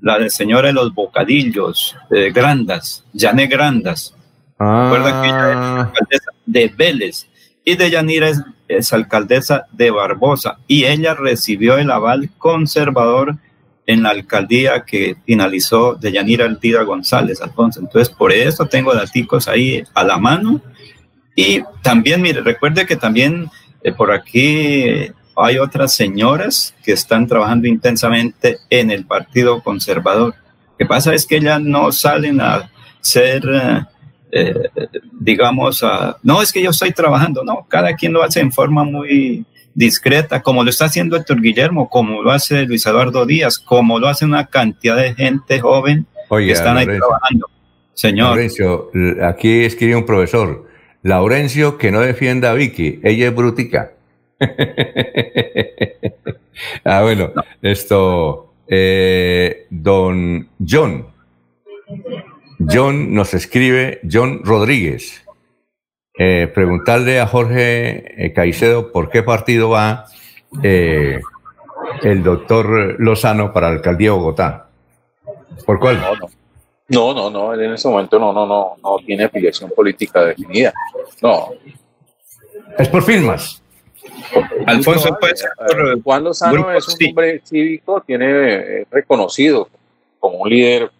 La de señora de los bocadillos, de Grandas, Yané Grandas. Recuerda que ella es ah. alcaldesa de Vélez y de Yanira es, es alcaldesa de Barbosa y ella recibió el aval conservador en la alcaldía que finalizó de Yanira Altida González, Alfonso. Entonces, por eso tengo daticos ahí a la mano. Y también, mire, recuerde que también eh, por aquí hay otras señoras que están trabajando intensamente en el Partido Conservador. Lo que pasa es que ellas no salen a ser, eh, digamos, a, no es que yo estoy trabajando, no, cada quien lo hace en forma muy discreta, como lo está haciendo Héctor Guillermo, como lo hace Luis Eduardo Díaz, como lo hace una cantidad de gente joven que están ahí trabajando. Señor. Laurencio, aquí escribe un profesor, Laurencio que no defienda a Vicky, ella es brutica. ah, bueno, esto, eh, don John, John nos escribe, John Rodríguez eh, preguntarle a Jorge eh, Caicedo por qué partido va eh, el doctor Lozano para la alcaldía de Bogotá. ¿Por cuál? No, no, no, en ese momento no, no, no, no tiene afiliación política definida. No. Es por firmas. Alfonso, pues, Juan Lozano es un hombre cívico, tiene reconocido como un líder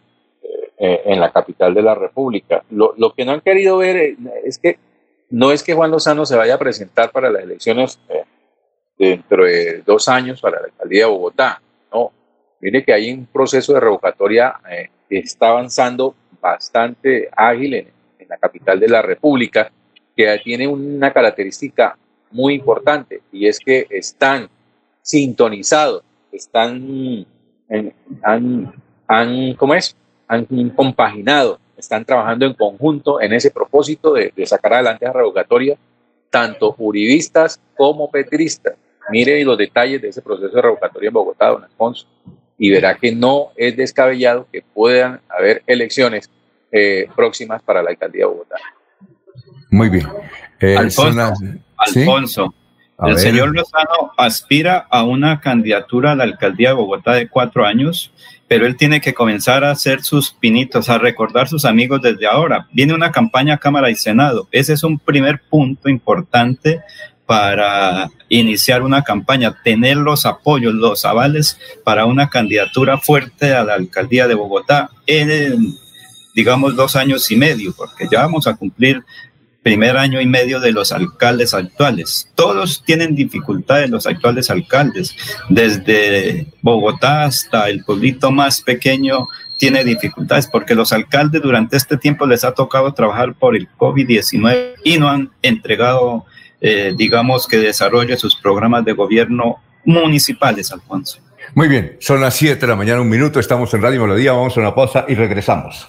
en la capital de la República. Lo, lo, que no han querido ver es que no es que Juan Lozano se vaya a presentar para las elecciones eh, dentro de dos años para la alcaldía de Bogotá. No, mire que hay un proceso de revocatoria eh, que está avanzando bastante ágil en, la capital de la República, que tiene una característica muy importante y es que están sintonizados, están, han, han, ¿cómo es? Han compaginado están trabajando en conjunto en ese propósito de, sacar adelante la revocatoria, tanto uribistas como petristas. Mire los detalles de ese proceso de revocatoria en Bogotá, don Alfonso, y verá que no es descabellado que puedan haber elecciones eh, próximas para la alcaldía de Bogotá. Muy bien. Eh, Alfonso, el señor Lozano aspira a una candidatura a la alcaldía de Bogotá de cuatro años pero él tiene que comenzar a hacer sus pinitos, a recordar sus amigos desde ahora. Viene una campaña Cámara y Senado. Ese es un primer punto importante para iniciar una campaña, tener los apoyos, los avales para una candidatura fuerte a la alcaldía de Bogotá en, digamos, dos años y medio, porque ya vamos a cumplir primer año y medio de los alcaldes actuales. Todos tienen dificultades los actuales alcaldes, desde Bogotá hasta el pueblito más pequeño tiene dificultades porque los alcaldes durante este tiempo les ha tocado trabajar por el COVID-19 y no han entregado, eh, digamos, que desarrolle sus programas de gobierno municipales, Alfonso. Muy bien, son las 7 de la mañana, un minuto, estamos en Radio Melodía, vamos a una pausa y regresamos.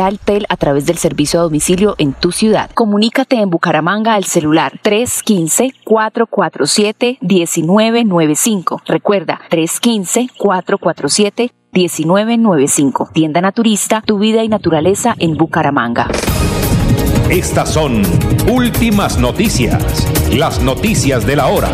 a través del servicio a domicilio en tu ciudad. Comunícate en Bucaramanga al celular 315-447-1995. Recuerda, 315-447 1995. Tienda Naturista, tu vida y naturaleza en Bucaramanga. Estas son últimas noticias, las noticias de la hora.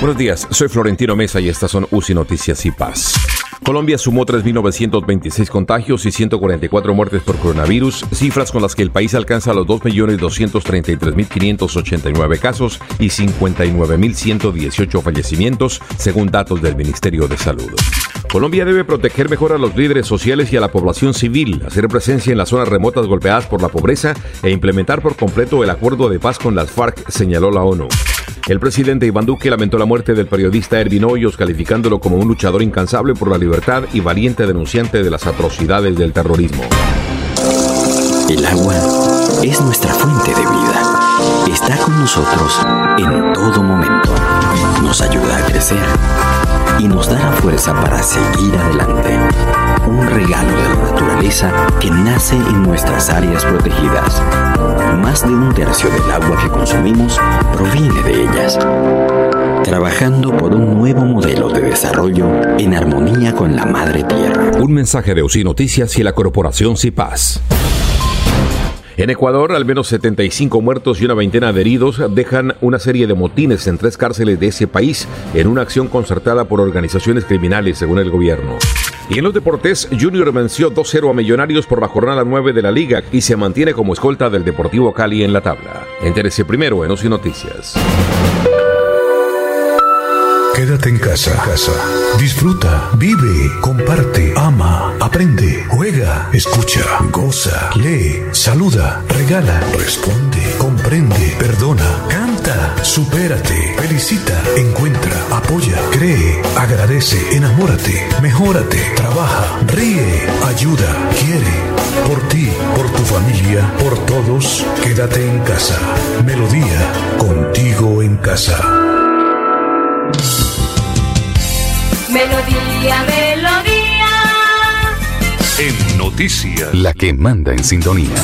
Buenos días, soy Florentino Mesa y estas son UCI Noticias y Paz. Colombia sumó 3.926 contagios y 144 muertes por coronavirus, cifras con las que el país alcanza los 2.233.589 casos y 59.118 fallecimientos, según datos del Ministerio de Salud. Colombia debe proteger mejor a los líderes sociales y a la población civil, hacer presencia en las zonas remotas golpeadas por la pobreza e implementar por completo el acuerdo de paz con las FARC, señaló la ONU. El presidente Iván Duque lamentó la muerte del periodista Ervin Hoyos, calificándolo como un luchador incansable por la libertad y valiente denunciante de las atrocidades del terrorismo. El agua es nuestra fuente de vida. Está con nosotros en todo momento. Nos ayuda a crecer y nos da la fuerza para seguir adelante. Naturaleza que nace en nuestras áreas protegidas. Más de un tercio del agua que consumimos proviene de ellas. Trabajando por un nuevo modelo de desarrollo en armonía con la madre tierra. Un mensaje de UCI Noticias y la corporación CIPAS. En Ecuador, al menos 75 muertos y una veintena de heridos dejan una serie de motines en tres cárceles de ese país en una acción concertada por organizaciones criminales, según el gobierno. Y en los deportes, Junior venció 2-0 a Millonarios por la jornada 9 de la liga y se mantiene como escolta del Deportivo Cali en la tabla. Entérese primero en OCI Noticias. Quédate en casa, casa. Disfruta, vive, comparte, ama, aprende, juega, escucha, goza, lee, saluda, regala, responde, comprende, perdona, supérate, felicita, encuentra, apoya, cree, agradece, enamórate, mejórate, trabaja, ríe, ayuda, quiere. Por ti, por tu familia, por todos, quédate en casa. Melodía, contigo en casa. Melodía, melodía. En noticias. La que manda en sintonía.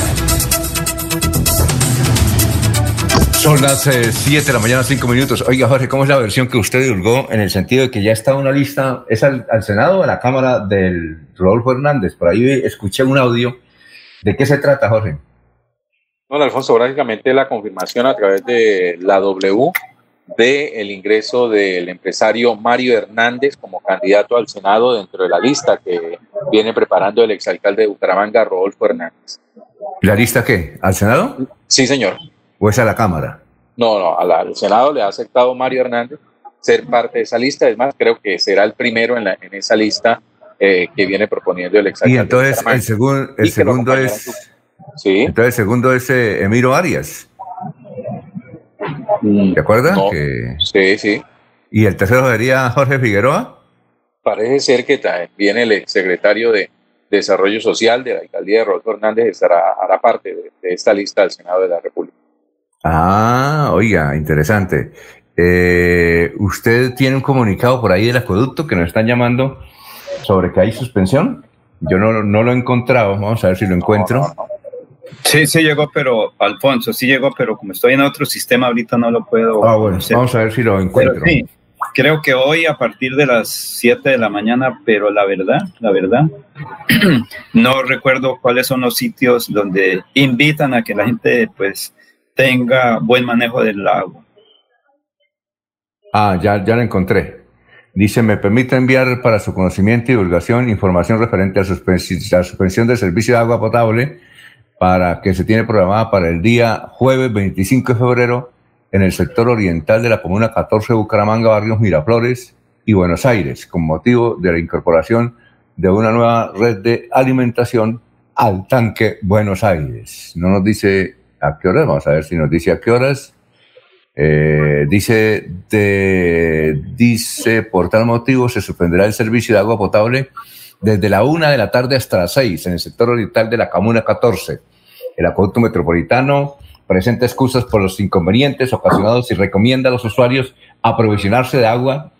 Son las 7 de la mañana, 5 minutos. Oiga, Jorge, ¿cómo es la versión que usted divulgó en el sentido de que ya está una lista, es al, al Senado o a la Cámara del Rodolfo Hernández? Por ahí escuché un audio. ¿De qué se trata, Jorge? No, Alfonso, básicamente la confirmación a través de la W de el ingreso del empresario Mario Hernández como candidato al Senado dentro de la lista que viene preparando el exalcalde de Bucaramanga, Rodolfo Hernández. ¿La lista qué? ¿Al Senado? Sí, señor. ¿O es a la Cámara? No, no, a la- al Senado le ha aceptado Mario Hernández ser parte de esa lista. Es más, creo que será el primero en, la, en esa lista eh, que viene proponiendo el Y exalcalde. de entonces el, segun- el Y segundo es... Sí. Entonces el segundo es eh, Emiro Arias. ¿De acuerdo? no. Que- Sí, sí. ¿Y el tercero sería Jorge Figueroa? Parece ser que también el exsecretario de Desarrollo Social de la alcaldía de Rodolfo Hernández estará, hará parte de, de esta lista del Senado de la República. Ah, oiga, interesante. Eh, ¿Usted tiene un comunicado por ahí del acueducto que nos están llamando sobre que hay suspensión? Yo no, no lo he encontrado, vamos a ver si lo encuentro. Sí, sí llegó, pero Alfonso, sí llegó, pero como estoy en otro sistema ahorita no lo puedo. Ah, bueno, vamos a ver si lo encuentro. sí, creo que hoy a partir de las 7 de la mañana, pero la verdad, la verdad, no recuerdo cuáles son los sitios donde invitan a que la gente pues tenga buen manejo del lago. Ah, ya, ya lo encontré. Dice, me permite enviar para su conocimiento y divulgación información referente a, la suspensión del servicio de agua potable para que se tiene programada para el día jueves 25 de febrero en el sector oriental de la comuna 14 de Bucaramanga, barrios Miraflores y Buenos Aires, con motivo de la incorporación de una nueva red de alimentación al tanque Buenos Aires. No nos dice a qué horas, vamos a ver si nos dice a qué horas eh, dice, dice, por tal motivo se suspenderá el servicio de agua potable desde la una de la tarde hasta las seis en el sector oriental de la Comuna 14. El acueducto metropolitano presenta excusas por los inconvenientes ocasionados y recomienda a los usuarios aprovisionarse de agua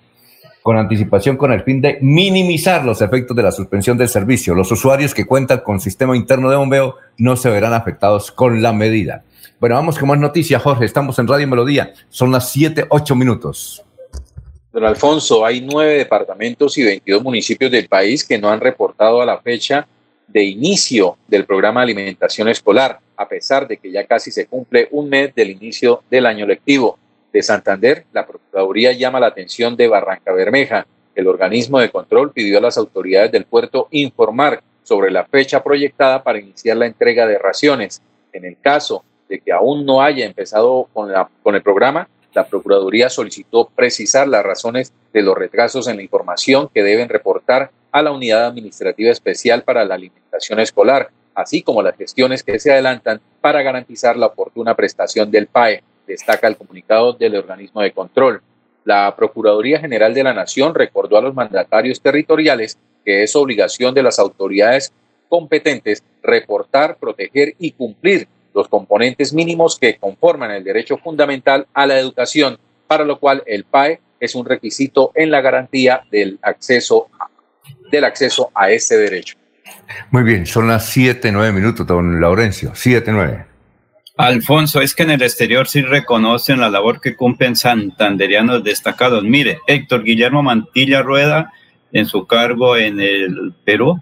con anticipación con el fin de minimizar los efectos de la suspensión del servicio. Los usuarios que cuentan con sistema interno de bombeo no se verán afectados con la medida. Bueno, vamos con más noticias, Jorge. Estamos en Radio Melodía. Son las 7, 8 minutos. Don Alfonso, hay nueve departamentos y 22 municipios del país que no han reportado a la fecha de inicio del programa de alimentación escolar, a pesar de que ya casi se cumple un mes del inicio del año lectivo. De Santander, la Procuraduría llama la atención de Barranca Bermeja. El organismo de control pidió a las autoridades del puerto informar sobre la fecha proyectada para iniciar la entrega de raciones. En el caso de que aún no haya empezado con, el programa, la Procuraduría solicitó precisar las razones de los retrasos en la información que deben reportar a la Unidad Administrativa Especial para la Alimentación Escolar, así como las gestiones que se adelantan para garantizar la oportuna prestación del PAE, destaca el comunicado del organismo de control. La Procuraduría General de la Nación recordó a los mandatarios territoriales que es obligación de las autoridades competentes reportar, proteger y cumplir los componentes mínimos que conforman el derecho fundamental a la educación, para lo cual el PAE es un requisito en la garantía del acceso a, del acceso a ese derecho. Muy bien, son las siete, nueve minutos, don Laurencio, siete, nueve. Alfonso, es que en el exterior sí reconocen la labor que cumplen santanderianos destacados. Mire, Héctor Guillermo Mantilla Rueda, en su cargo en el Perú,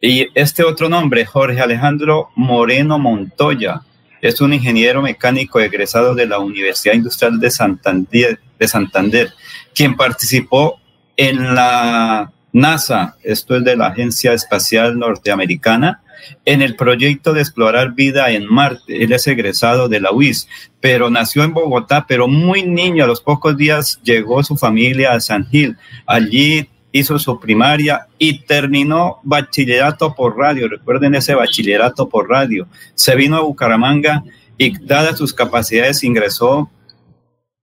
y este otro nombre, Jorge Alejandro Moreno Montoya, es un ingeniero mecánico egresado de la Universidad Industrial de Santander, de Santander quien participó en la NASA, esto es de la Agencia Espacial Norteamericana, en el proyecto de explorar vida en Marte. Él es egresado de la UIS, pero nació en Bogotá, pero muy niño. A los pocos días llegó su familia a San Gil. Allí hizo su primaria y terminó bachillerato por radio. Recuerden ese bachillerato por radio. Se vino a Bucaramanga y dadas sus capacidades ingresó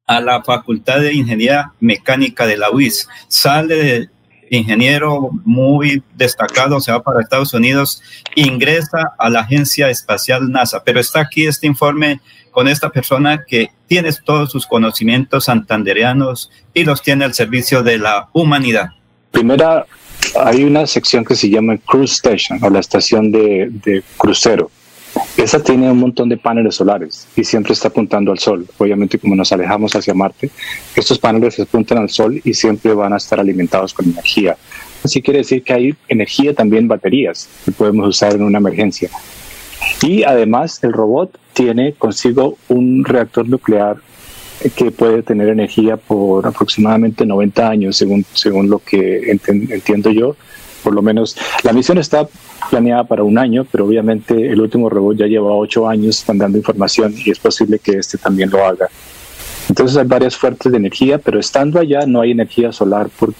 a la Facultad de Ingeniería Mecánica de la UIS. Sale de ingeniero muy destacado, se va para Estados Unidos, ingresa a la Agencia Espacial NASA, pero está aquí este informe con esta persona que tiene todos sus conocimientos santandereanos y los tiene al servicio de la humanidad. Primera, hay una sección que se llama Cruise Station o la estación de, crucero. Esa tiene un montón de paneles solares y siempre está apuntando al sol. Obviamente, como nos alejamos hacia Marte, estos paneles se apuntan al sol y siempre van a estar alimentados con energía. Así quiere decir que hay energía también baterías que podemos usar en una emergencia. Y además, el robot tiene consigo un reactor nuclear que puede tener energía por aproximadamente 90 años, según, según lo que entiendo yo. Por lo menos la misión está planeada para un año, pero obviamente el último robot ya lleva ocho años, están dando información y es posible que este también lo haga. Entonces hay varias fuentes de energía, pero estando allá no hay energía solar porque,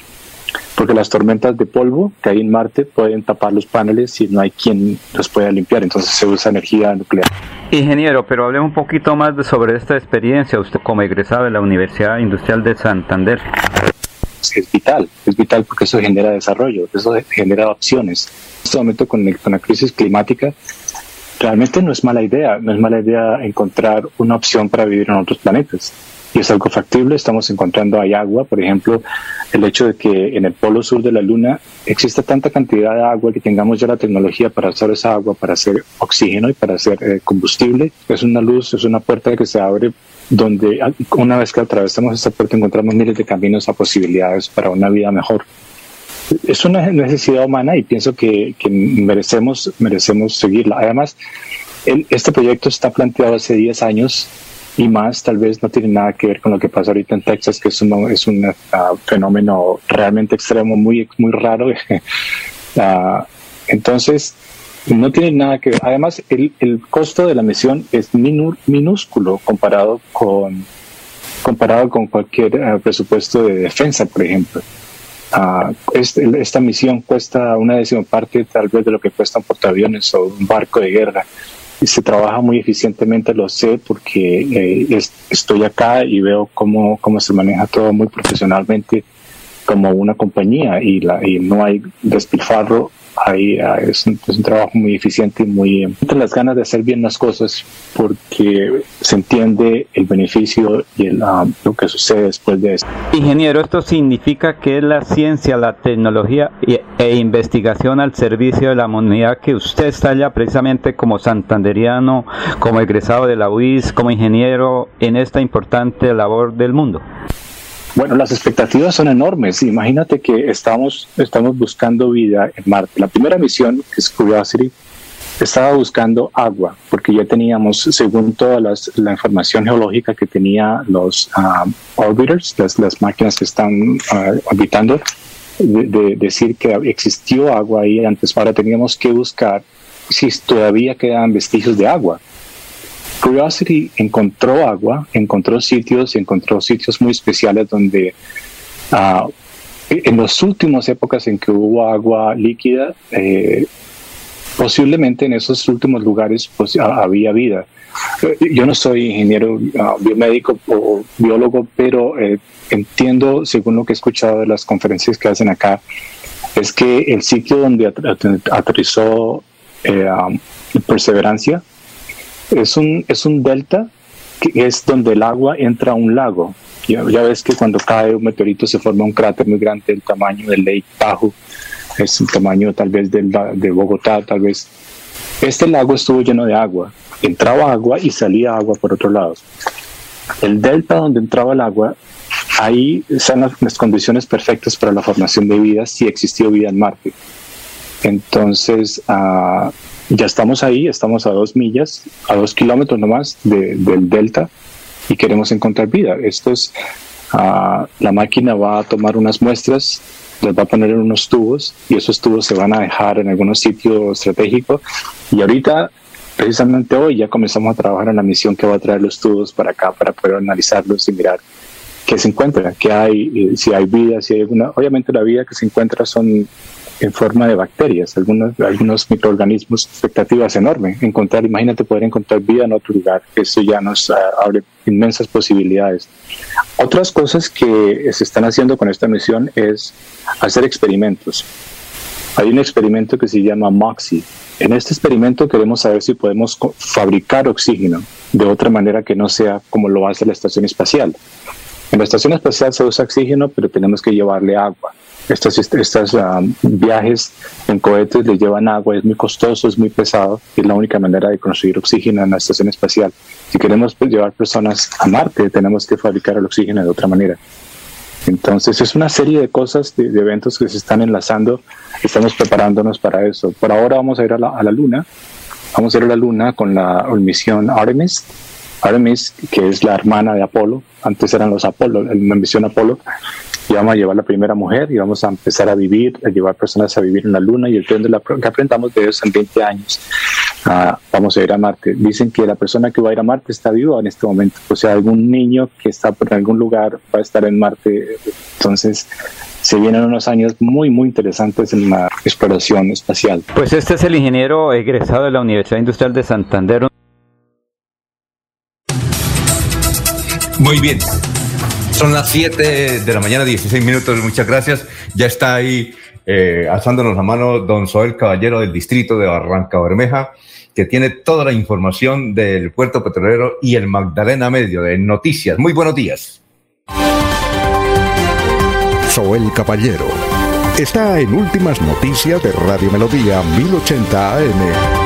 porque las tormentas de polvo que hay en Marte pueden tapar los paneles y no hay quien los pueda limpiar, entonces se usa energía nuclear. Ingeniero, pero hablemos un poquito más sobre esta experiencia, usted como egresado de la Universidad Industrial de Santander. Es vital, es vital porque eso genera desarrollo, eso genera opciones. En este momento con, con la crisis climática, realmente no es mala idea, no es mala idea encontrar una opción para vivir en otros planetas. y es algo factible. Estamos encontrando hay agua, por ejemplo, el hecho de que en el polo sur de la Luna existe tanta cantidad de agua que tengamos ya la tecnología para hacer esa agua, para hacer oxígeno y para hacer eh, combustible. Es una luz, es una puerta que se abre donde ah, una vez que atravesamos esta puerta encontramos miles de caminos a posibilidades para una vida mejor. Es una necesidad humana y pienso que, merecemos, merecemos seguirla. Además, este proyecto está planteado hace 10 años y más tal vez no tiene nada que ver con lo que pasa ahorita en Texas, que es un, es un ah, fenómeno realmente extremo, muy, muy raro. uh, entonces, no tiene nada que ver. Además, el, el costo de la misión es minúsculo comparado con, comparado con cualquier uh, presupuesto de defensa, por ejemplo. Uh, este, esta misión cuesta una décima parte tal vez de lo que cuesta un portaaviones o un barco de guerra se trabaja muy eficientemente, lo sé, porque eh, estoy acá y veo cómo, cómo se maneja todo muy profesionalmente como una compañía y, la, y no hay despilfarro ahí ah, es, un, trabajo muy eficiente y muy las ganas de hacer bien las cosas porque se entiende el beneficio y el, ah, lo que sucede después de eso. Ingeniero, esto significa que la ciencia, la tecnología e investigación al servicio de la humanidad que usted está ya precisamente como santanderiano, como egresado de la UIS, como ingeniero en esta importante labor del mundo. Bueno, las expectativas son enormes. Imagínate que estamos, estamos buscando vida en Marte. La primera misión, que es Curiosity, estaba buscando agua, porque ya teníamos, según toda la información geológica que tenía los um, orbiters, las, máquinas que están uh, orbitando, de, decir que existió agua ahí antes. Ahora teníamos que buscar si todavía quedan vestigios de agua. Curiosity encontró agua, encontró sitios, encontró sitios muy especiales donde uh, en las últimas épocas en que hubo agua líquida, eh, posiblemente en esos últimos lugares pues, había vida. Eh, yo no soy ingeniero uh, biomédico o biólogo, pero eh, entiendo, según lo que he escuchado de las conferencias que hacen acá, es que el sitio donde aterrizó um, Perseverancia es un, es un delta que es donde el agua entra a un lago. Ya, ves que cuando cae un meteorito se forma un cráter muy grande del tamaño del Lake Tahoe, es el tamaño tal vez del, de Bogotá, tal vez. Este lago estuvo lleno de agua, entraba agua y salía agua por otro lado. El delta donde entraba el agua, ahí están las, condiciones perfectas para la formación de vida si existió vida en Marte. Entonces, uh, ya estamos ahí, estamos a dos millas, a dos kilómetros nomás del delta y queremos encontrar vida. Esto es, ah, la máquina va a tomar unas muestras, las va a poner en unos tubos y esos tubos se van a dejar en algún sitio estratégico. Y ahorita, precisamente hoy, ya comenzamos a trabajar en la misión que va a traer los tubos para acá para poder analizarlos y mirar qué se encuentra, qué hay, si hay vida, si hay alguna. Obviamente la vida que se encuentra son en forma de bacterias, algunos, algunos microorganismos, expectativas enormes. Encontrar, imagínate poder encontrar vida en otro lugar, eso ya nos ah, abre inmensas posibilidades. Otras cosas que se están haciendo con esta misión es hacer experimentos. Hay un experimento que se llama MOXIE. En este experimento queremos saber si podemos fabricar oxígeno de otra manera que no sea como lo hace la estación espacial. En la estación espacial se usa oxígeno, pero tenemos que llevarle agua. Estos, um, viajes en cohetes les llevan agua, es muy costoso, es muy pesado, es la única manera de conseguir oxígeno en la estación espacial. Si queremos pues, llevar personas a Marte, tenemos que fabricar el oxígeno de otra manera. Entonces es una serie de cosas, de, eventos que se están enlazando, estamos preparándonos para eso. Por ahora vamos a ir a la Luna, vamos a ir a la Luna con la misión Artemis, Artemis, que es la hermana de Apolo, antes eran los Apolo, la misión Apolo, y vamos a llevar la primera mujer y vamos a empezar a vivir, a llevar personas a vivir en la Luna y el tren de la que aprendamos de eso en 20 años. Ah, vamos a ir a Marte. Dicen que la persona que va a ir a Marte está viva en este momento, o sea, algún niño que está por algún lugar va a estar en Marte. Entonces, se vienen unos años muy, muy interesantes en la exploración espacial. Pues este es el ingeniero egresado de la Universidad Industrial de Santander. Muy bien. Son las 7 de la mañana, 16 minutos. Muchas gracias. Ya está ahí eh, alzándonos la mano don Soel Caballero del distrito de Barranca Bermeja. que tiene toda la información del puerto petrolero y el Magdalena Medio de Noticias. Muy buenos días. Soel Caballero está en Últimas Noticias de Radio Melodía 1080 AM.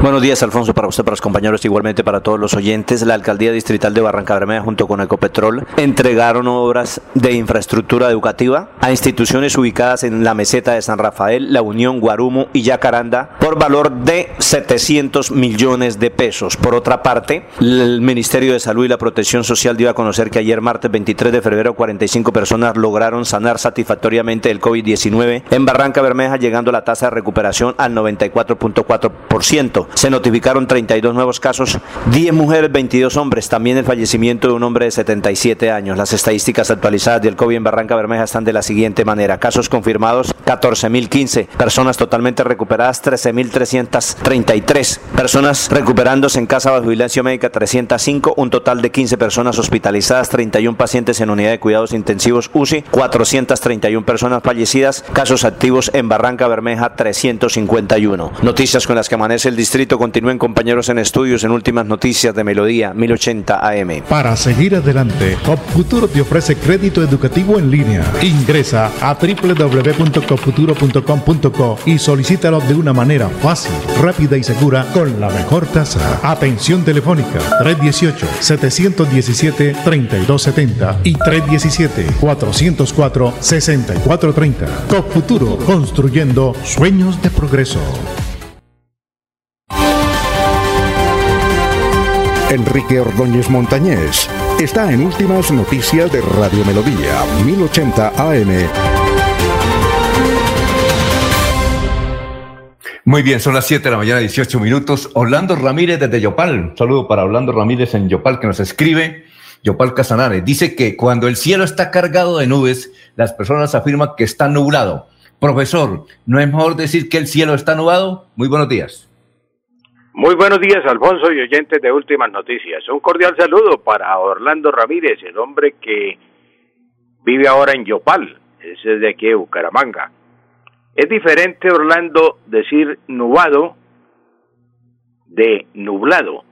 Buenos días, Alfonso, para usted, para los compañeros, igualmente para todos los oyentes. La Alcaldía Distrital de Barranca Bermeja junto con Ecopetrol entregaron obras de infraestructura educativa a instituciones ubicadas en la meseta de San Rafael, La Unión, Guarumo y Yacaranda por valor de 700 millones de pesos. Por otra parte, el Ministerio de Salud y la Protección Social dio a conocer que ayer martes 23 de febrero 45 personas lograron sanar satisfactoriamente el COVID-19 en Barranca Bermeja, llegando la tasa de recuperación al 94.4% se notificaron 32 nuevos casos, 10 mujeres, 22 hombres, también el fallecimiento de un hombre de 77 años. Las estadísticas actualizadas del COVID en Barranca Bermeja están de la siguiente manera. Casos confirmados 14.015, personas totalmente recuperadas 13.333, personas recuperándose en casa bajo vigilancia médica 305, un total de 15 personas hospitalizadas, 31 pacientes en unidad de cuidados intensivos UCI, 431 personas fallecidas, casos activos en Barranca Bermeja 351. Noticias con las que amanece el distrito Continúen compañeros en estudios en últimas noticias de Melodía 1080 AM. Para seguir adelante, CopFuturo te ofrece crédito educativo en línea. Ingresa a www.copfuturo.com.co y solicítalo de una manera fácil, rápida y segura con la mejor tasa. Atención telefónica 318-717-3270 y 317-404-6430. CopFuturo, construyendo sueños de progreso. Enrique Ordóñez Montañés está en Últimas Noticias de Radio Melodía, 1080 AM. Muy bien, son las 7 de la mañana, 18 minutos. Orlando Ramírez desde Yopal. Saludo para Orlando Ramírez en Yopal que nos escribe. Yopal Casanare dice que cuando el cielo está cargado de nubes, las personas afirman que está nublado. Profesor, ¿no es mejor decir que el cielo está nublado? Muy buenos días. Muy buenos días, Alfonso y oyentes de Últimas Noticias. Un cordial saludo para Orlando Ramírez, el hombre que vive ahora en Yopal, es de aquí Bucaramanga. Es diferente, Orlando, decir nubado de nublado.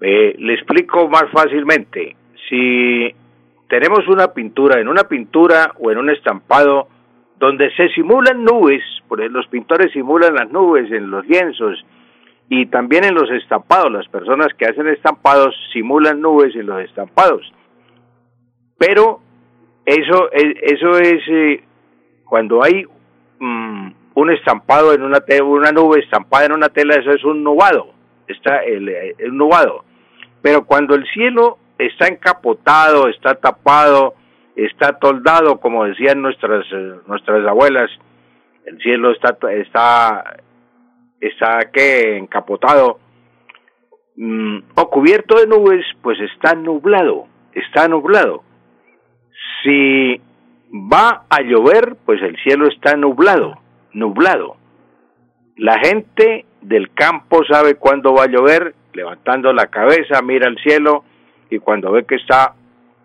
Eh, le explico más fácilmente. Si tenemos una pintura, en una pintura o en un estampado donde se simulan nubes, porque los pintores simulan las nubes en los lienzos, y también en los estampados, las personas que hacen estampados simulan nubes en los estampados. Pero eso, eso es eh, cuando hay mm, un estampado en una, una nube estampada en una tela, eso es un nubado, está el, nubado. Pero cuando el cielo está encapotado, está tapado, está toldado, como decían nuestras, eh, nuestras abuelas, el cielo está, está está que encapotado mm, o cubierto de nubes, pues está nublado, está nublado. Si va a llover, pues el cielo está nublado, nublado. La gente del campo sabe cuándo va a llover, levantando la cabeza, mira el cielo y cuando ve que está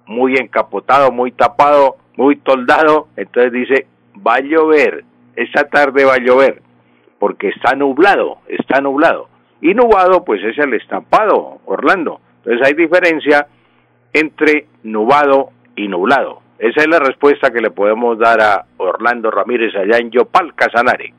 muy encapotado, muy tapado, muy toldado, entonces dice, va a llover, esta tarde va a llover porque está nublado, está nublado. Y nublado, pues es el estampado, Orlando. Entonces hay diferencia entre nublado y nublado. Esa es la respuesta que le podemos dar a Orlando Ramírez allá en Yopal, Casanare.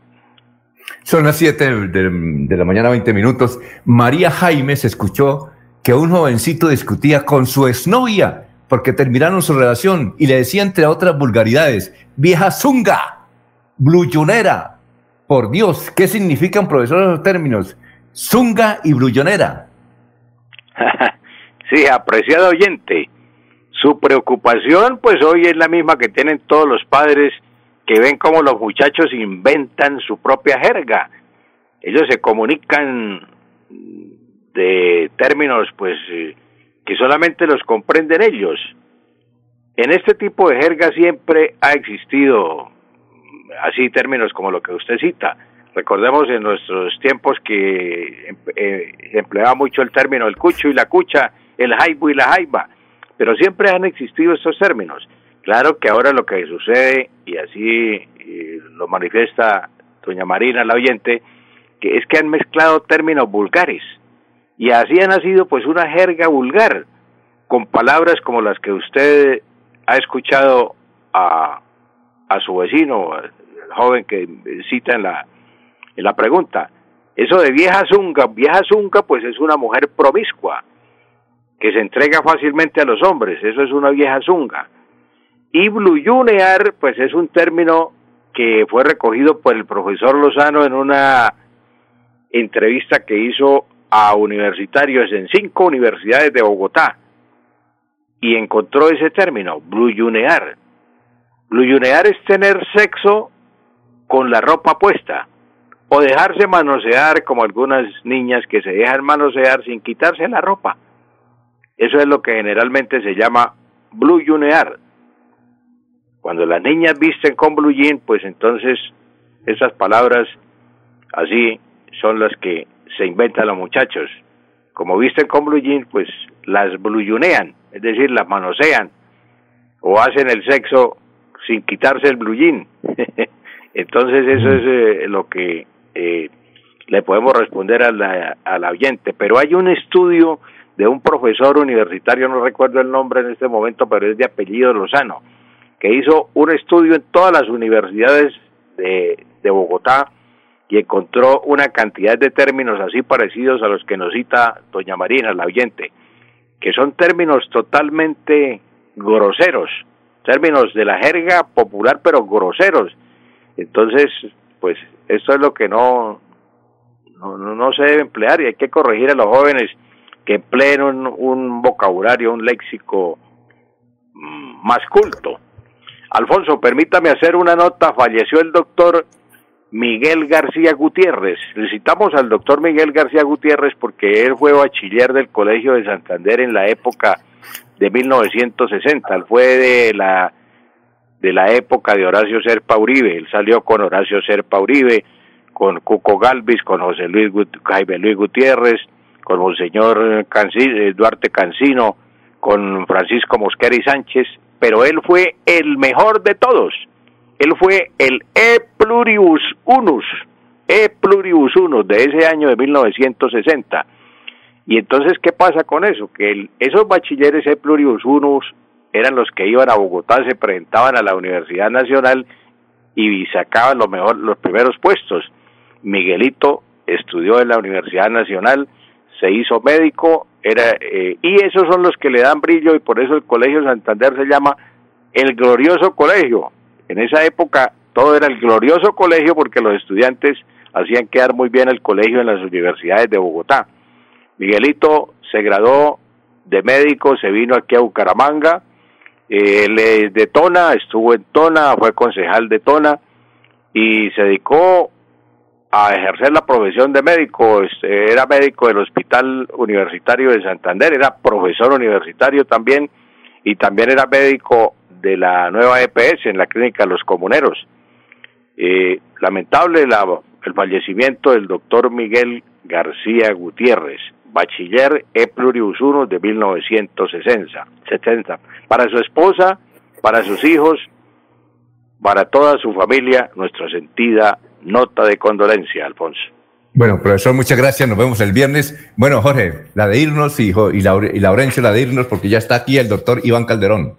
Son las 7 de, la mañana, 20 minutos. María Jaime se escuchó que un jovencito discutía con su exnovia porque terminaron su relación y le decía, entre otras vulgaridades, vieja zunga, bluyonera, por Dios, ¿qué significan, profesor, esos términos? Zunga y brullonera. sí, apreciado oyente. Su preocupación, pues hoy es la misma que tienen todos los padres que ven cómo los muchachos inventan su propia jerga. Ellos se comunican de términos, pues, que solamente los comprenden ellos. En este tipo de jerga siempre ha existido así términos como lo que usted cita. Recordemos en nuestros tiempos que eh, empleaba mucho el término el cucho y la cucha, el jaibo y la jaiba, pero siempre han existido estos términos. Claro que ahora lo que sucede, y así eh, lo manifiesta doña Marina, la oyente, que es que han mezclado términos vulgares y así ha nacido pues una jerga vulgar con palabras como las que usted ha escuchado a, a su vecino, joven que cita en la, en la pregunta. Eso de vieja zunga, vieja zunga pues es una mujer promiscua, que se entrega fácilmente a los hombres, eso es una vieja zunga. Y bluyunear pues es un término que fue recogido por el profesor Lozano en una entrevista que hizo a universitarios en cinco universidades de Bogotá y encontró ese término, bluyunear. Bluyunear es tener sexo con la ropa puesta o dejarse manosear como algunas niñas que se dejan manosear sin quitarse la ropa. Eso es lo que generalmente se llama bluyunear. Cuando las niñas visten con blue pues entonces esas palabras así son las que se inventan los muchachos. Como visten con blue pues las bluyunean, es decir, las manosean o hacen el sexo sin quitarse el blue. entonces eso es eh, lo que eh, le podemos responder a la, al oyente. Pero hay un estudio de un profesor universitario, no recuerdo el nombre en este momento, pero es de apellido Lozano, que hizo un estudio en todas las universidades de, de Bogotá y encontró una cantidad de términos así parecidos a los que nos cita doña Marina, la oyente, que son términos totalmente groseros, términos de la jerga popular pero groseros. Entonces, pues esto es lo que no, no, no se debe emplear y hay que corregir a los jóvenes que empleen un, un vocabulario, un léxico mm, más culto. Alfonso, permítame hacer una nota. Falleció el doctor Miguel García Gutiérrez. Necesitamos al doctor Miguel García Gutiérrez porque él fue bachiller del Colegio de Santander en la época de 1960. Él fue de la de la época de Horacio Serpa Uribe. Él salió con Horacio Serpa Uribe, con Cuco Galvis, con José Luis Jaime Luis Gutiérrez, con Monseñor eh, Duarte Cancino, con Francisco Mosquera y Sánchez pero él fue el mejor de todos. Él fue el E plurius unus, E plurius unus de ese año de 1960. Y entonces, ¿qué pasa con eso? Que esos bachilleres E plurius unus eran los que iban a Bogotá, se presentaban a la Universidad Nacional y sacaban lo mejor, los primeros puestos. Miguelito estudió en la Universidad Nacional, se hizo médico era eh, y esos son los que le dan brillo y por eso el Colegio Santander se llama el glorioso colegio. En esa época todo era el glorioso colegio porque los estudiantes hacían quedar muy bien el colegio en las universidades de Bogotá. Miguelito se graduó de médico, se vino aquí a Bucaramanga, él es de Tona, estuvo en Tona, fue concejal de Tona y se dedicó a ejercer la profesión de médico, era médico del Hospital Universitario de Santander, era profesor universitario también y también era médico de la nueva EPS en la clínica Los Comuneros. Eh, lamentable la, el fallecimiento del doctor Miguel García Gutiérrez, bachiller E Plurius 1 de 1960. 70. Para su esposa, para sus hijos, para toda su familia, nuestra sentida nota de condolencia, Alfonso. Bueno, profesor, muchas gracias. Nos vemos el viernes. Bueno, Jorge, la de irnos y, y, y Laurencio, la de irnos, porque ya está aquí el doctor Iván Calderón.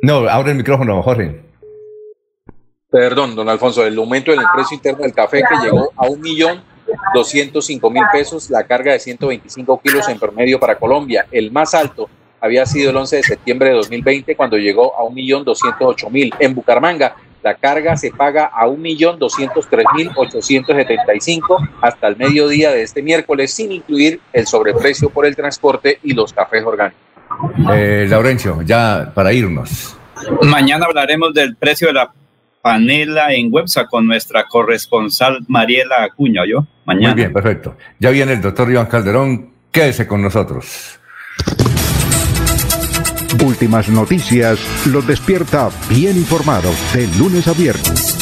No, abre el micrófono, Jorge. Perdón, don Alfonso, el aumento del precio interno del café que llegó a un millón doscientos cinco mil pesos, la carga de 125 kilos en promedio para Colombia, el más alto había sido el 11 de septiembre de 2020 cuando llegó a un millón doscientos ocho mil. En Bucaramanga la carga se paga a 1.203.875 hasta el mediodía de este miércoles, sin incluir el sobreprecio por el transporte y los cafés orgánicos. Eh, Laurencio, ya para irnos. Mañana hablaremos del precio de la panela en Websa con nuestra corresponsal Mariela Acuña, ¿yo? Mañana. Muy bien, perfecto. Ya viene el doctor Iván Calderón. Quédese con nosotros. Últimas noticias los despierta bien informados de lunes a viernes.